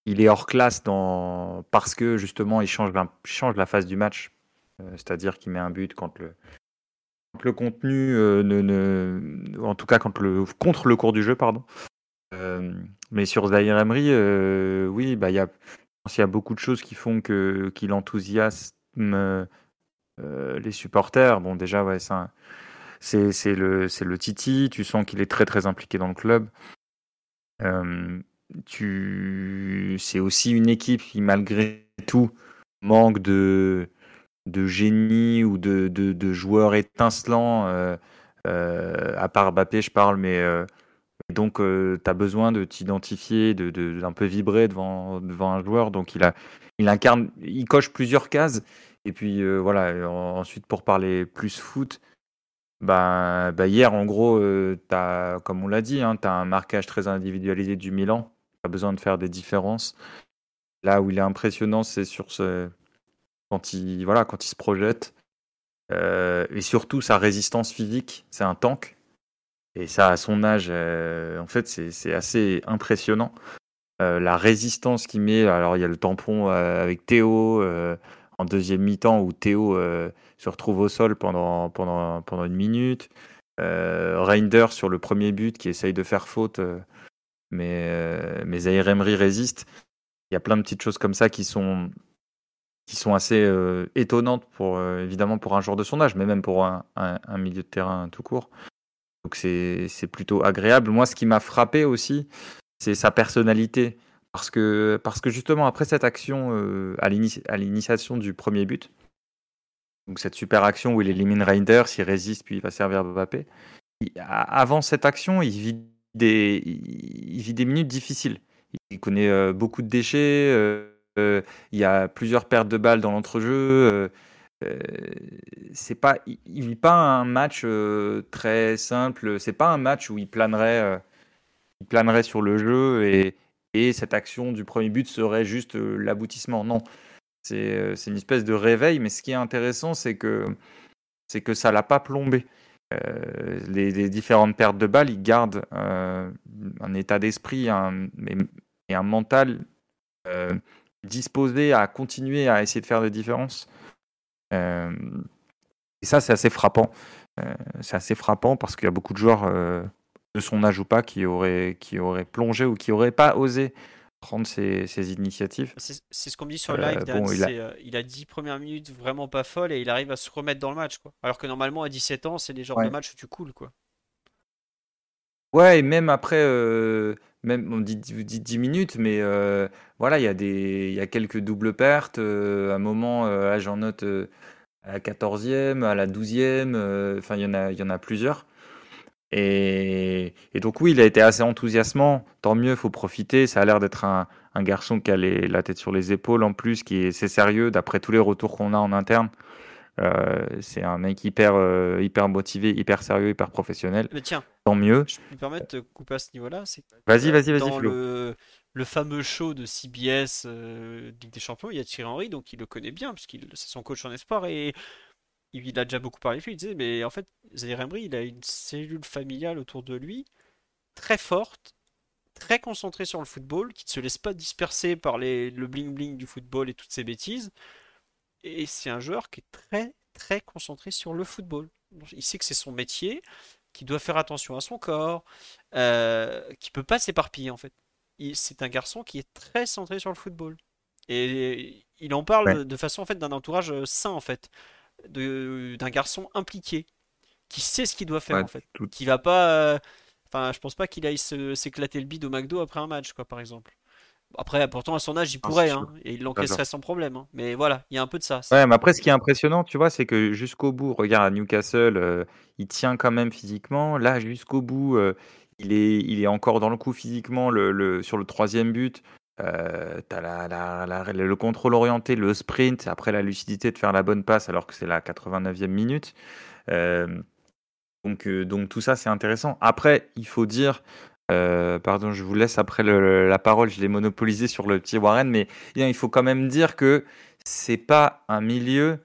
il est hors classe dans, parce que justement il change, change la phase du match. Euh, c'est-à-dire qu'il met un but quand le, contenu ne, en tout cas contre le cours du jeu, pardon. Mais sur Zahir Emery, oui, bah il y a, il y a beaucoup de choses qui font que qu'il enthousiasme les supporters. Bon, déjà, ouais, c'est c'est le c'est le Titi. Tu sens qu'il est très très impliqué dans le club. tu c'est aussi une équipe qui malgré tout manque de de génie ou de, de, joueurs étincelants, euh, euh, à part Mbappé, je parle, mais euh, donc tu as besoin de t'identifier, de, d'un peu vibrer devant, un joueur. Donc il, a, il incarne, il coche plusieurs cases. Et puis voilà, ensuite pour parler plus foot, bah, bah hier en gros, as, comme on l'a dit, hein, tu as un marquage très individualisé du Milan. Tu as besoin de faire des différences. Là où il est impressionnant, c'est sur ce, quand il, voilà, quand il se projette. Euh, et surtout, sa résistance physique, c'est un tank. Et ça, à son âge, euh, en fait, c'est assez impressionnant. Euh, la résistance qu'il met, alors il y a le tampon avec Théo en deuxième mi-temps où Théo se retrouve au sol pendant, une minute. Reinder sur le premier but qui essaye de faire faute, mais, mais Emery résiste. Il y a plein de petites choses comme ça qui sont, assez euh, étonnantes pour euh, évidemment pour un joueur de son âge, mais même pour un, un, milieu de terrain tout court. Donc c'est plutôt agréable. Moi, ce qui m'a frappé aussi, c'est sa personnalité. Parce que, justement, après cette action euh, à l'initiation du premier but, donc cette super action où il élimine Reinders, il résiste, puis il va servir Mbappé, avant cette action, il vit, des, il vit des minutes difficiles. Il connaît beaucoup de déchets il y a plusieurs pertes de balles dans l'entrejeu. C'est pas, il, vit pas un match très simple. C'est pas un match où il planerait, il planerait sur le jeu et, et cette action du premier but serait juste l'aboutissement. Non, c'est une espèce de réveil, mais ce qui est intéressant, c'est que, c'est que ça l'a pas plombé. les, différentes pertes de balles, il garde un état d'esprit et un mental disposé à continuer à essayer de faire des différences. Et ça, c'est assez frappant. c'est assez frappant parce qu'il y a beaucoup de joueurs de son âge ou pas qui auraient, qui auraient plongé ou qui n'auraient pas osé prendre ces, initiatives. C'est ce qu'on me dit sur le live, il, a... Euh, il, a... 10 premières minutes vraiment pas folles et il arrive à se remettre dans le match. Quoi. Alors que normalement, à 17 ans, c'est les genres de matchs où tu coules. Quoi. Ouais, et même après, euh, même on dit, 10 minutes, mais euh, voilà, il y, a des, il y a quelques doubles pertes. à un moment, là j'en note à la 14e, à la 12e, enfin il y, en a, il y en a plusieurs. Et, donc oui, il a été assez enthousiasmant. Tant mieux, faut profiter. Ça a l'air d'être un, garçon qui a la tête sur les épaules en plus, qui est, sérieux d'après tous les retours qu'on a en interne. Euh, c'est un mec hyper, euh, hyper motivé, hyper sérieux, hyper professionnel. Mais tiens, tant mieux. Je peux me permettre de couper à ce niveau-là. Vas-y, vas-y, vas-y. Dans le, le, fameux show de CBS euh, Ligue des Champions, il y a Thierry Henry, donc il le connaît bien, puisqu'il c'est son coach en espoir. Et il a déjà beaucoup parlé de lui, il disait, mais en fait, Zahir Emery, il a une cellule familiale autour de lui, très forte, très concentrée sur le football, qui ne se laisse pas disperser par les, le bling-bling du football et toutes ces bêtises. Et c'est un joueur qui est très, très concentré sur le football. Il sait que c'est son métier, qu'il doit faire attention à son corps, euh, qui peut pas s'éparpiller en fait. C'est un garçon qui est très centré sur le football. Et il en parle de façon en fait d'un entourage sain en fait d'un garçon impliqué, qui sait ce qu'il doit faire en fait, qui va pas, euh, enfin je pense pas qu'il aille s'éclater le bide au McDo après un match quoi par exemple. Après, pourtant, à son âge, il ah, pourrait, hein, et il l'encaisserait sans problème. Hein. Mais voilà, il y a un peu de ça. Ouais, mais après, ce qui est impressionnant, tu vois, c'est que jusqu'au bout, regarde, à Newcastle, euh, il tient quand même physiquement. Là, jusqu'au bout, euh, il, est, il est encore dans le coup physiquement le, sur le troisième but. Euh, tu as le contrôle orienté, le sprint, après la lucidité de faire la bonne passe alors que c'est la 89e minute. Euh, donc, euh, donc tout ça, c'est intéressant. Après, il faut dire, pardon, je vous laisse après la parole, je l'ai monopolisé sur le petit Warren, mais il faut quand même dire que c'est pas un milieu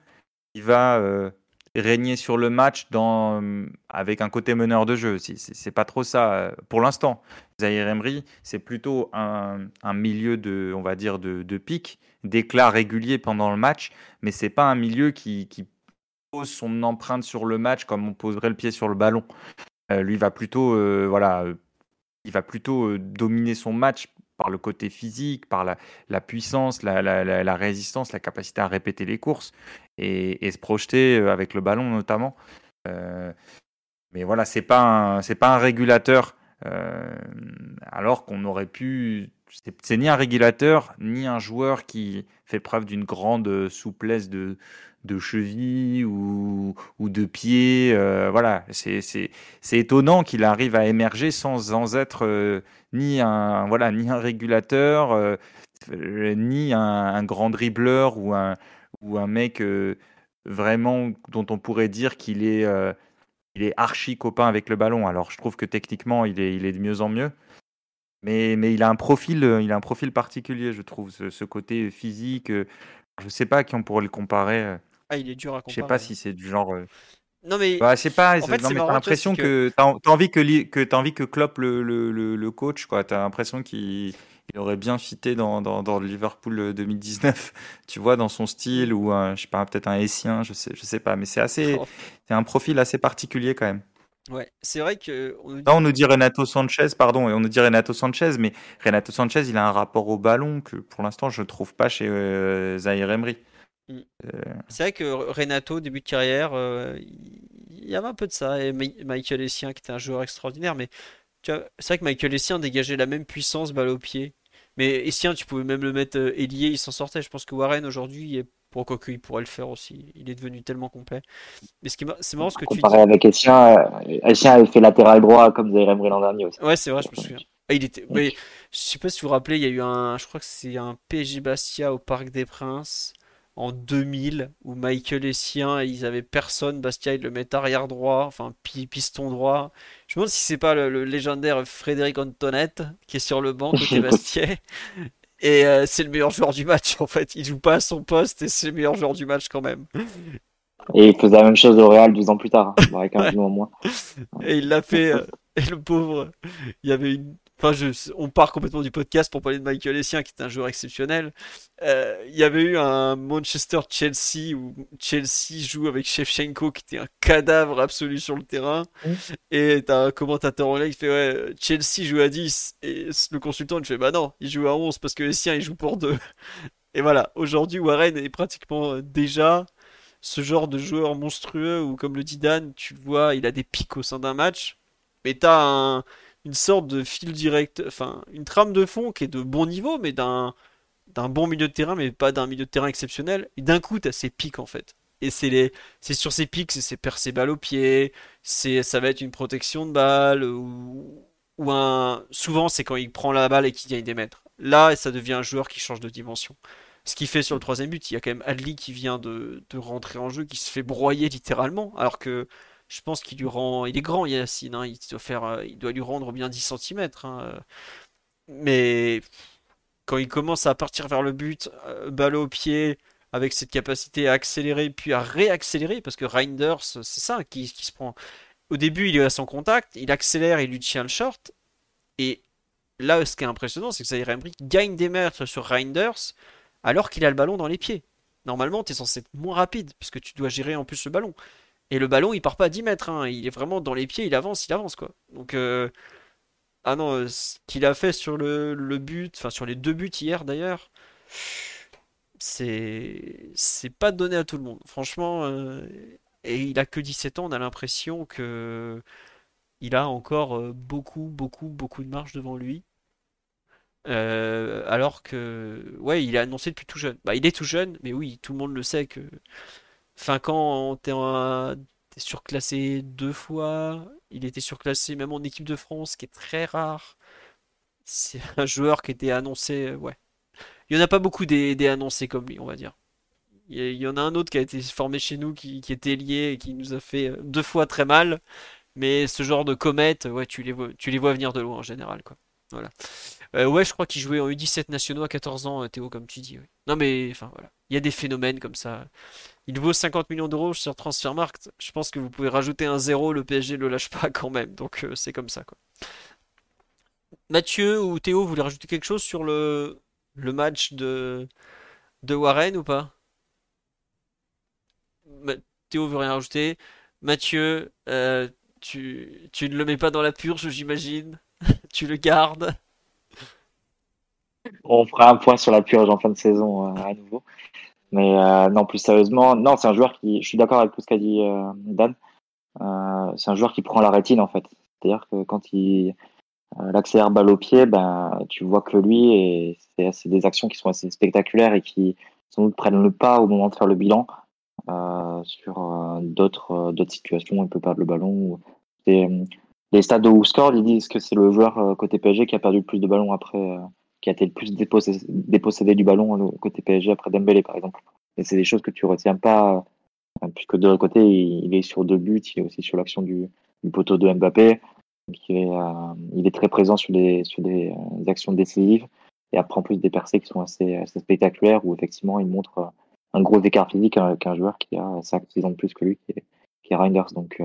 qui va régner sur le match dans, avec un côté meneur de jeu. C'est pas trop ça pour l'instant. Zahir Emery, c'est plutôt un, milieu de, on va dire, de, pic, d'éclat régulier pendant le match, mais c'est pas un milieu qui, pose son empreinte sur le match comme on poserait le pied sur le ballon. Euh, lui va plutôt, euh, voilà, il va plutôt euh, dominer son match par le côté physique, par la, puissance, la, résistance, la capacité à répéter les courses et, se projeter avec le ballon notamment. mais voilà, c'est pas pas un régulateur euh, alors qu'on aurait pu. C'est ni un régulateur, ni un joueur qui fait preuve d'une grande souplesse de, de cheville ou, ou de pied. Euh, voilà, c'est étonnant qu'il arrive à émerger sans, sans être euh, ni, un, voilà, ni un régulateur, ni un, grand dribbleur ou un, ou un mec vraiment dont on pourrait dire qu'il est il est archi copain avec le ballon. Alors je trouve que techniquement il est, il est de mieux en mieux. Mais, mais il a un profil, euh, il a un profil particulier, je trouve, ce, côté physique. Euh, je sais pas à qui on pourrait le comparer. Euh. Ah, il est dur à comparer. Je sais pas si c'est du genre. Non mais. Bah, c'est pas. En fait, t'as l'impression que, t'as as envie que que envie que Klopp le, le, le, coach quoi. T'as l'impression qu'il il aurait bien fité dans, dans, dans, le Liverpool 2019, tu vois, dans son style, ou un, je sais pas, peut-être un Essien, je sais, je sais pas, mais c'est assez, oh. c'est un profil assez particulier quand même. Ouais, c'est vrai que. On nous, dit... on nous dit Renato Sanchez, pardon, et on nous dit Renato Sanchez, mais Renato Sanchez, il a un rapport au ballon que pour l'instant je ne trouve pas chez euh, Zahir Emery. Mm. Euh. C'est vrai que Renato, début de carrière, euh, il y avait un peu de ça, et Michael Essien qui était un joueur extraordinaire, mais c'est vrai que Michael Essien dégageait la même puissance balle au pied. Mais Essien, tu pouvais même le mettre euh, ailier, il s'en sortait. Je pense que Warren aujourd'hui, pourquoi qu'il pourrait le faire aussi. Il est devenu tellement complet. Mais ce qui c'est marrant ce que tu dis. avec Essien, euh, Essien avait fait latéral droit comme Zaire Emery l'an dernier aussi. Ouais, c'est vrai, je me souviens. Ah, il était. Mais, je sais pas si vous vous rappelez, il y a eu un. Je crois que c'est un PSG Bastia au Parc des Princes en 2000 où Michael Essien, ils avaient personne. Bastia, ils le mettent arrière droit, enfin piston droit. Je me demande si c'est pas le, légendaire Frédéric Antoinette qui est sur le banc côté Bastia. Et euh, c'est le meilleur joueur du match en fait. Il joue pas à son poste et c'est le meilleur joueur du match quand même. Et il faisait la même chose au Real 12 ans plus tard, hein, avec un au moins. Et il l'a fait. Euh, et le pauvre, il y avait une, Enfin, on part complètement du podcast pour parler de Michael Essien, qui est un joueur exceptionnel. Euh, il y avait eu un Manchester-Chelsea où Chelsea joue avec Shevchenko, qui était un cadavre absolu sur le terrain. Et t'as un commentateur anglais qui fait Ouais, Chelsea joue à 10. Et le consultant, il fait Bah non, il joue à 11 parce que Essien, il joue pour 2. Et voilà, aujourd'hui, Warren est pratiquement euh, déjà ce genre de joueur monstrueux où, comme le dit Dan, tu le vois, il a des pics au sein d'un match. Mais t'as un une sorte de fil direct, enfin une trame de fond qui est de bon niveau, mais d'un bon milieu de terrain, mais pas d'un milieu de terrain exceptionnel. Et d'un coup, t'as ces pics en fait. Et c'est c'est sur ces pics, c'est percer balle au pied, c'est, ça va être une protection de balle ou, ou un, souvent c'est quand il prend la balle et qu'il gagne des mètres. Là, ça devient un joueur qui change de dimension. Ce qui fait sur le troisième but, il y a quand même Adli qui vient de, de rentrer en jeu, qui se fait broyer littéralement, alors que je pense qu'il lui rend. Il est grand, Yacine. Hein, il, doit faire, euh, il doit lui rendre bien 10 cm. Hein, mais quand il commence à partir vers le but, euh, balle au pied, avec cette capacité à accélérer puis à réaccélérer, parce que Reinders, c'est ça qui, se prend. Au début, il est à son contact, il accélère, il lui tient le short. Et là, ce qui est impressionnant, c'est que Zaire Emery gagne des mètres sur Reinders alors qu'il a le ballon dans les pieds. Normalement, tu es censé être moins rapide, puisque tu dois gérer en plus le ballon. Et le ballon, il part pas à 10 mètres. Hein. Il est vraiment dans les pieds, il avance, il avance, quoi. Donc, euh, ah non, euh, ce qu'il a fait sur le, but, enfin sur les deux buts hier d'ailleurs, c'est c'est pas donné à tout le monde. Franchement, euh, et il a que 17 ans, on a l'impression que il a encore beaucoup, beaucoup, beaucoup de marge devant lui. alors que, ouais, il est annoncé depuis tout jeune. Bah, il est tout jeune, mais oui, tout le monde le sait que Enfin, quand t'es surclassé deux fois, il était surclassé même en équipe de France, qui est très rare. C'est un joueur qui était annoncé, ouais. Il n'y en a pas beaucoup des, annoncés comme lui, on va dire. Il y, en a un autre qui a été formé chez nous, qui, était lié et qui nous a fait euh, deux fois très mal. Mais ce genre de comètes, ouais, tu les vois, venir de loin en général, quoi. Voilà. Euh, ouais, je crois qu'il jouait en U17 nationaux à 14 ans, euh, Théo, comme tu dis. Non, mais enfin voilà. Il y a des phénomènes comme ça. Il vaut 50 millions d'euros sur Transfermarkt. Je pense que vous pouvez rajouter un zéro, le PSG le lâche pas quand même. Donc euh, c'est comme ça quoi. Mathieu ou Théo, vous voulez rajouter quelque chose sur le, le match de, de Warren ou pas? Théo veut rien rajouter. Mathieu, tu, tu ne le mets pas dans la purge, j'imagine. tu le gardes. On fera un point sur la purge en fin de saison euh, à nouveau. Mais euh, non, plus sérieusement, non, c'est un joueur qui. Je suis d'accord avec tout ce qu'a dit euh, Dan. c'est un joueur qui prend la rétine en fait. C'est-à-dire que quand il l'accélère balle au pied, ben, tu vois que lui, et c'est des actions qui sont assez spectaculaires et qui sans doute prennent le pas au moment de faire le bilan sur d'autres d'autres situations. Il peut perdre le ballon. les stades de Wooscore, ils disent que c'est le joueur côté PSG qui a perdu le plus de ballons après qui a été le plus dépossédé, du ballon côté PSG après Dembélé, par exemple. Et c'est des choses que tu retiens pas, euh, puisque de l'autre côté, il est sur deux buts, il est aussi sur l'action du, poteau de Mbappé. il, est, euh, il est très présent sur des, sur des, euh, actions décisives. Et après, plus, des percées qui sont assez, spectaculaires, où effectivement, il montre un gros écart physique qu'un joueur qui a 5-6 ans de plus que lui, qui est, qui Reinders. Donc,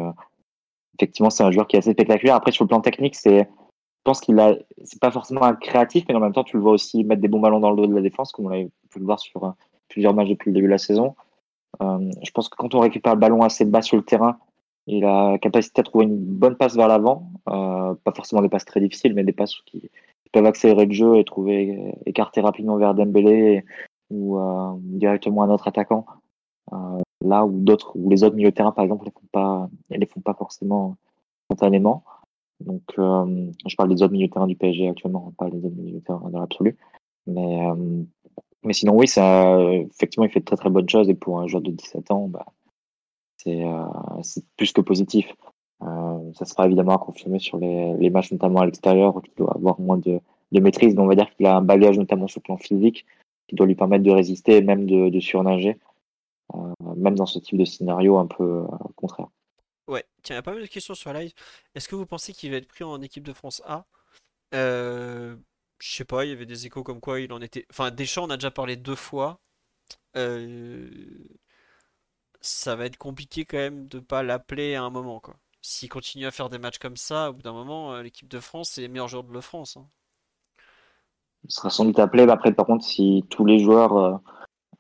effectivement, c'est un joueur qui est assez spectaculaire. Après, sur le plan technique, c'est pense qu'il a, c'est pas forcément un créatif, mais en même temps, tu le vois aussi mettre des bons ballons dans le dos de la défense, comme on a pu le voir sur euh, plusieurs matchs depuis le début de la saison. Euh, je pense que quand on récupère le ballon assez bas sur le terrain, il a la capacité à trouver une bonne passe vers l'avant, euh, pas forcément des passes très difficiles, mais des passes qui, peuvent accélérer le jeu et trouver écarter rapidement vers Dembélé ou directement un autre attaquant. là où d'autres, ou les autres milieux de terrain par exemple, pas, les font pas forcément spontanément. Donc, euh, je parle des autres milieux de terrain du PSG actuellement, pas les autres milieux de terrain dans l'absolu. Mais, euh, mais sinon, oui, ça, effectivement, il fait de très très bonnes choses. Et pour un joueur de 17 ans, bah, euh, c'est plus que positif. ça sera évidemment à confirmer sur les, matchs, notamment à l'extérieur, où tu dois avoir moins de, maîtrise. Mais on va dire qu'il a un bagage, notamment sur le plan physique, qui doit lui permettre de résister et même de, de surnager, même dans ce type de scénario un peu contraire. Ouais, tiens, il y a pas mal de questions sur live. Est-ce que vous pensez qu'il va être pris en équipe de France A? Euh, je sais pas, il y avait des échos comme quoi il en était. Enfin, Deschamps, on a déjà parlé deux fois. Euh, ça va être compliqué quand même de pas l'appeler à un moment, quoi. S'il continue à faire des matchs comme ça, au bout d'un moment, euh, l'équipe de France, c'est les meilleurs joueurs de la France. hein. Il sera sans doute appelé, après, par contre, si tous les joueurs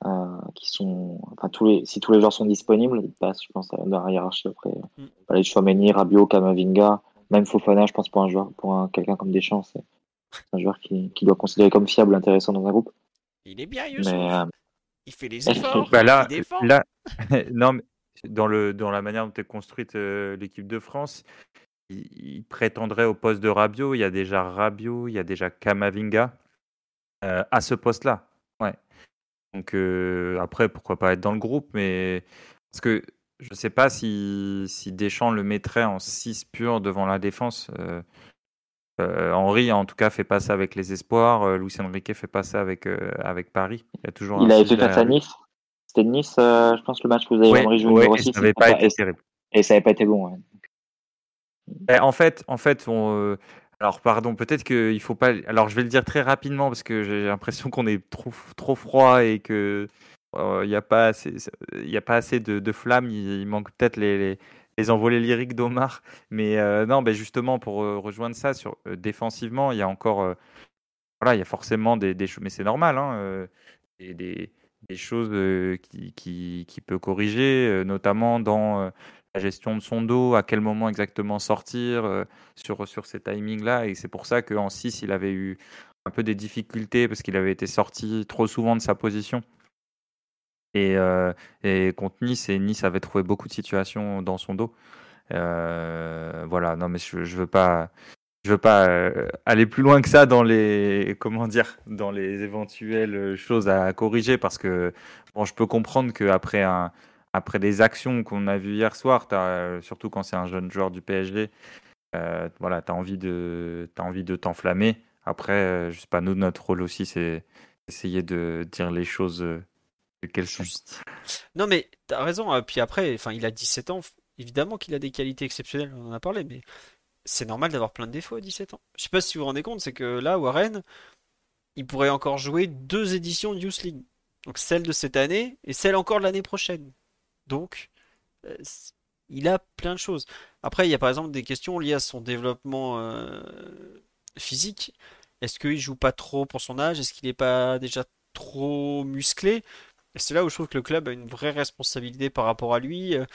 euh, qui sont, enfin, tous les, si tous les joueurs sont disponibles, il passe, je pense, dans la hiérarchie après. Mm. Les Chouameni, Rabiot, Kamavinga, même Fofana, je pense, pour un joueur, pour un, quelqu'un comme Deschamps, c'est un joueur qui, qui doit considérer comme fiable, intéressant dans un groupe. Il est bien, Youssouf. Mais euh, Il fait les efforts. Bah là, il défend. là, non, mais dans, le, dans la manière dont est construite euh, l'équipe de France, il, il prétendrait au poste de Rabiot. Il y a déjà Rabiot, il y a déjà Kamavinga euh, à ce poste-là. Ouais. Donc euh, après, pourquoi pas être dans le groupe, mais parce que je ne sais pas si, si Deschamps le mettrait en 6 pur devant la défense. Euh, euh, Henri, en tout cas, fait pas ça avec les espoirs. Luis Enrique fait pas ça avec, avec Paris. Il a toujours il avait fait face à. Nice. C'était Nice, euh, je pense, le match que vous avez Ouais, joué ouais, numéro et 6. ça n'avait pas été terrible. et ça n'avait pas été bon. ouais. En fait, en fait, on, alors pardon, peut-être qu'il faut pas. Alors je vais le dire très rapidement parce que j'ai l'impression qu'on est trop trop froid et que euh, il n'y a pas assez, y a pas assez de, de flammes. Il, manque peut-être les, les, envolées lyriques d'Omar. Mais euh, non, ben justement pour euh, rejoindre ça sur euh, défensivement, il y a encore, euh, voilà, il y a forcément des, choses, mais c'est normal, hein, euh, et des, des choses euh, qui, qui, qui peut corriger, euh, notamment dans euh, la gestion de son dos, à quel moment exactement sortir euh, sur, sur ces timings-là. Et c'est pour ça qu'en 6, il avait eu un peu des difficultés parce qu'il avait été sorti trop souvent de sa position. Et, euh, et contre Nice, et Nice avait trouvé beaucoup de situations dans son dos. Euh, voilà, non, mais je, je veux pas. Je veux pas aller plus loin que ça dans les comment dire dans les éventuelles choses à corriger parce que bon je peux comprendre qu'après un après des actions qu'on a vues hier soir, euh, surtout quand c'est un jeune joueur du PSG, euh, voilà, tu as envie de, t'enflammer. Après, euh, je sais pas, nous, notre rôle aussi, c'est essayer de dire les choses euh, qu'elles sont. Non, mais t'as raison. euh, Puis après, il a 17 ans. Évidemment qu'il a des qualités exceptionnelles, on en a parlé, mais c'est normal d'avoir plein de défauts à 17 ans. Je sais pas si vous vous rendez compte, c'est que là, Warren, il pourrait encore jouer deux éditions de Youth League. Donc celle de cette année et celle encore de l'année prochaine. Donc, euh, il a plein de choses. Après, il y a par exemple des questions liées à son développement euh, physique. Est-ce qu'il joue pas trop pour son âge? Est-ce qu'il n'est pas déjà trop musclé? C'est là où je trouve que le club a une vraie responsabilité par rapport à lui. Euh,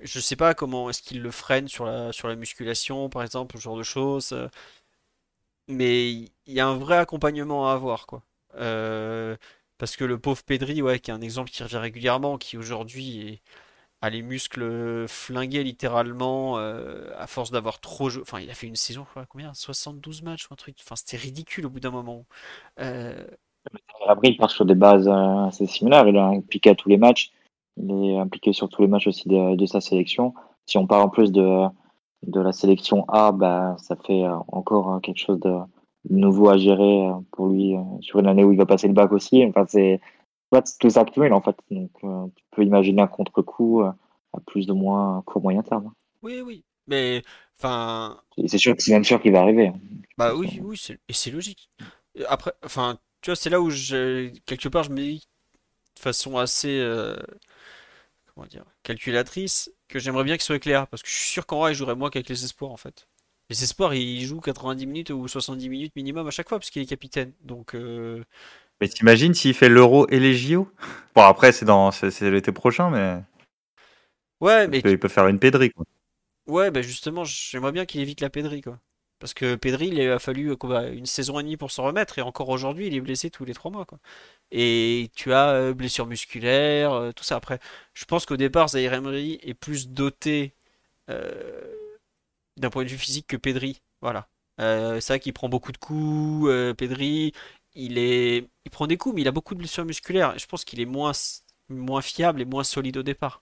Je sais pas comment est-ce qu'il le freine sur la, sur la musculation, par exemple, ce genre de choses. Mais il y a un vrai accompagnement à avoir, quoi. Parce que le pauvre Pedri, ouais, qui est un exemple qui revient régulièrement, qui aujourd'hui a les muscles flingués littéralement euh, à force d'avoir trop joué. Enfin, il a fait une saison, crois, combien? 72 matchs ou un truc. Enfin, c'était ridicule au bout d'un moment. Euh, Après, il part sur des bases euh, assez similaires. Il est impliqué à tous les matchs. Il est impliqué sur tous les matchs aussi de, sa sélection. Si on parle en plus de, de la sélection A, bah, ça fait euh, encore quelque chose de nouveau à gérer euh, pour lui euh, sur une année où il va passer le bac aussi. Enfin, c'est tout ça cumule en fait. Donc, euh, tu peux imaginer un contre-coup euh, à plus ou moins court moyen terme. oui, oui. Mais, enfin, c'est sûr que c'est même sûr qu'il va arriver. Bah oui, oui, et c'est logique. Après, enfin, tu vois, c'est là où je, quelque part, je me dis de façon assez, euh, comment dire, calculatrice, que j'aimerais bien qu'il soit éclair, parce que je suis sûr qu'en vrai, il jouerait moins qu'avec les espoirs, en fait. Les espoirs, il joue 90 minutes ou 70 minutes minimum à chaque fois, parce qu'il est capitaine. Donc, euh, Mais t'imagines s'il fait l'Euro et les JO Bon, après, c'est dans c'est l'été prochain, mais ouais, il mais peut, il peut faire une pédrie. Quoi. Ouais, bah justement, j'aimerais bien qu'il évite la pédrie, quoi. Parce que Pedri, il a fallu euh, une saison et demie pour s'en remettre, et encore aujourd'hui, il est blessé tous les trois mois, quoi. Et tu as euh, blessure musculaire, tout ça. Après, je pense qu'au départ, Zaïre Emery est plus doté euh, d'un point de vue physique que Pedri. Voilà. Euh, c'est vrai qu'il prend beaucoup de coups, euh, Pedri. Il est, il prend des coups, mais il a beaucoup de blessures musculaires. Je pense qu'il est moins, moins fiable et moins solide au départ.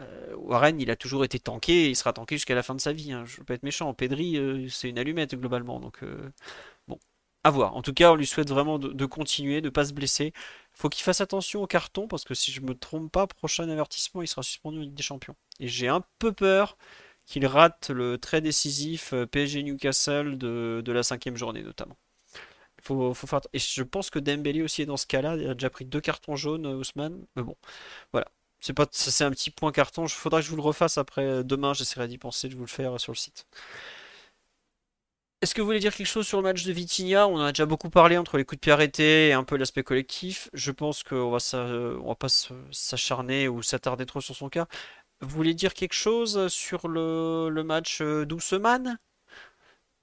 Euh, Warren, il a toujours été tanké il sera tanké jusqu'à la fin de sa vie. hein. Je veux pas être méchant. Pedri, euh, c'est une allumette globalement. Donc, bon. à voir. En tout cas, on lui souhaite vraiment de, continuer, de ne pas se blesser. Faut qu'il fasse attention au carton parce que si je me trompe pas, prochain avertissement, il sera suspendu en Ligue des Champions. Et j'ai un peu peur qu'il rate le très décisif euh, PSG Newcastle de, la cinquième journée notamment. Et je pense que Dembélé aussi est dans ce cas-là. Il a déjà pris deux cartons jaunes, euh, Ousmane. Mais bon, voilà. C'est pas, c'est un petit point carton. Il faudra que je vous le refasse après. Euh, demain, j'essaierai d'y penser, de vous le faire sur le site. Est-ce que vous voulez dire quelque chose sur le match de Vitinha? On en a déjà beaucoup parlé entre les coups de pied arrêtés et un peu l'aspect collectif. Je pense qu'on va, va pas s'acharner ou s'attarder trop sur son cas. Vous voulez dire quelque chose sur le, match euh, d'Ousmane?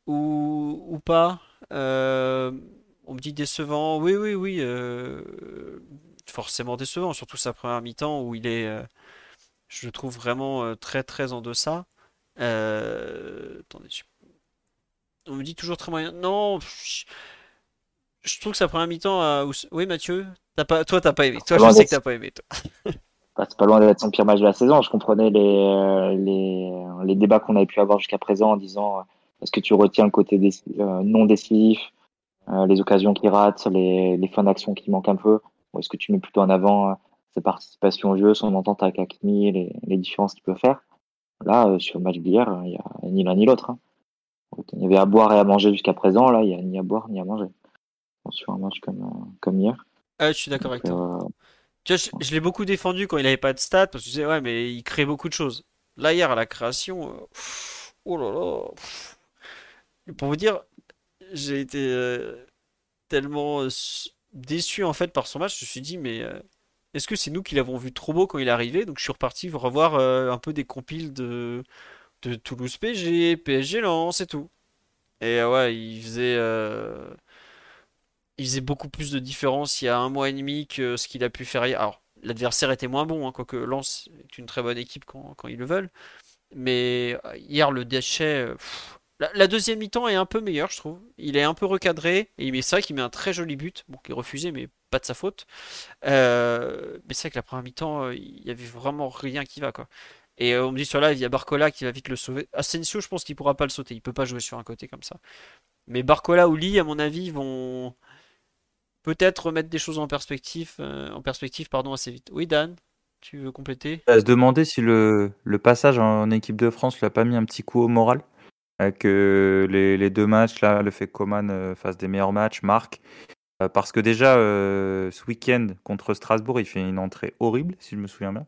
Ou, ou pas? Euh, On me dit décevant. Oui, oui, oui. Euh, forcément décevant, surtout sa première mi-temps où il est, je le trouve vraiment très très en deçà. attendez, on me dit toujours très moyen. Non, je, trouve que sa première mi-temps. Oui, Mathieu, pas... toi, t'as pas aimé. Toi, je sais que t'as pas aimé. Toi. Bah, c'est pas loin d'être son pire match de la saison. Je comprenais les, euh, les, les débats qu'on avait pu avoir jusqu'à présent en disant euh, est-ce que tu retiens le côté euh, non décisif, les occasions qui ratent, les, les fins d'action qui manquent un peu, ou est-ce que tu mets plutôt en avant sa participation au jeu, son entente avec Hakimi, les, les différences qu'il peut faire? Là, sur le match d'hier, il n'y a ni l'un ni l'autre. Hein. Il y avait à boire et à manger jusqu'à présent. Là, il n'y a ni à boire ni à manger. Sur un match comme, comme hier. Ah, je suis d'accord avec toi. Je, l'ai beaucoup défendu quand il n'avait pas de stats, parce que tu disais, ouais, mais il crée beaucoup de choses. Là, hier, à la création, euh, oh là là. Pour vous dire, j'ai été euh, tellement euh, déçu en fait par son match. Je me suis dit, mais est-ce que c'est nous qui l'avons vu trop beau quand il est arrivé? Donc je suis reparti revoir un peu des compiles de, de Toulouse PG, PSG Lens et tout. Et ouais, il faisait il faisait beaucoup plus de différence il y a un mois et demi que ce qu'il a pu faire hier. Alors, l'adversaire était moins bon, hein, quoique Lens est une très bonne équipe quand, ils le veulent. Mais euh, hier, le déchet. Euh, la, deuxième mi-temps est un peu meilleure, je trouve. Il est un peu recadré. Et c'est vrai qu'il met un très joli but. Bon, qui est refusé, mais pas de sa faute. Euh, mais c'est vrai que la première mi-temps, il y avait vraiment rien qui va, quoi. Et on me dit sur là, il y a Barcola qui va vite le sauver. Asensio, je pense qu'il pourra pas le sauter. Il peut pas jouer sur un côté comme ça. Mais Barcola ou Lee, à mon avis, vont peut-être remettre des choses en perspective, euh, en perspective pardon, assez vite. Oui, Dan, tu veux compléter? À se demander si le, passage en équipe de France lui a pas mis un petit coup au moral. Euh, les, les, deux matchs, là, le fait que Coman euh, fasse des meilleurs matchs, marque. parce que déjà, ce week-end contre Strasbourg, il fait une entrée horrible, si je me souviens bien.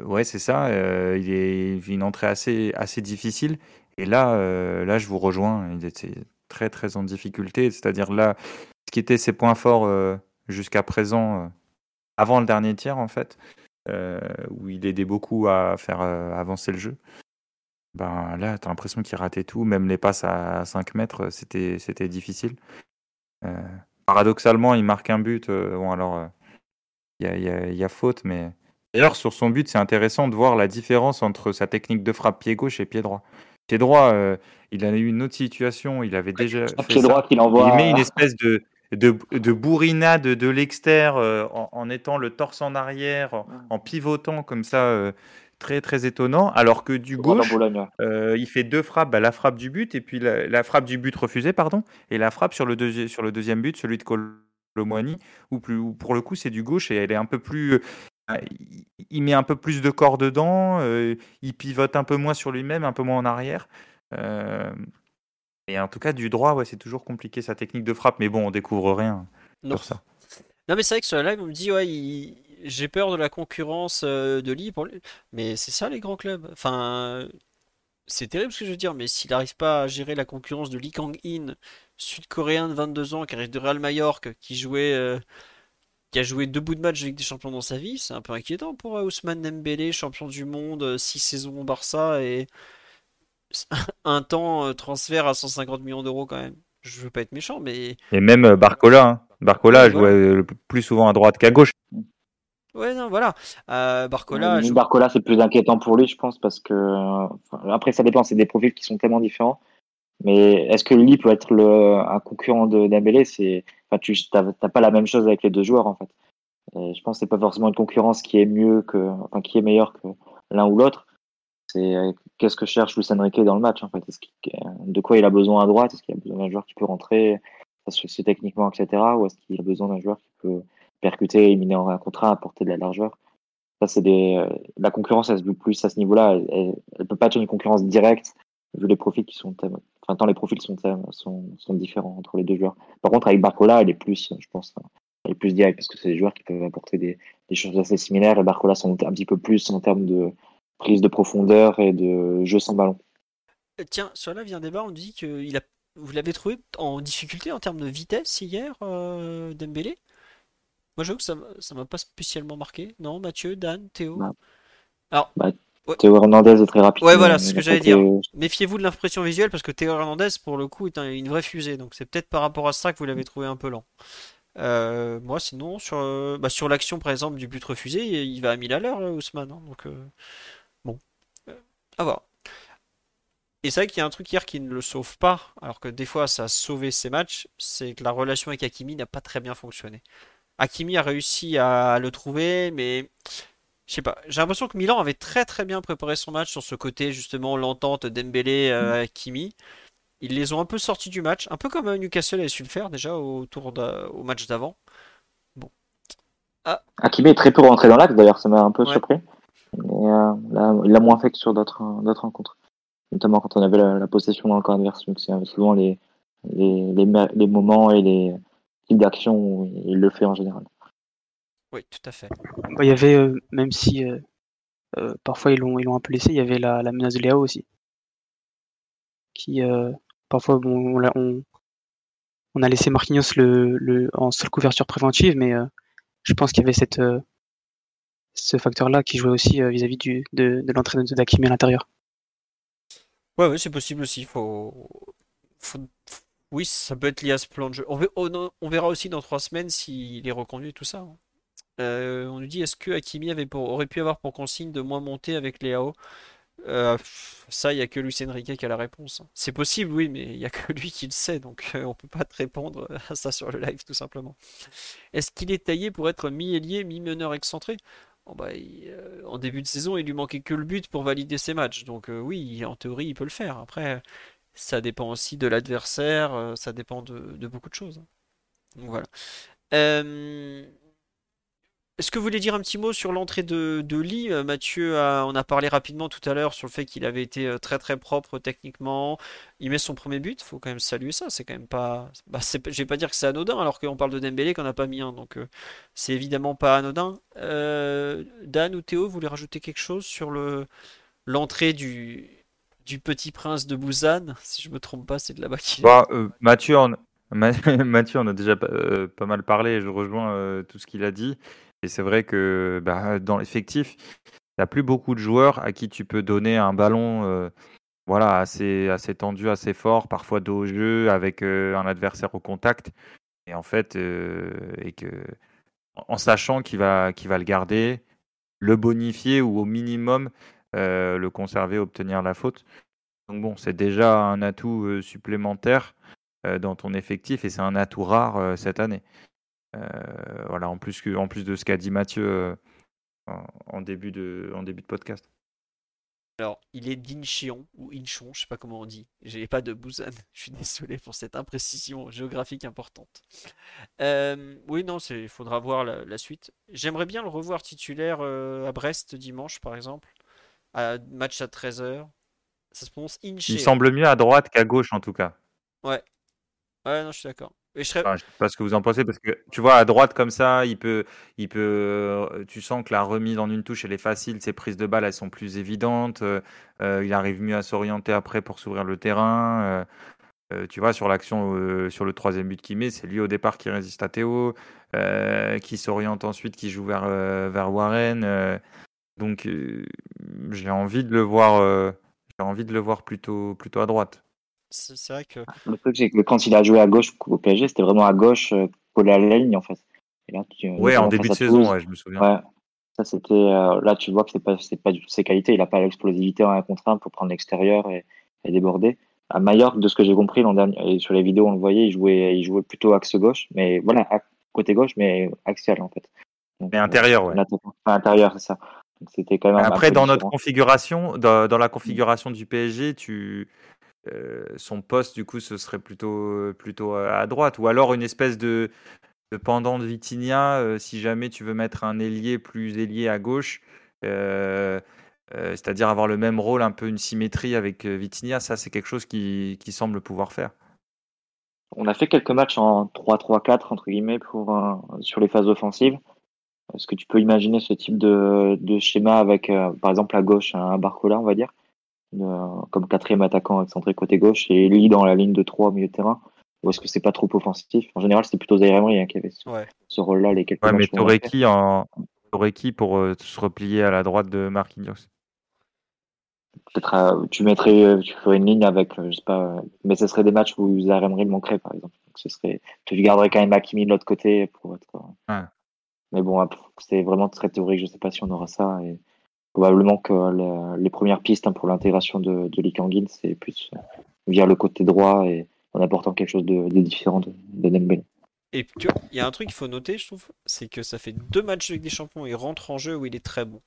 ouais, c'est ça. il, est, une entrée assez, assez difficile. Et là, là, je vous rejoins. Très très en difficulté. C'est-à-dire là, ce qui était ses points forts euh, jusqu'à présent, euh, avant le dernier tiers en fait, euh, où il aidait beaucoup à faire avancer le jeu. Ben là, tu as l'impression qu'il ratait tout, même les passes à 5 mètres, c'était, difficile. paradoxalement, il marque un but. bon, alors, il y a, faute, mais. D'ailleurs, sur son but, c'est intéressant de voir la différence entre sa technique de frappe pied gauche et pied droit. Pied droit, il a eu une autre situation, il avait déjà fait droit qu'il envoie. Il met une espèce de, de, de bourrinade de l'extérieur euh, en, étant le torse en arrière, en, pivotant comme ça, euh, très très étonnant. Alors que du gauche, euh, il fait deux frappes, bah, la frappe du but et puis la, frappe du but refusé, pardon, et la frappe sur le, sur le deuxième but, celui de Colomwani, où, plus, pour le coup c'est du gauche et elle est un peu plus il met un peu plus de corps dedans, il pivote un peu moins sur lui-même, un peu moins en arrière. Euh, et en tout cas, du droit, ouais, c'est toujours compliqué sa technique de frappe, mais bon, on découvre rien sur ça. Non, mais c'est vrai que sur la live, on me dit, ouais, j'ai peur de la concurrence euh, de Lee. Pour... Mais c'est ça, les grands clubs. Enfin, c'est terrible ce que je veux dire, mais s'il n'arrive pas à gérer la concurrence de Lee Kang-in, sud-coréen de 22 ans, qui arrive de Real Mallorca, qui jouait. Euh, qui a joué deux bouts de match avec des champions dans sa vie, c'est un peu inquiétant pour Ousmane Dembélé, champion du monde, 6 saisons au Barça et un temps euh, transfert à 150 millions d'euros quand même. Je veux pas être méchant, mais. Et même euh, Barcola. Hein. Barcola jouait euh, plus souvent à droite qu'à gauche. Ouais, non, voilà. Barcola. Barcola, c'est plus inquiétant pour lui, je pense, parce que. après, ça dépend, c'est des profils qui sont tellement différents. Mais est-ce que lui peut être le, un concurrent de Dembélé? C'est, enfin, tu n'as pas la même chose avec les deux joueurs en fait. je pense que c'est pas forcément une concurrence qui est mieux que, enfin, qui est meilleure que l'un ou l'autre. c'est qu'est-ce que cherche Luis Enrique dans le match en fait? De quoi il a besoin à droite? Est-ce qu'il a besoin d'un joueur qui peut rentrer, c'est techniquement, etc. Ou est-ce qu'il a besoin d'un joueur qui peut percuter, éliminer un contrat, apporter de la largeur? Ça, c'est des, la concurrence, elle se joue plus à ce niveau-là. Elle, ne peut pas être une concurrence directe vu les profils qui sont, tant les profils sont, sont, sont différents entre les deux joueurs. Par contre, avec Barcola, elle est plus, je pense, elle est plus directe parce que c'est des joueurs qui peuvent apporter des, des choses assez similaires et Barcola sont un petit peu plus en termes de, prise de profondeur et de jeu sans ballon. Euh, tiens, sur la vient débat, on dit que il a... vous l'avez trouvé en difficulté en termes de vitesse hier, euh, Dembélé? Moi, j'avoue que ça ne m'a pas spécialement marqué. Non, Mathieu, Dan, Théo? Bah. Alors, bah, Théo Hernandez est très rapide. Ouais, voilà, c'est ce que j'allais dire. Méfiez-vous de l'impression visuelle parce que Théo Hernandez, pour le coup, est une vraie fusée. Donc, c'est peut-être par rapport à ça que vous l'avez trouvé un peu lent. Euh, moi, sinon, sur, bah, sur l'action, par exemple, du but refusé, il va à 1000 à l'heure, Ousmane. Hein, donc, à voir. Et c'est vrai qu'il y a un truc hier qui ne le sauve pas, alors que des fois ça a sauvé ses matchs, c'est que la relation avec Hakimi n'a pas très bien fonctionné. Hakimi a réussi à le trouver, mais je sais pas. J'ai l'impression que Milan avait très très bien préparé son match sur ce côté justement l'entente Dembélé euh, Hakimi. Ils les ont un peu sortis du match, un peu comme Newcastle avait su le faire déjà au, tour au match d'avant. Bon. Ah. Hakimi est très peu rentré dans l'axe d'ailleurs, ça m'a un peu surpris. Mais euh, là, il l'a moins fait que sur d'autres d'autres rencontres. Notamment quand on avait la, possession dans le camp adverse. c'est souvent les, les, les, moments et les types d'actions où il le fait en général. Oui, tout à fait. Il y avait, euh, même si euh, parfois ils l'ont ils un peu laissé, il y avait la, la menace de Léo aussi. Qui parfois bon, on, on, a laissé Marquinhos le, le, en seule couverture préventive, mais je pense qu'il y avait cette ce facteur-là qui jouait aussi euh, vis-à-vis du, de, de l'entrée de Dakimi à l'intérieur. Ouais, ouais c'est possible aussi. Faut... Oui, ça peut être lié à ce plan de jeu. On, verra aussi dans trois semaines s'il est reconduit tout ça. Hein. Euh, on nous dit est-ce que Hakimi avait pour... aurait pu avoir pour consigne de moins monter avec les AO euh, Ça, il n'y a que Lucien Riquet qui a la réponse. C'est possible, oui, mais il n'y a que lui qui le sait, donc on peut pas te répondre à ça sur le live tout simplement. Est-ce qu'il est taillé pour être mi-ailier, mi-meneur excentré? Bah, euh, en début de saison, il lui manquait que le but pour valider ses matchs. Donc euh, oui, en théorie, il peut le faire. Après, ça dépend aussi de l'adversaire, euh, ça dépend de, beaucoup de choses. Donc voilà. Est-ce que vous voulez dire un petit mot sur l'entrée de, Lee euh, Mathieu, on a parlé rapidement tout à l'heure sur le fait qu'il avait été euh, très très propre techniquement. Il met son premier but, faut quand même saluer ça. C'est quand même pas. Bah, je vais pas dire que c'est anodin alors qu'on parle de Dembélé qu'on n'a pas mis un. Donc euh, c'est évidemment pas anodin. Dan ou Théo, vous voulez rajouter quelque chose sur le l'entrée du, petit prince de Busan? Si je me trompe pas, c'est de là-bas qu'il bah, Mathieu, on... Mathieu, on a déjà pas mal parlé, je rejoins tout ce qu'il a dit. Et c'est vrai que bah, dans l'effectif, n'y a plus beaucoup de joueurs à qui tu peux donner un ballon euh, voilà, assez, assez tendu, assez fort, parfois dos au jeu, avec euh, un adversaire au contact. Et en fait, euh, et que, en sachant qu'il va, qu'il va le garder, le bonifier ou au minimum le conserver, obtenir la faute. Donc bon, c'est déjà un atout supplémentaire dans ton effectif et c'est un atout rare cette année. Euh, voilà, en plus, que, en plus de ce qu'a dit Mathieu euh, en, début de, en début de podcast. Alors, il est d'Incheon ou Inchon, je sais pas comment on dit. J'ai pas de Busan. Je suis désolé pour cette imprécision géographique importante. Euh, oui, non, il faudra voir la, suite. J'aimerais bien le revoir titulaire à Brest dimanche, par exemple. À match à 13h. Ça se prononce Incheon. Il semble mieux à droite qu'à gauche, en tout cas. Ouais. Ouais, non, je suis d'accord. Je, sais pas ce que vous en pensez parce que tu vois à droite comme ça, il peut, il peut, euh, tu sens que la remise en une touche elle est facile, ses prises de balles elles sont plus évidentes, euh, euh, il arrive mieux à s'orienter après pour s'ouvrir le terrain. tu vois sur l'action, sur le troisième but qu'il met, c'est lui au départ qui résiste à Théo, qui s'oriente ensuite, qui joue vers Warren. donc j'ai envie de le voir, j'ai envie de le voir plutôt à droite. C'est vrai que. Le truc, c'est que quand il a joué à gauche au PSG, c'était vraiment à gauche, euh, collé à la ligne, en fait. Et là, tu, ouais, en début de saison, ouais, je me souviens. Ouais. Ça, c'était. Euh, là, tu vois que c'est pas, pas du tout ses qualités. Il n'a pas l'explosivité en un contre un pour prendre l'extérieur et, et, déborder. À Mallorca, de ce que j'ai compris l'an dernier, et sur les vidéos, on le voyait, il jouait, il jouait plutôt axe gauche, mais voilà, côté gauche, mais axial, en fait. mais intérieur, ouais. intérieur, c'est ça. C'était quand même. Après, dans notre configuration, dans, la configuration du PSG, tu, son poste, du coup, ce serait plutôt, plutôt à droite. Ou alors une espèce de, pendant de Vitinha, si jamais tu veux mettre un ailier plus ailier à gauche, c'est-à-dire avoir le même rôle, un peu une symétrie avec Vitinha, ça, c'est quelque chose qui, semble pouvoir faire. On a fait quelques matchs en 3-3-4 entre guillemets pour sur les phases offensives. Est-ce que tu peux imaginer ce type de, de schéma avec, euh, par exemple, à gauche un Barcola, on va dire, comme quatrième attaquant excentré côté gauche et lui dans la ligne de 3 au milieu de terrain Ou est-ce que c'est pas trop offensif? En général, c'était plutôt Zaire Emery hein, qui avait ce, rôle-là les quelques ouais. Mais qui, en... qui pour euh, se replier à la droite de Marquinhos Peut-être euh, tu mettrais, tu ferais une ligne avec, je sais pas, mais ce serait des matchs où Zaire Emery manquerait, par exemple. Donc, ce serait, tu garderais quand même Hakimi de l'autre côté pour être. Ouais. Mais bon, c'est vraiment très théorique. Je ne sais pas si on aura ça. Et probablement que les premières pistes hein, pour l'intégration de, de c'est plus euh, via le côté droit et en apportant quelque chose de, différent de, de Et tu vois, il y a un truc qu'il faut noter, je trouve, c'est que ça fait deux matchs avec des champions. Il rentre en jeu où il est très bon.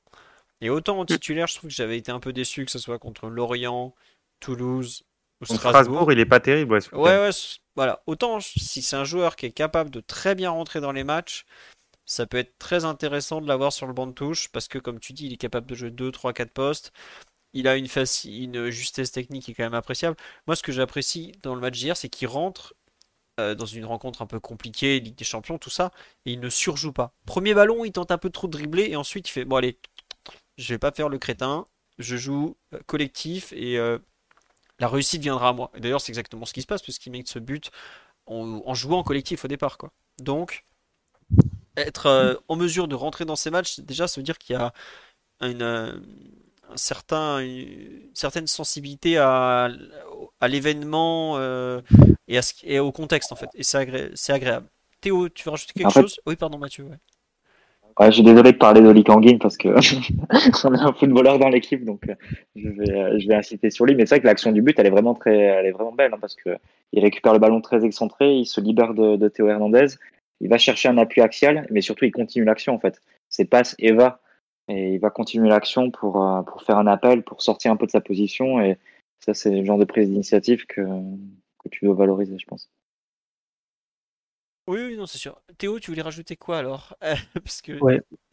Et autant en titulaire, je trouve que j'avais été un peu déçu, que ce soit contre Lorient, Toulouse ou Strasbourg. Strasbourg il est pas terrible. Ouais, ouais, voilà. Autant si c'est un joueur qui est capable de très bien rentrer dans les matchs, ça peut être très intéressant de l'avoir sur le banc de touche parce que, comme tu dis, il est capable de jouer 2, 3, 4 postes. Il a une, une justesse technique qui est quand même appréciable. Moi, ce que j'apprécie dans le match d'hier, c'est qu'il rentre euh, dans une rencontre un peu compliquée, Ligue des Champions, tout ça, et il ne surjoue pas. Premier ballon, il tente un peu trop de dribbler et ensuite il fait Bon, allez, je vais pas faire le crétin, je joue euh, collectif et euh, la réussite viendra à moi. D'ailleurs, c'est exactement ce qui se passe puisqu'il met ce but en, en jouant en collectif au départ. Quoi. Donc, être euh, en mesure de rentrer dans ces matchs, déjà, ça veut dire qu'il y a une, euh, un certain, une, certaine sensibilité à, à l'événement euh, et, à et, au contexte, en fait. Et c'est agréable. Théo, tu veux rajouter quelque chose? Oui, pardon, Mathieu. Ouais. Ouais, je suis désolé de parler d'Oli Kangin parce que on a un footballeur dans l'équipe, donc je vais, je vais inciter sur lui. Mais c'est vrai que l'action du but, elle est vraiment très, elle est vraiment belle hein, parce que il récupère le ballon très excentré, il se libère de, de Théo Hernandez il va chercher un appui axial, mais surtout il continue l'action en fait. C'est passe et va. Et il va continuer l'action pour, euh, pour faire un appel, pour sortir un peu de sa position. Et ça, c'est le genre de prise d'initiative que, que tu dois valoriser, je pense. Oui, oui, non, c'est sûr. Théo, tu voulais rajouter quoi alors? Parce que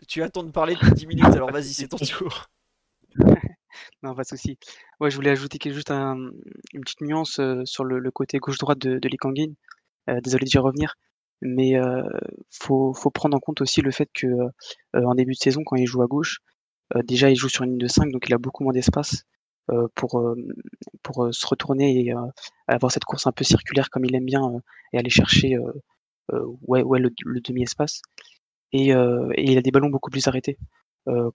tu attends de parler depuis 10 minutes, alors vas-y, c'est ton tour. non, pas de souci. Ouais, je voulais ajouter juste une petite nuance euh, sur le, côté gauche-droite de, de Lee euh, désolé d'y revenir. Mais euh, faut, faut prendre en compte aussi le fait que euh, en début de saison, quand il joue à gauche, euh, déjà il joue sur une ligne de 5, donc il a beaucoup moins d'espace pour, pour se retourner et avoir cette course un peu circulaire comme il aime bien et aller chercher ouais, ouais, le, demi-espace. Et, et, il a des ballons beaucoup plus arrêtés.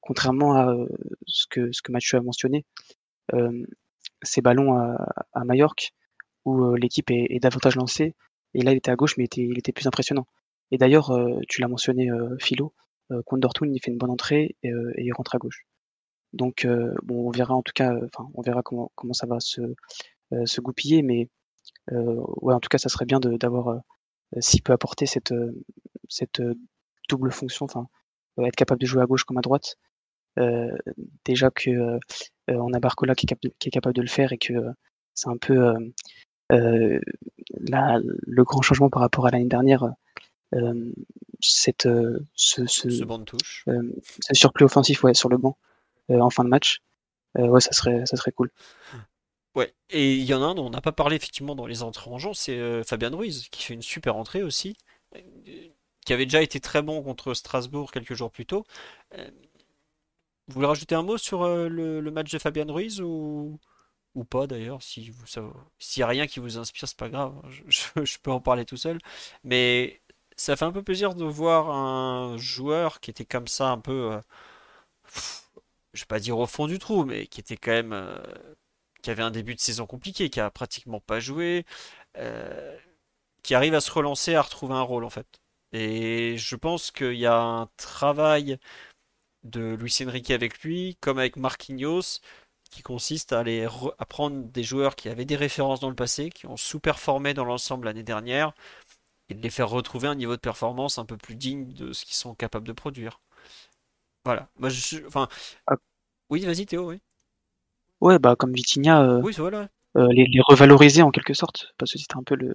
contrairement à ce que, ce que Mathieu a mentionné, ces ballons à, à Majorque, où l'équipe est, est, davantage lancée, et là, il était à gauche, mais il était, il était plus impressionnant. Et d'ailleurs, euh, tu l'as mentionné, euh, Philo, euh, contre Dortmund, il fait une bonne entrée et, et il rentre à gauche. Donc, bon, on verra en tout cas, enfin, on verra comment, comment ça va se, goupiller, mais ouais, en tout cas, ça serait bien d'avoir, s'il peut apporter cette, cette double fonction, enfin, être capable de jouer à gauche comme à droite. déjà que on a Barcola qui est, capable de le faire et que c'est un peu euh, le grand changement par rapport à l'année dernière, euh, cette, euh, ce, ce, ce banc de touche. ce surplus offensif ouais, sur le banc en fin de match, ouais, ça serait, ça serait cool. Ouais, et il y en a un dont on n'a pas parlé effectivement dans les entrées en jeu, c'est Fabien Ruiz qui fait une super entrée aussi, qui avait déjà été très bon contre Strasbourg quelques jours plus tôt. Vous voulez rajouter un mot sur le, le match de Fabien Ruiz ou ou pas d'ailleurs, si vous s'il n'y a rien qui vous inspire, c'est pas grave, hein. je, peux en parler tout seul. Mais ça fait un peu plaisir de voir un joueur qui était comme ça un peu, euh, je vais pas dire au fond du trou, mais qui était quand même, euh, qui avait un début de saison compliqué, qui a pratiquement pas joué, euh, qui arrive à se relancer, à retrouver un rôle en fait. Et je pense qu'il y a un travail de Luis Enrique avec lui, comme avec Marquinhos, qui consiste à, aller à prendre des joueurs qui avaient des références dans le passé, qui ont sous-performé dans l'ensemble l'année dernière, et de les faire retrouver un niveau de performance un peu plus digne de ce qu'ils sont capables de produire. Voilà. Moi, je, enfin, Ah. oui, vas-y Théo, oui. Ouais, bah comme Vitinha, euh, Oui, voilà. euh, les, les revaloriser en quelque sorte, parce que c'était un peu le,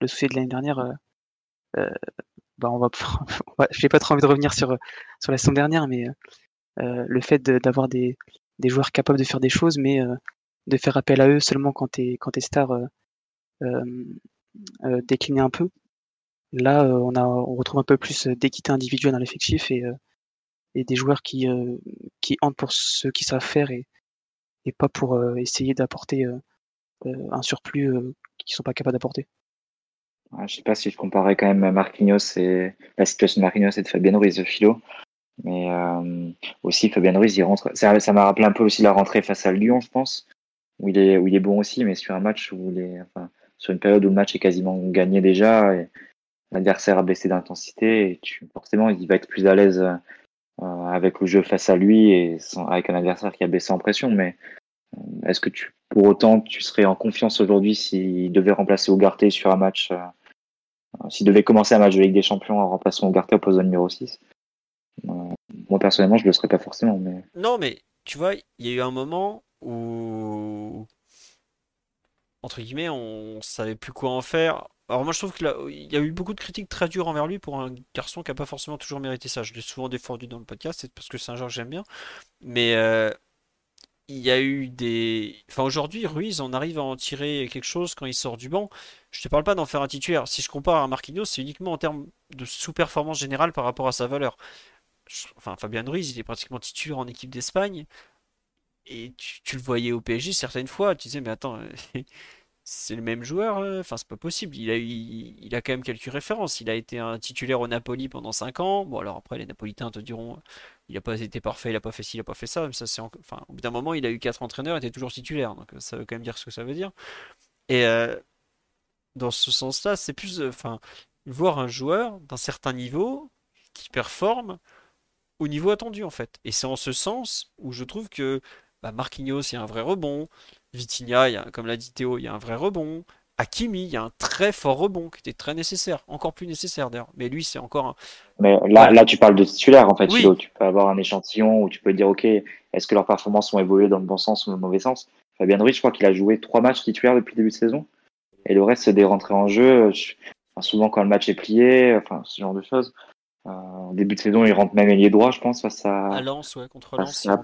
le souci de l'année dernière. euh, euh, bah on va, j'ai pas trop envie de revenir sur sur la saison dernière, mais le fait de- d'avoir des, des joueurs capables de faire des choses, mais euh, de faire appel à eux seulement quand tes quand tes stars euh, euh, déclinaient un peu. Là, on a on retrouve un peu plus d'équité individuelle dans l'effectif et et des joueurs qui qui hantent pour ce qu'ils savent faire et et pas pour essayer d'apporter un surplus qu'ils sont pas capables d'apporter. Je sais pas si je comparais quand même Marquinhos et la situation de Marquinhos et de Fabien Ruiz philo. Mais euh, aussi, Fabien Ruiz, il rentre. Ça m'a rappelé un peu aussi la rentrée face à Lyon, je pense, où il est, où il est bon aussi, mais sur un match où il est, enfin, sur une période où le match est quasiment gagné déjà, et l'adversaire a baissé d'intensité, et tu, forcément, il va être plus à l'aise euh, avec le jeu face à lui et sans- avec un adversaire qui a baissé en pression. Mais euh, est-ce que tu, pour autant, tu serais en confiance aujourd'hui s'il devait remplacer Ougarté sur un match, euh, s'il devait commencer un match de Ligue des Champions en remplaçant Ougarté au poste de numéro 6 Euh, Moi, personnellement, je le serais pas forcément, mais Non, mais tu vois, il y a eu un moment où, entre guillemets, on savait plus quoi en faire. Alors moi, je trouve qu'il y a eu beaucoup de critiques très dures envers lui pour un garçon qui a pas forcément toujours mérité ça. Je l'ai souvent défendu dans le podcast, c'est parce que c'est un joueur que j'aime bien. Mais euh, il y a eu des... Enfin, aujourd'hui, Ruiz, on arrive à en tirer quelque chose quand il sort du banc. Je te parle pas d'en faire un titulaire. Si je compare à Marquinhos, c'est uniquement en termes de sous-performance générale par rapport à sa valeur. Enfin, Fabien Ruiz, il est pratiquement titulaire en équipe d'Espagne. Et tu, le voyais au PSG certaines fois, tu disais, mais attends, c'est le même joueur, euh, enfin, c'est pas possible. Il a eu, il a quand même quelques références. Il a été un titulaire au Napoli pendant 5 ans. Bon, alors après, les Napolitains te diront, il a pas été parfait, il a pas fait ci, il a pas fait ça. Mais ça, c'est en- enfin, au bout d'un moment, il a eu 4 entraîneurs, il était toujours titulaire. Donc, euh, ça veut quand même dire ce que ça veut dire. Et euh, dans ce sens-là, c'est plus, enfin, voir un joueur d'un certain niveau qui performe au niveau attendu en fait. Et c'est en ce sens où je trouve que bah, Marquinhos, il y a un vrai rebond. Vitinha, il y a, comme l'a dit Théo, il y a un vrai rebond. Hakimi, il y a un très fort rebond qui était très nécessaire, encore plus nécessaire d'ailleurs. Mais lui, c'est encore un. Mais là, tu parles de titulaire, en fait, Oui. Philo. Tu peux avoir un échantillon où tu peux dire, OK, est-ce que leurs performances ont évolué dans le bon sens ou dans le mauvais sens? Fabien Ruiz, je crois qu'il a joué trois matchs titulaires depuis le début de saison. Et le reste, c'est des rentrées en jeu. Je- enfin, souvent, quand le match est plié, enfin, ce genre de choses. Euh, au début de saison, il rentre même ailier droit, je pense, face à, À Lens, ouais, contre Lens, à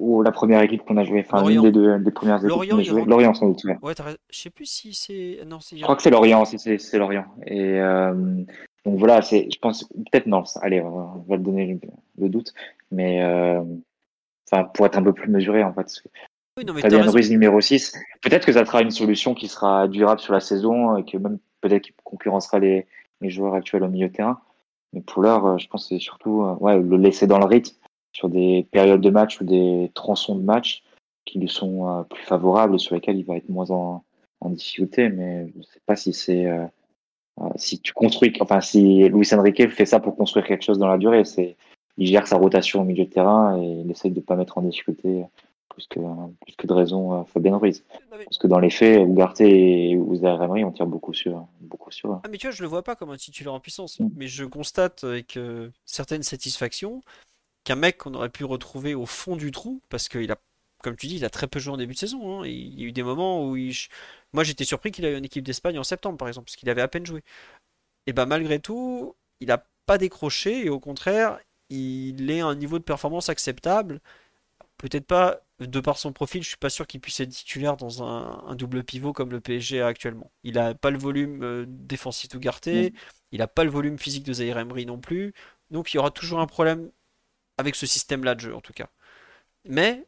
ou la première équipe qu'on a joué. Enfin, Lorient. l'une des deux, des premières équipes Lorient, qu'on a il joué. rentre. Lorient, sans doute, ouais. Ouais. Je sais plus si c'est. Non, c'est. Je crois que c'est Lorient, si c'est Lorient. Et euh, donc voilà, c'est, je pense, peut-être non. Allez, on va, le donner le, doute, mais euh, enfin pour être un peu plus mesuré en fait. Oui, non, mais Fabien. Ruiz numéro 6, peut-être que ça sera une solution qui sera durable sur la saison et que même peut-être qu'il concurrencera les, les joueurs actuels au milieu de terrain. Mais pour l'heure, euh, je pense que c'est surtout euh, le laisser dans le rythme sur des périodes de match ou des tronçons de match qui lui sont euh, plus favorables et sur lesquels il va être moins en, difficulté. Mais je ne sais pas si c'est si tu construis, enfin si Luis Enrique fait ça pour construire quelque chose dans la durée, c'est il gère sa rotation au milieu de terrain et il essaye de pas mettre en difficulté plus que plus que de raison Fabien Ruiz. Mais- Parce que dans les faits, Ugarte et Ouza Emery, on tire beaucoup sur beaucoup sur. Ah, mais tu vois, je le vois pas comme un titulaire en puissance. Mm. Mais je constate avec euh, certaines satisfactions qu'un mec qu'on aurait pu retrouver au fond du trou, parce qu'il a, comme tu dis, il a très peu joué en début de saison. hein. Il y a eu des moments où il... Moi, j'étais surpris qu'il ait eu une équipe d'Espagne en septembre, par exemple, parce qu'il avait à peine joué. Et ben malgré tout, il n'a pas décroché, et au contraire, il est à un niveau de performance acceptable. Peut-être pas, de par son profil, je suis pas sûr qu'il puisse être titulaire dans un, un double pivot comme le PSG a actuellement. Il a pas le volume euh, défensif d'Ugarte, Mm. il a pas le volume physique de Zaire Emery non plus, donc il y aura toujours un problème avec ce système-là de jeu en tout cas. Mais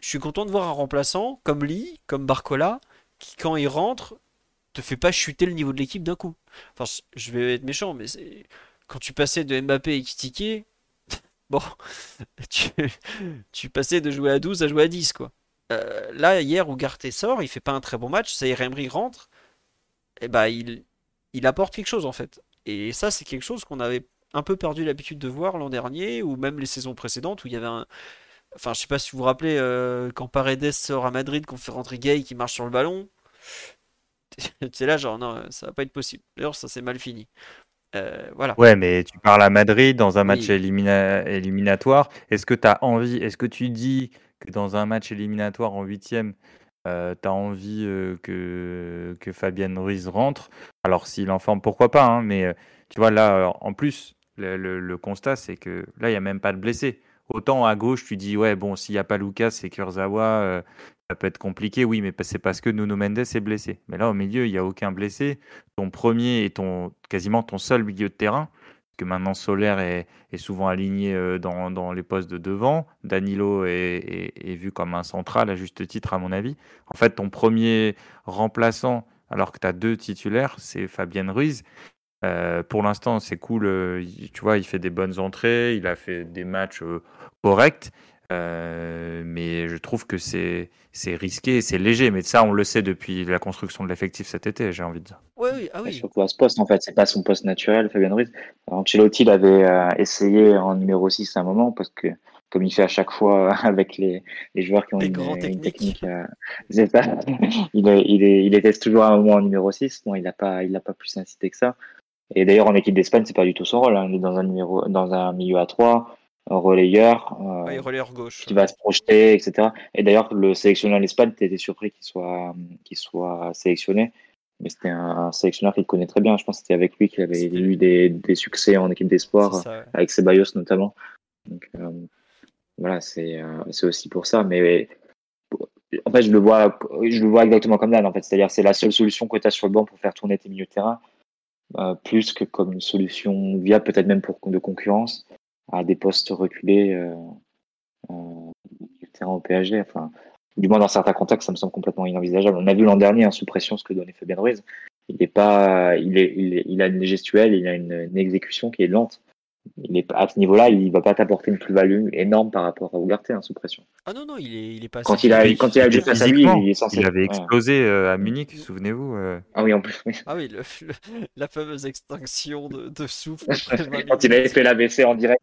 je suis content de voir un remplaçant comme Lee, comme Barcola, qui quand il rentre te fait pas chuter le niveau de l'équipe d'un coup. Enfin, je vais être méchant, mais quand tu passais de Mbappé et Kitike, bon, tu, passais de jouer à 12 à jouer à 10 quoi. Euh, là hier Ugarte sort, il fait pas un très bon match, Zaire Emery rentre, et bah il il apporte quelque chose en fait. Et ça c'est quelque chose qu'on avait un peu perdu l'habitude de voir l'an dernier ou même les saisons précédentes où il y avait un Enfin, je sais pas si vous vous rappelez euh, quand Paredes sort à Madrid, qu'on fait rentrer Gay qui marche sur le ballon. C'est là genre non, ça va pas être possible. D'ailleurs, ça s'est mal fini. Voilà. Ouais, mais tu parles à Madrid dans un match éliminatoire. Est-ce que tu as envie, est-ce que tu dis que dans un match éliminatoire en huitième, euh, tu as envie que, que Fabien Ruiz rentre? Alors, s'il en forme, pourquoi pas hein, Mais tu vois, là, en plus, le, constat, c'est que là, il n'y a même pas de blessé. Autant à gauche, tu dis, ouais, bon, s'il n'y a pas Lucas et Kurzawa, ça peut être compliqué, oui, mais c'est parce que Nuno Mendes est blessé. Mais là, au milieu, il n'y a aucun blessé. Ton premier et ton quasiment ton seul milieu de terrain, que maintenant Solaire est, souvent aligné euh, dans, les postes de devant. Danilo est, vu comme un central, à juste titre, à mon avis. En fait, ton premier remplaçant, alors que tu as deux titulaires, c'est Fabien Ruiz. Euh, pour l'instant, c'est cool. Euh, tu vois, il fait des bonnes entrées, il a fait des matchs corrects. Euh, mais je trouve que c'est c'est risqué, c'est léger. Mais ça, on le sait depuis la construction de l'effectif cet été, j'ai envie de dire. Oui, oui, ah oui. Surtout à ce poste, en fait, c'est pas son poste naturel, Fabien Ruiz. Ancelotti l'avait euh, essayé en numéro 6 à un moment parce que comme il fait à chaque fois avec les, les joueurs qui ont une, une, technique, euh, il, il, il était toujours à un moment en numéro 6. Bon, il n'a pas, il a pas plus incité que ça. Et d'ailleurs, en équipe d'Espagne, c'est pas du tout son rôle. Hein. Il est dans un numéro, dans un milieu à 3 relayeur, euh, gauche, qui va se projeter, etc. Et d'ailleurs, le sélectionneur d'Espagne, tu étais surpris qu'il soit, qu'il soit sélectionné. Mais c'était un, sélectionneur qu'il connaît très bien. Je pense que c'était avec lui qu'il avait eu des, des, succès en équipe d'espoir, avec Ceballos notamment. Donc, euh, voilà, c'est euh, c'est aussi pour ça. Mais en fait, je le vois, je le vois exactement comme Dan. En fait, c'est-à-dire, c'est la seule solution que tu as sur le banc pour faire tourner tes milieux de terrain, plus que comme une solution viable, peut-être même pour de concurrence à des postes reculés euh, euh, du terrain au PSG. Enfin, du moins dans certains contextes, ça me semble complètement inenvisageable. On a vu l'an dernier, hein, sous pression, ce que donnait Fabien Ruiz. Il est pas, il est, il, a une gestuelle, il a une, exécution qui est lente. Il est à ce niveau-là, il va pas t'apporter une plus-value énorme par rapport à Ugarte hein, sous pression. Ah non non, il est, il est pas. Quand il a, quand il a face à lui, il est censé. Il avait explosé euh, à Munich, souvenez-vous. Ah oui, en plus. Ah oui, la fameuse extinction de, de souffle. quand il avait fait l'ABC en direct.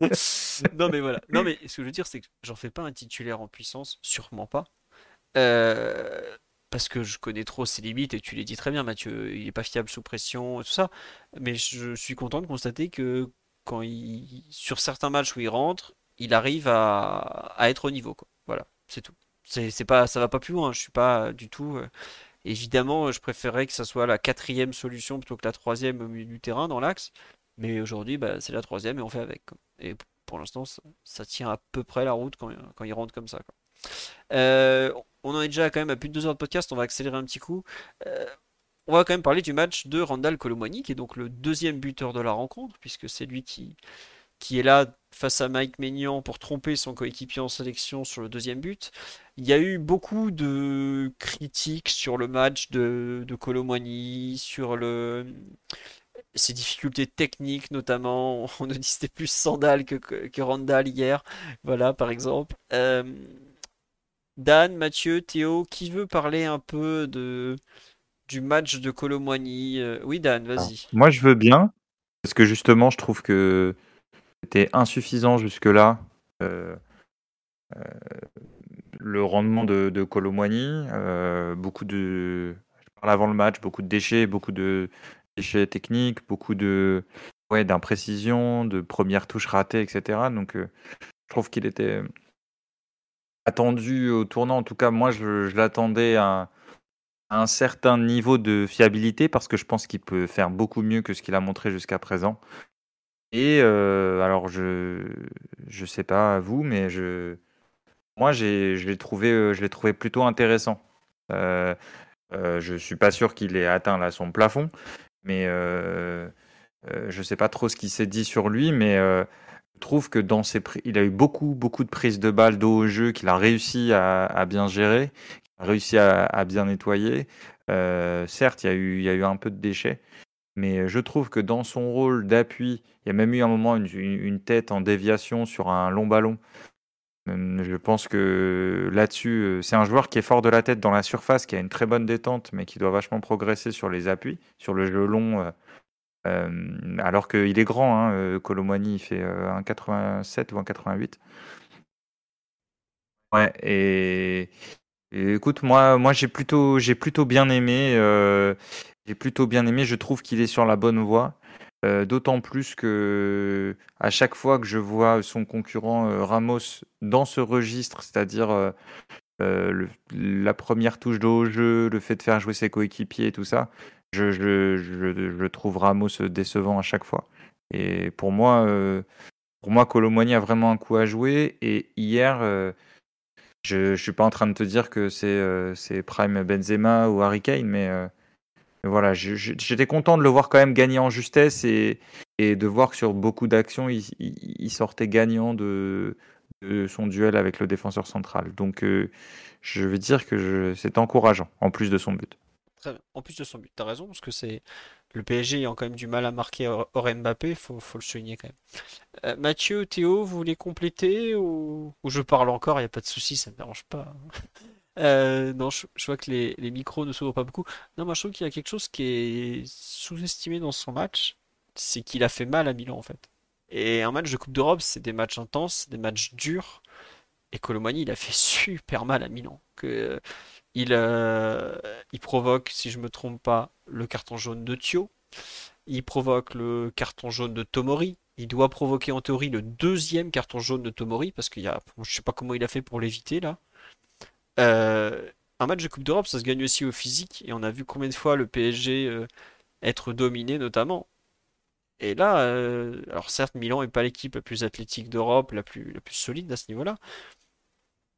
non mais voilà. Non mais ce que je veux dire c'est que j'en fais pas un titulaire en puissance, sûrement pas. Euh, parce que je connais trop ses limites et tu l'as dit très bien Mathieu, il est pas fiable sous pression et tout ça. Mais je suis content de constater que quand il sur certains matchs où il rentre, il arrive à, être au niveau quoi. Voilà, c'est tout. C'est pas ça va pas plus loin, je suis pas du tout euh, Évidemment, je préférerais que ça soit la quatrième solution plutôt que la troisième au milieu du terrain dans l'axe. Mais aujourd'hui, bah, c'est la troisième et on fait avec. Et pour l'instant, ça, tient à peu près la route quand, quand il rentre comme ça. Euh, on en est déjà quand même à plus de deux heures de podcast, on va accélérer un petit coup. Euh, on va quand même parler du match de Randall Colomwani, qui est donc le deuxième buteur de la rencontre, puisque c'est lui qui, est là face à Mike Maignan pour tromper son coéquipier en sélection sur le deuxième but. Il y a eu beaucoup de critiques sur le match de, de sur le, ses difficultés techniques notamment. On nous dit c'était plus Sandal que, que, Randall hier, voilà par exemple. Euh, Dan, Mathieu, Théo, qui veut parler un peu de du match de Colomboigny euh, Oui Dan, vas-y. Moi je veux bien, parce que justement je trouve que c'était insuffisant jusque-là. Euh, le rendement de, de beaucoup de, je parle avant le match, beaucoup de déchets, beaucoup de, déchets techniques, beaucoup de ouais, d'imprécisions, de premières touches ratées, etc. Donc, euh, je trouve qu'il était attendu au tournant. En tout cas, moi, je, l'attendais à, un certain niveau de fiabilité parce que je pense qu'il peut faire beaucoup mieux que ce qu'il a montré jusqu'à présent. Et euh, alors, je je sais pas vous, mais je moi, j'ai, je l'ai trouvé, euh, je l'ai trouvé plutôt intéressant. Euh, je suis pas sûr qu'il ait atteint là son plafond, mais euh, euh, je sais pas trop ce qui s'est dit sur lui, mais euh, je trouve que dans ses il a eu beaucoup beaucoup de prises de balles d'eau au jeu qu'il a réussi à, bien gérer, a réussi à, bien nettoyer. certes, il y, a eu, il y a eu un peu de déchets, mais je trouve que dans son rôle d'appui, il y a même eu un moment une, une tête en déviation sur un long ballon je pense que là-dessus, c'est un joueur qui est fort de la tête dans la surface, qui a une très bonne détente, mais qui doit vachement progresser sur les appuis, sur le jeu long. Alors qu'il est grand, hein, il fait 1,87 ou 1,88. Ouais, et, écoute, moi, moi j'ai plutôt, j'ai plutôt bien aimé. j'ai plutôt bien aimé. Je trouve qu'il est sur la bonne voie. Euh, d'autant plus que à chaque fois que je vois son concurrent euh, Ramos dans ce registre, c'est-à-dire la première touche de haut jeu, le fait de faire jouer ses coéquipiers et tout ça, je, je, trouve Ramos décevant à chaque fois. Et pour moi, pour moi, a vraiment un coup à jouer. Et hier, je ne suis pas en train de te dire que c'est Prime Benzema ou Harry Kane, mais voilà, j'étais content de le voir quand même gagner en justesse et, de voir que sur beaucoup d'actions, il, sortait gagnant de, son duel avec le défenseur central. Donc, je veux dire que c'est encourageant, en plus de son but. En plus de son but, tu as raison, parce que c'est le PSG ayant quand même du mal à marquer hors Mbappé, faut, faut le souligner quand même. Euh, Mathieu, Théo, vous voulez compléter ou, je parle encore, il n'y a pas de souci, ça ne me dérange pas. Euh, non, je, vois que les, micros ne s'ouvrent pas beaucoup. Non, moi je trouve qu'il y a quelque chose qui est sous-estimé dans son match, c'est qu'il a fait mal à Milan en fait. Et un match de Coupe d'Europe, c'est des matchs intenses, des matchs durs. Et Colomani, il a fait super mal à Milan. Que, il, euh, il provoque, si je me trompe pas, le carton jaune de Thio. Il provoque le carton jaune de Tomori. Il doit provoquer en théorie le deuxième carton jaune de Tomori parce qu'il y a, je sais pas comment il a fait pour l'éviter là. Euh, un match de Coupe d'Europe, ça se gagne aussi au physique et on a vu combien de fois le PSG euh, être dominé notamment. Et là, alors certes, Milan n'est pas l'équipe la plus athlétique d'Europe, la plus solide à ce niveau-là,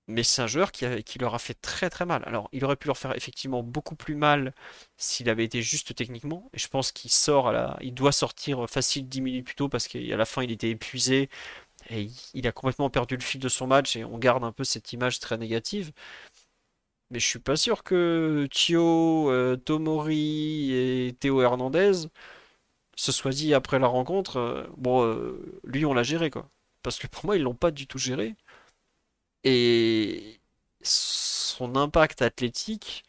mais c'est un joueur qui, leur a fait très très mal. Alors, il aurait pu leur faire effectivement beaucoup plus mal s'il avait été juste techniquement. Et je pense qu'il sort à la... il doit sortir facile 10 minutes plus tôt parce qu'à la fin il était épuisé et il a complètement perdu le fil de son match et on garde un peu cette image très négative. Mais je suis pas sûr que Thio, euh, Tomori et Théo Hernandez se soient dit après la rencontre, euh, bon, euh, lui on l'a géré quoi. Parce que pour moi ils l'ont pas du tout géré. Et son impact athlétique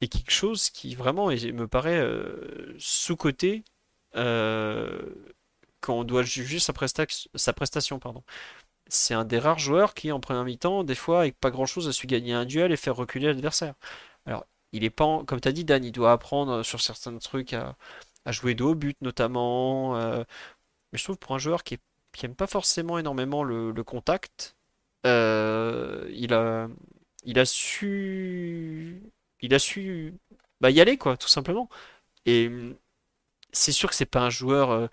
est quelque chose qui vraiment me paraît euh, sous-coté euh, quand on doit juger sa, sa prestation. Pardon. C'est un des rares joueurs qui, en première mi-temps, des fois, avec pas grand-chose, a su gagner un duel et faire reculer l'adversaire. Alors, il est pas, comme tu as dit, Dan, il doit apprendre sur certains trucs à, jouer de haut but, notamment. Euh, mais je trouve pour un joueur qui, n'aime aime pas forcément énormément le contact, euh, il a, il a su, il a su bah, y aller quoi, tout simplement. Et c'est sûr que c'est pas un joueur. Euh,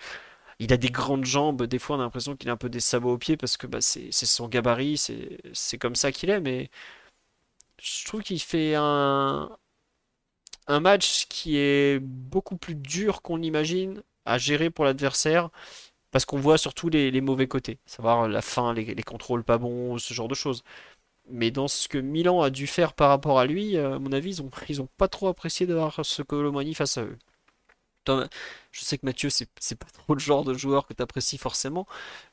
il a des grandes jambes. Des fois, on a l'impression qu'il a un peu des sabots aux pieds parce que bah, c'est son gabarit, c'est comme ça qu'il est. Mais je trouve qu'il fait un, un match qui est beaucoup plus dur qu'on l'imagine à gérer pour l'adversaire parce qu'on voit surtout les, mauvais côtés, savoir la fin, les, contrôles pas bons, ce genre de choses. Mais dans ce que Milan a dû faire par rapport à lui, euh, à mon avis, ils ont, ils ont pas trop apprécié d'avoir ce Colomani face à eux. je sais que Mathieu, c'est pas trop le genre de joueur que tu apprécies forcément.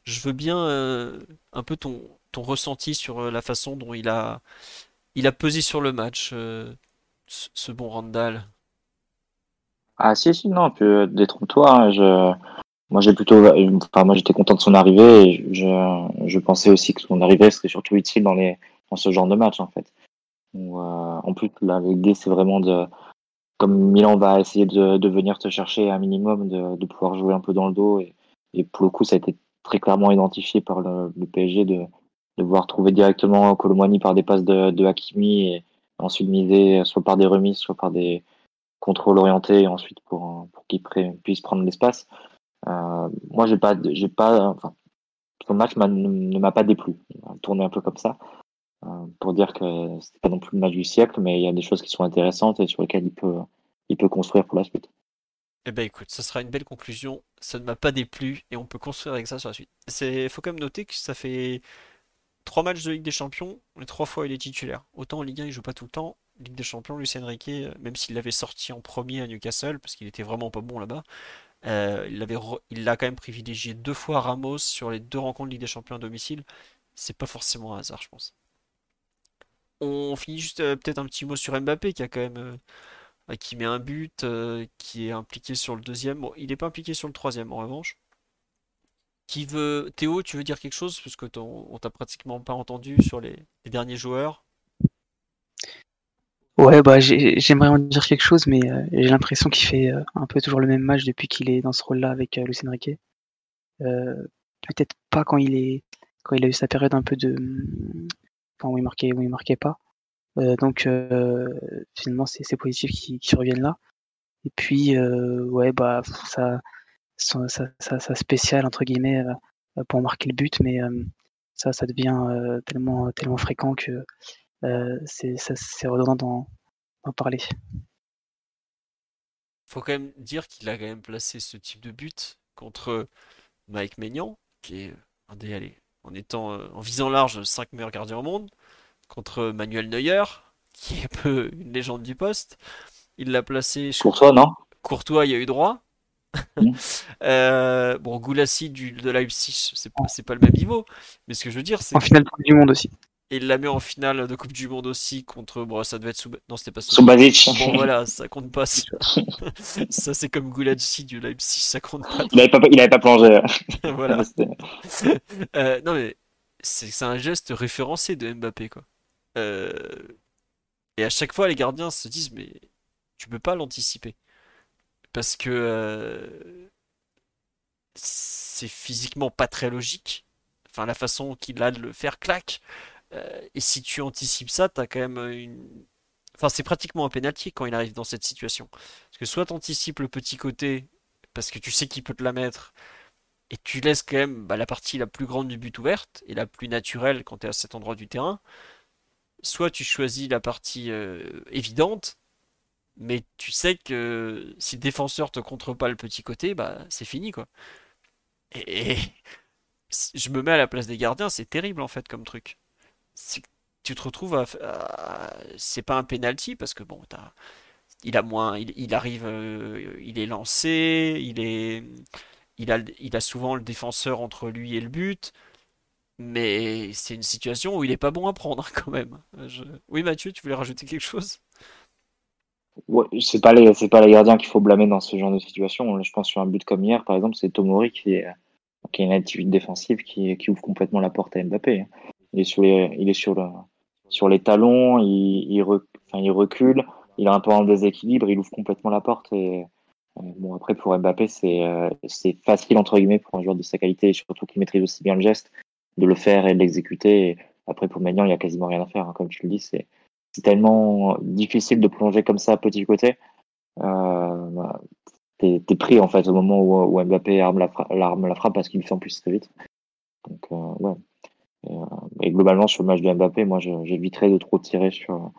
Je veux bien euh, un peu ton, ton ressenti sur euh, la façon dont il a, il a pesé sur le match, ce, bon Randall. Ah si, si, non, détrompe-toi. Hein, je moi, j'ai plutôt, enfin, moi, j'étais content de son arrivée et je, je pensais aussi que son arrivée serait surtout utile dans les, dans ce genre de match, en fait. Euh, en plus, l'idée, c'est vraiment de, comme Milan va essayer de, de venir te chercher un minimum, de, de pouvoir jouer un peu dans le dos et, et pour le coup, ça a été très clairement identifié par le, le PSG de, de pouvoir trouver directement Colomani par des passes de, de Hakimi et ensuite miser soit par des remises, soit par des contrôles orientés et ensuite pour, pour qu'il puisse prendre l'espace. Euh, moi, j'ai pas, j'ai pas, enfin, son match ne m'a pas déplu. Tourné un peu comme ça euh, pour dire que c'était pas non plus le match du siècle, mais il y a des choses qui sont intéressantes et sur lesquelles il peut, il peut construire pour la suite. Eh ben écoute, ça sera une belle conclusion. Ça ne m'a pas déplu et on peut construire avec ça sur la suite. C'est, faut quand même noter que ça fait trois matchs de Ligue des Champions, les trois fois il est titulaire. Autant en Ligue 1 il joue pas tout le temps. Ligue des Champions, Lucien Riquet, même s'il l'avait sorti en premier à Newcastle parce qu'il était vraiment pas bon là-bas, euh, il l'a quand même privilégié deux fois Ramos sur les deux rencontres Ligue des Champions à domicile. C'est pas forcément un hasard, je pense. On finit juste euh, peut-être un petit mot sur Mbappé qui a quand même euh, met un but, qui est impliqué sur le deuxième. Bon, il n'est pas impliqué sur le troisième en revanche. Qui veut Théo, tu veux dire quelque chose? Parce que on t'a pratiquement pas entendu sur les, derniers joueurs. Ouais, bah j'aimerais en dire quelque chose, mais euh, j'ai l'impression qu'il fait euh, un peu toujours le même match depuis qu'il est dans ce rôle-là avec euh, Lucien Riquet. Peut-être pas quand il est quand il a eu sa période un peu de enfin, où il marquait où il marquait pas. donc finalement c'est positif qu'il revienne là. Et puis ouais bah ça ça, ça, spécial entre guillemets pour marquer le but, mais ça ça devient tellement tellement fréquent que euh, c'est redondant d'en parler. Faut quand même dire qu'il a quand même placé ce type de but contre Mike Maignan, qui est un des allez, en étant euh, en visant large 5 meilleurs gardiens au monde, contre Manuel Neuer, qui est un peu une légende du poste. Il l'a placé. Courtois, non? Courtois, il y a eu droit. Mmh. euh, bon, Goulassi du, de Leipzig, c'est pas, pas le même niveau. Mais ce que je veux dire, c'est. En finale du monde aussi. Et il l'a mis en finale de Coupe du Monde aussi contre. Bon, ça devait être sous. Non, c'était pas sous. Bon, voilà, ça compte pas. Ça, ça c'est comme Gouladji du Leipzig, ça compte pas. Il avait pas, il avait pas plongé. voilà. euh, non, mais c'est un geste référencé de Mbappé, quoi. Euh... Et à chaque fois, les gardiens se disent, mais tu peux pas l'anticiper. Parce que. Euh... C'est physiquement pas très logique. Enfin, la façon qu'il a de le faire claque. Euh, et si tu anticipes ça, t'as quand même une. Enfin, c'est pratiquement un penalty quand il arrive dans cette situation. Parce que soit tu anticipes le petit côté, parce que tu sais qu'il peut te la mettre, et tu laisses quand même bah, la partie la plus grande du but ouverte, et la plus naturelle quand tu es à cet endroit du terrain. Soit tu choisis la partie euh, évidente, mais tu sais que si le défenseur te contre pas le petit côté, bah c'est fini quoi. Et, je me mets à la place des gardiens, c'est terrible en fait comme truc tu te retrouves à, c'est pas un penalty parce que bon il a moins il, arrive euh, il est lancé il est il a il a souvent le défenseur entre lui et le but mais c'est une situation où il est pas bon à prendre quand même. Oui Mathieu tu voulais rajouter quelque chose? Ouais, c'est pas les c'est pas les gardiens qu'il faut blâmer dans ce genre de situation. Je pense sur un but comme hier par exemple c'est Tomori qui est qui a une activité défensive qui, qui ouvre complètement la porte à Mbappé il est sur les, il est sur le, sur les talons, il, il, il recule, il a un peu en déséquilibre, il ouvre complètement la porte. Et euh, bon, après pour Mbappé, c'est euh, facile entre guillemets pour un joueur de sa qualité, et surtout qu'il maîtrise aussi bien le geste, de le faire et de l'exécuter. Après pour Maignan, il y a quasiment rien à faire, hein, comme tu le dis. C'est tellement difficile de plonger comme ça petit côté. Euh, bah, t'es es pris en fait au moment où, Mbappé arme la, l'arme la frappe parce qu'il fait en plus très vite. Donc euh, ouais, euh, et, globalement, sur le match de Mbappé, moi, j'éviterais de trop tirer sur,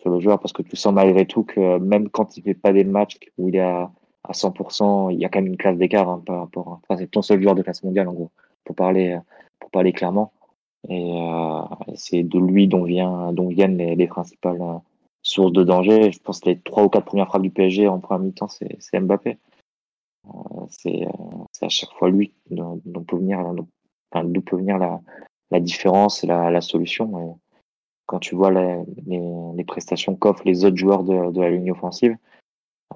sur le joueur parce que tu sens malgré tout que même quand il fait pas des matchs où il est à, à 100%, il y a quand même une classe d'écart hein, par rapport. Enfin, c'est ton seul joueur de classe mondiale en gros, pour parler, pour parler clairement. Et euh, c'est de lui dont, vient, dont viennent les, les principales euh, sources de danger. Je pense que les trois ou quatre premières frappes du PSG en première mi-temps, c'est Mbappé. C'est à chaque fois lui dont, dont peut venir, enfin, d'où peut venir la, la différence et la, solution. quand tu vois les, prestations qu'offrent les autres joueurs de, la ligne offensive,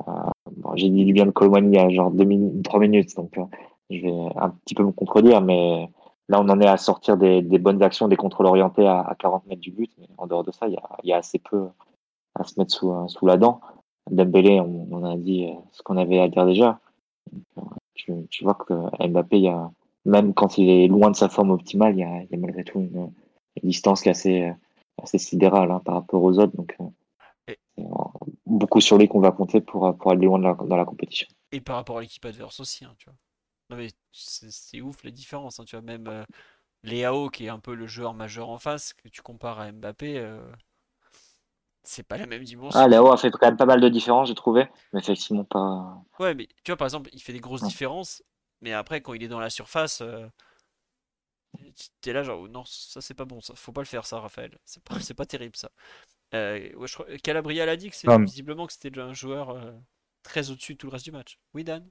euh, bon, j'ai dit du bien de Colomani il y a genre deux minutes, trois minutes, donc euh, je vais un petit peu me contredire, mais là on en est à sortir des, bonnes actions, des contrôles orientés à, à, 40 mètres du but, mais en dehors de ça, il y a, assez peu à se mettre sous, sous la dent. Dembélé, on, on a dit ce qu'on avait à dire déjà. Tu, tu vois que Mbappé, il y a, même quand il est loin de sa forme optimale, il y a, il y a malgré tout une, une, distance qui est assez, assez sidérale hein, par rapport aux autres. Donc, euh, et... beaucoup sur lui qu'on va compter pour, pour aller loin de la, dans la compétition. Et par rapport à l'équipe adverse aussi, hein, tu vois. Non mais c'est ouf les différences, hein, tu vois. Même euh, Léao, qui est un peu le joueur majeur en face, que tu compares à Mbappé, euh, c'est pas la même dimension. Ah, Léao a fait quand même pas mal de différences, j'ai trouvé, mais effectivement pas. Ouais, mais tu vois, par exemple, il fait des grosses ouais. différences, mais après, quand il est dans la surface, euh, t'es là genre, non, ça c'est pas bon, ça. faut pas le faire ça, Raphaël. C'est pas, c'est pas terrible ça. Euh, ouais, je crois, Calabria l'a dit que c'est visiblement que c'était un joueur euh, très au-dessus de tout le reste du match. Oui, Dan?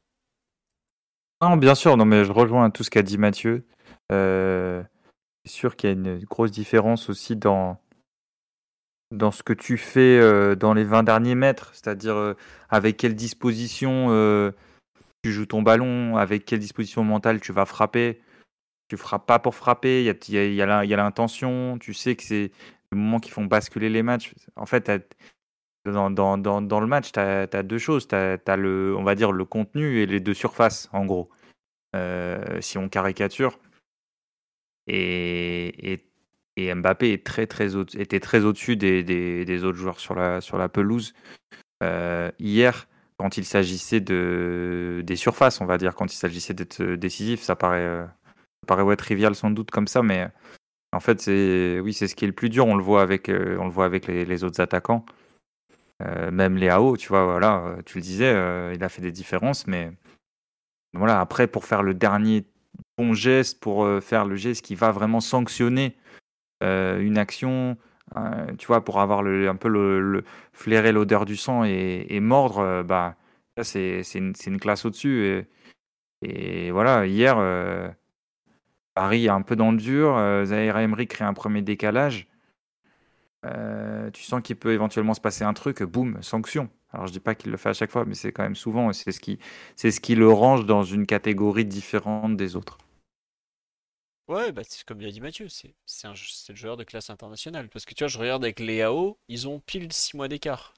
Non, bien sûr, non, mais je rejoins tout ce qu'a dit Mathieu. Euh, c'est sûr qu'il y a une grosse différence aussi dans, dans ce que tu fais euh, dans les 20 derniers mètres, c'est-à-dire euh, avec quelle disposition tu joues ton ballon, avec quelle disposition mentale tu vas frapper. Tu frappes pas pour frapper, il y a, y, a, l'intention, tu sais que c'est les moments qui font basculer les matchs. En fait, dans, le match, tu as, deux choses. Tu as, le, on va dire, le contenu et les deux surfaces, en gros. Euh, si on caricature. Et, et, Mbappé est très, très au, était très au-dessus des, autres joueurs sur la, sur la pelouse. Euh, hier, quand il s'agissait de, des surfaces, on va dire, quand il s'agissait d'être décisif, ça paraît, euh, paraît trivial sans doute comme ça, mais en fait, c'est oui, c'est ce qui est le plus dur. On le voit avec, on le voit avec les, les autres attaquants. Euh, même Léao, tu vois, voilà, euh, tu le disais, euh, il a fait des différences, mais voilà, après, pour faire le dernier bon geste, pour faire le geste qui va vraiment sanctionner une action, tu vois, pour avoir un peu le, flairer l'odeur du sang et, mordre, bah, c'est une, classe au-dessus. Et, voilà, hier, Paris est un peu dans le dur, Zahir Emery crée un premier décalage. Euh, tu sens qu'il peut éventuellement se passer un truc, boum, sanction. Alors je dis pas qu'il le fait à chaque fois, mais c'est quand même souvent, c'est c'est ce qui le range dans une catégorie différente des autres. Ouais, bah, comme l'a dit Mathieu, c'est, c'est, le joueur de classe internationale. Parce que tu vois, je regarde avec les AO, ils ont pile 6 mois d'écart.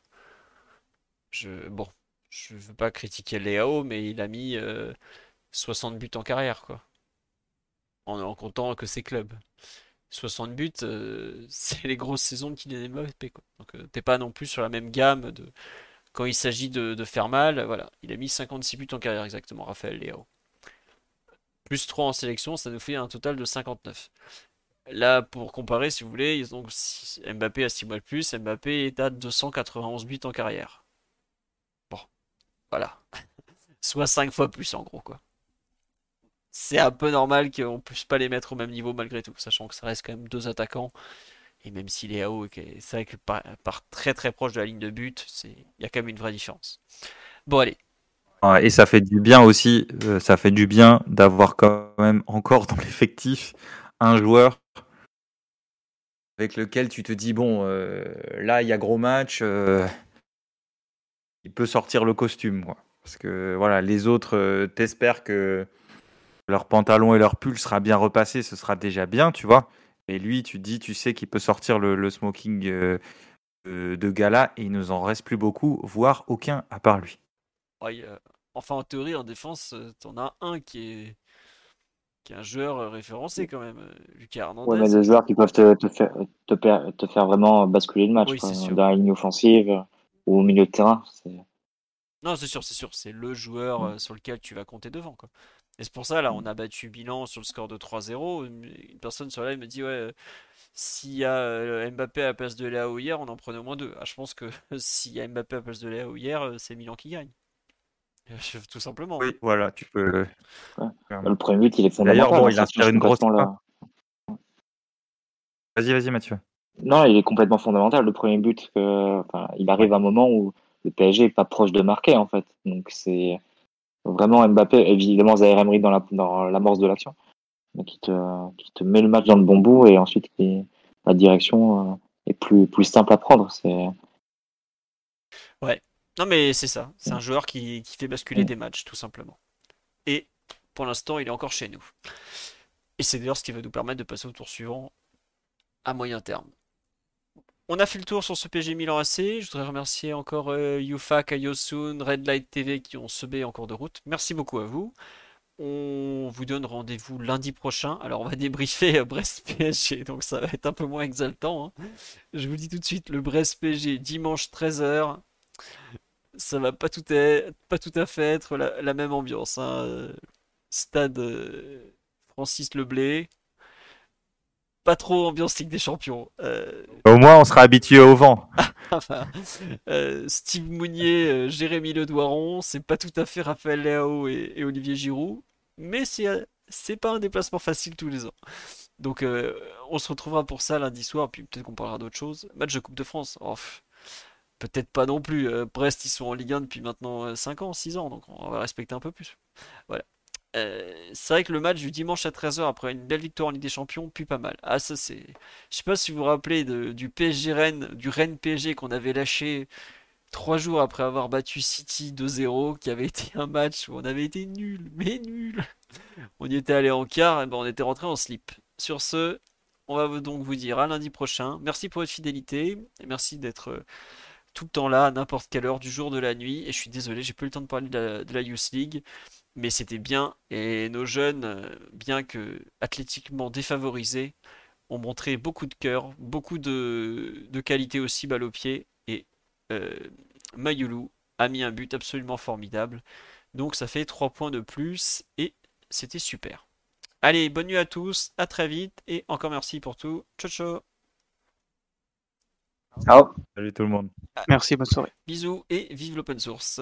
Je, bon, je veux pas critiquer les AO, mais il a mis 60 euh, buts en carrière, quoi. En, comptant que ses clubs. 60 buts, euh, c'est les grosses saisons de Kylian Mbappé. Quoi. Donc euh, t'es pas non plus sur la même gamme de quand il s'agit de, faire mal. Voilà, il a mis 56 buts en carrière exactement, Raphaël Léao. Plus 3 en sélection, ça nous fait un total de 59. Là, pour comparer, si vous voulez, donc Mbappé a 6 mois de plus, Mbappé est à 291 buts en carrière. Bon, voilà. Soit 5 fois plus en gros, quoi c'est un peu normal qu'on puisse pas les mettre au même niveau malgré tout, sachant que ça reste quand même deux attaquants. Et même s'il est à haut, c'est vrai que par, très très proche de la ligne de but, il y a quand même une vraie différence. Bon, allez. Et ça fait du bien aussi, euh, ça fait du bien d'avoir quand même encore dans l'effectif un joueur avec lequel tu te dis bon, euh, là il y a gros match, euh, il peut sortir le costume, quoi. Parce que voilà, les autres, t'espèrent que leur pantalon et leur pull sera bien repassé, ce sera déjà bien, tu vois. Et lui, tu dis, tu sais qu'il peut sortir le, smoking euh, de gala et il nous en reste plus beaucoup, voire aucun à part lui. Enfin, en théorie, en défense, euh, t'en as un qui est qui est un joueur euh, référencé quand même, Lucas Hernandez. Ouais, mais des joueurs qui peuvent te, te, faire, te, te, faire vraiment basculer le match, dans la ligne offensive ou au milieu de terrain. Non, c'est sûr, c'est sûr, c'est le joueur mm. sur lequel tu vas compter devant. Quoi. Et c'est pour ça, là, on a battu bilan sur le score de 3-0. Une personne sur là me dit, ouais, s'il y a euh, Mbappé à la place de Léo hier, on en prenait au moins deux. Ah, je pense que s'il y a Mbappé à la place de Léo hier, euh, c'est Milan qui gagne. Tout simplement. Oui, voilà, tu peux. Le premier but, il est fondamental. D'ailleurs, bon, il inspire une grosse. Vas-y, vas-y, Mathieu. Non, il est complètement fondamental. Le premier but, enfin, il arrive à un moment où le PSG est pas proche de marquer, en fait. Donc, c'est vraiment Mbappé, évidemment Zaire Emery dans la dans l'amorce de l'action, qui te qui te met le match dans le bon bout et ensuite qui, la direction euh, est plus plus simple à prendre. C'est ouais. Non mais c'est ça, c'est un joueur qui, qui fait basculer des matchs tout simplement. Et pour l'instant, il est encore chez nous. Et c'est d'ailleurs ce qui va nous permettre de passer au tour suivant à moyen terme. On a fait le tour sur ce PG Milan AC. Je voudrais remercier encore euh, Yufa, Kayosun, Red Light TV qui ont sebé en cours de route. Merci beaucoup à vous. On vous donne rendez-vous lundi prochain. Alors on va débriefer euh, Brest PSG, donc ça va être un peu moins exaltant. Hein. Je vous dis tout de suite, le Brest PSG dimanche 13h. Ça va pas tout, à, pas tout à fait être la, même ambiance. Hein. Stade euh, Francis Leblé pas trop ambiance Ligue des Champions. Euh, au moins, on sera habitué au vent. Euh, Steve Mounier, euh, Jérémy Le Doiron, c'est pas tout à fait Raphaël Léao et, Olivier Giroud, mais c'est pas un déplacement facile tous les ans. Donc on se retrouvera pour ça lundi soir, puis peut-être qu'on parlera d'autre chose. Match de Coupe de France, oh, peut-être pas non plus. Brest, ils sont en Ligue 1 depuis maintenant 5 ans, 6 ans, donc on va respecter un peu plus. Voilà. Euh, c'est vrai que le match du dimanche à 13h après une belle victoire en Ligue des Champions pue pas mal. Ah ça c'est, je sais pas si vous vous rappelez du PSG Rennes, du Rennes PSG qu'on avait lâché trois jours après avoir battu City 2-0, qui avait été un match où on avait été nul, mais nul. On y était allé en quart, et ben on était rentré en slip. Sur ce, on va donc vous dire à lundi prochain. Merci pour votre fidélité et merci d'être tout le temps là, à n'importe quelle heure du jour, de la nuit. Et je suis désolé, j'ai plus le temps de parler de la, Youth League, mais c'était bien. Et nos jeunes, euh, bien que athlétiquement défavorisés, ont montré beaucoup de cœur, beaucoup de, de qualité aussi balle au pied. Et euh, Mayulu a mis un but absolument formidable. Donc ça fait 3 points de plus et c'était super. Allez, bonne nuit à tous, à très vite et encore merci pour tout. Ciao ciao. Ciao. Salut tout le monde. Ah. Merci, bonne soirée. Bisous et vive l'open source.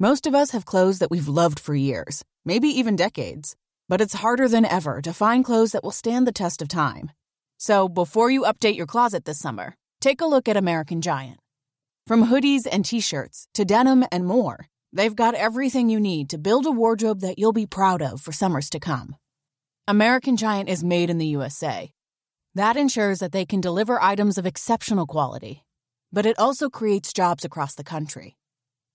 Most of us have clothes that we've loved for years, maybe even decades. But it's harder than ever to find clothes that will stand the test of time. So before you update your closet this summer, take a look at American Giant. From hoodies and t-shirts to denim and more, they've got everything you need to build a wardrobe that you'll be proud of for summers to come. American Giant is made in the USA. That ensures that they can deliver items of exceptional quality, but it also creates jobs across the country.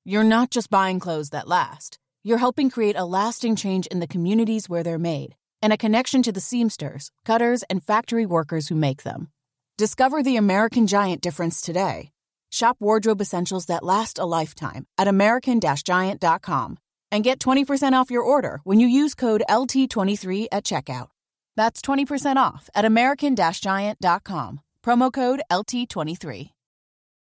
You're not just buying clothes that last. You're helping create a lasting change in the communities where they're made and a connection to the seamsters, cutters, and factory workers who make them. Discover the American Giant difference today. Shop wardrobe essentials that last a lifetime at American Giant.com and get 20% off your order when you use code LT23 at checkout. That's 20% off at American Giant.com. Promo code LT23.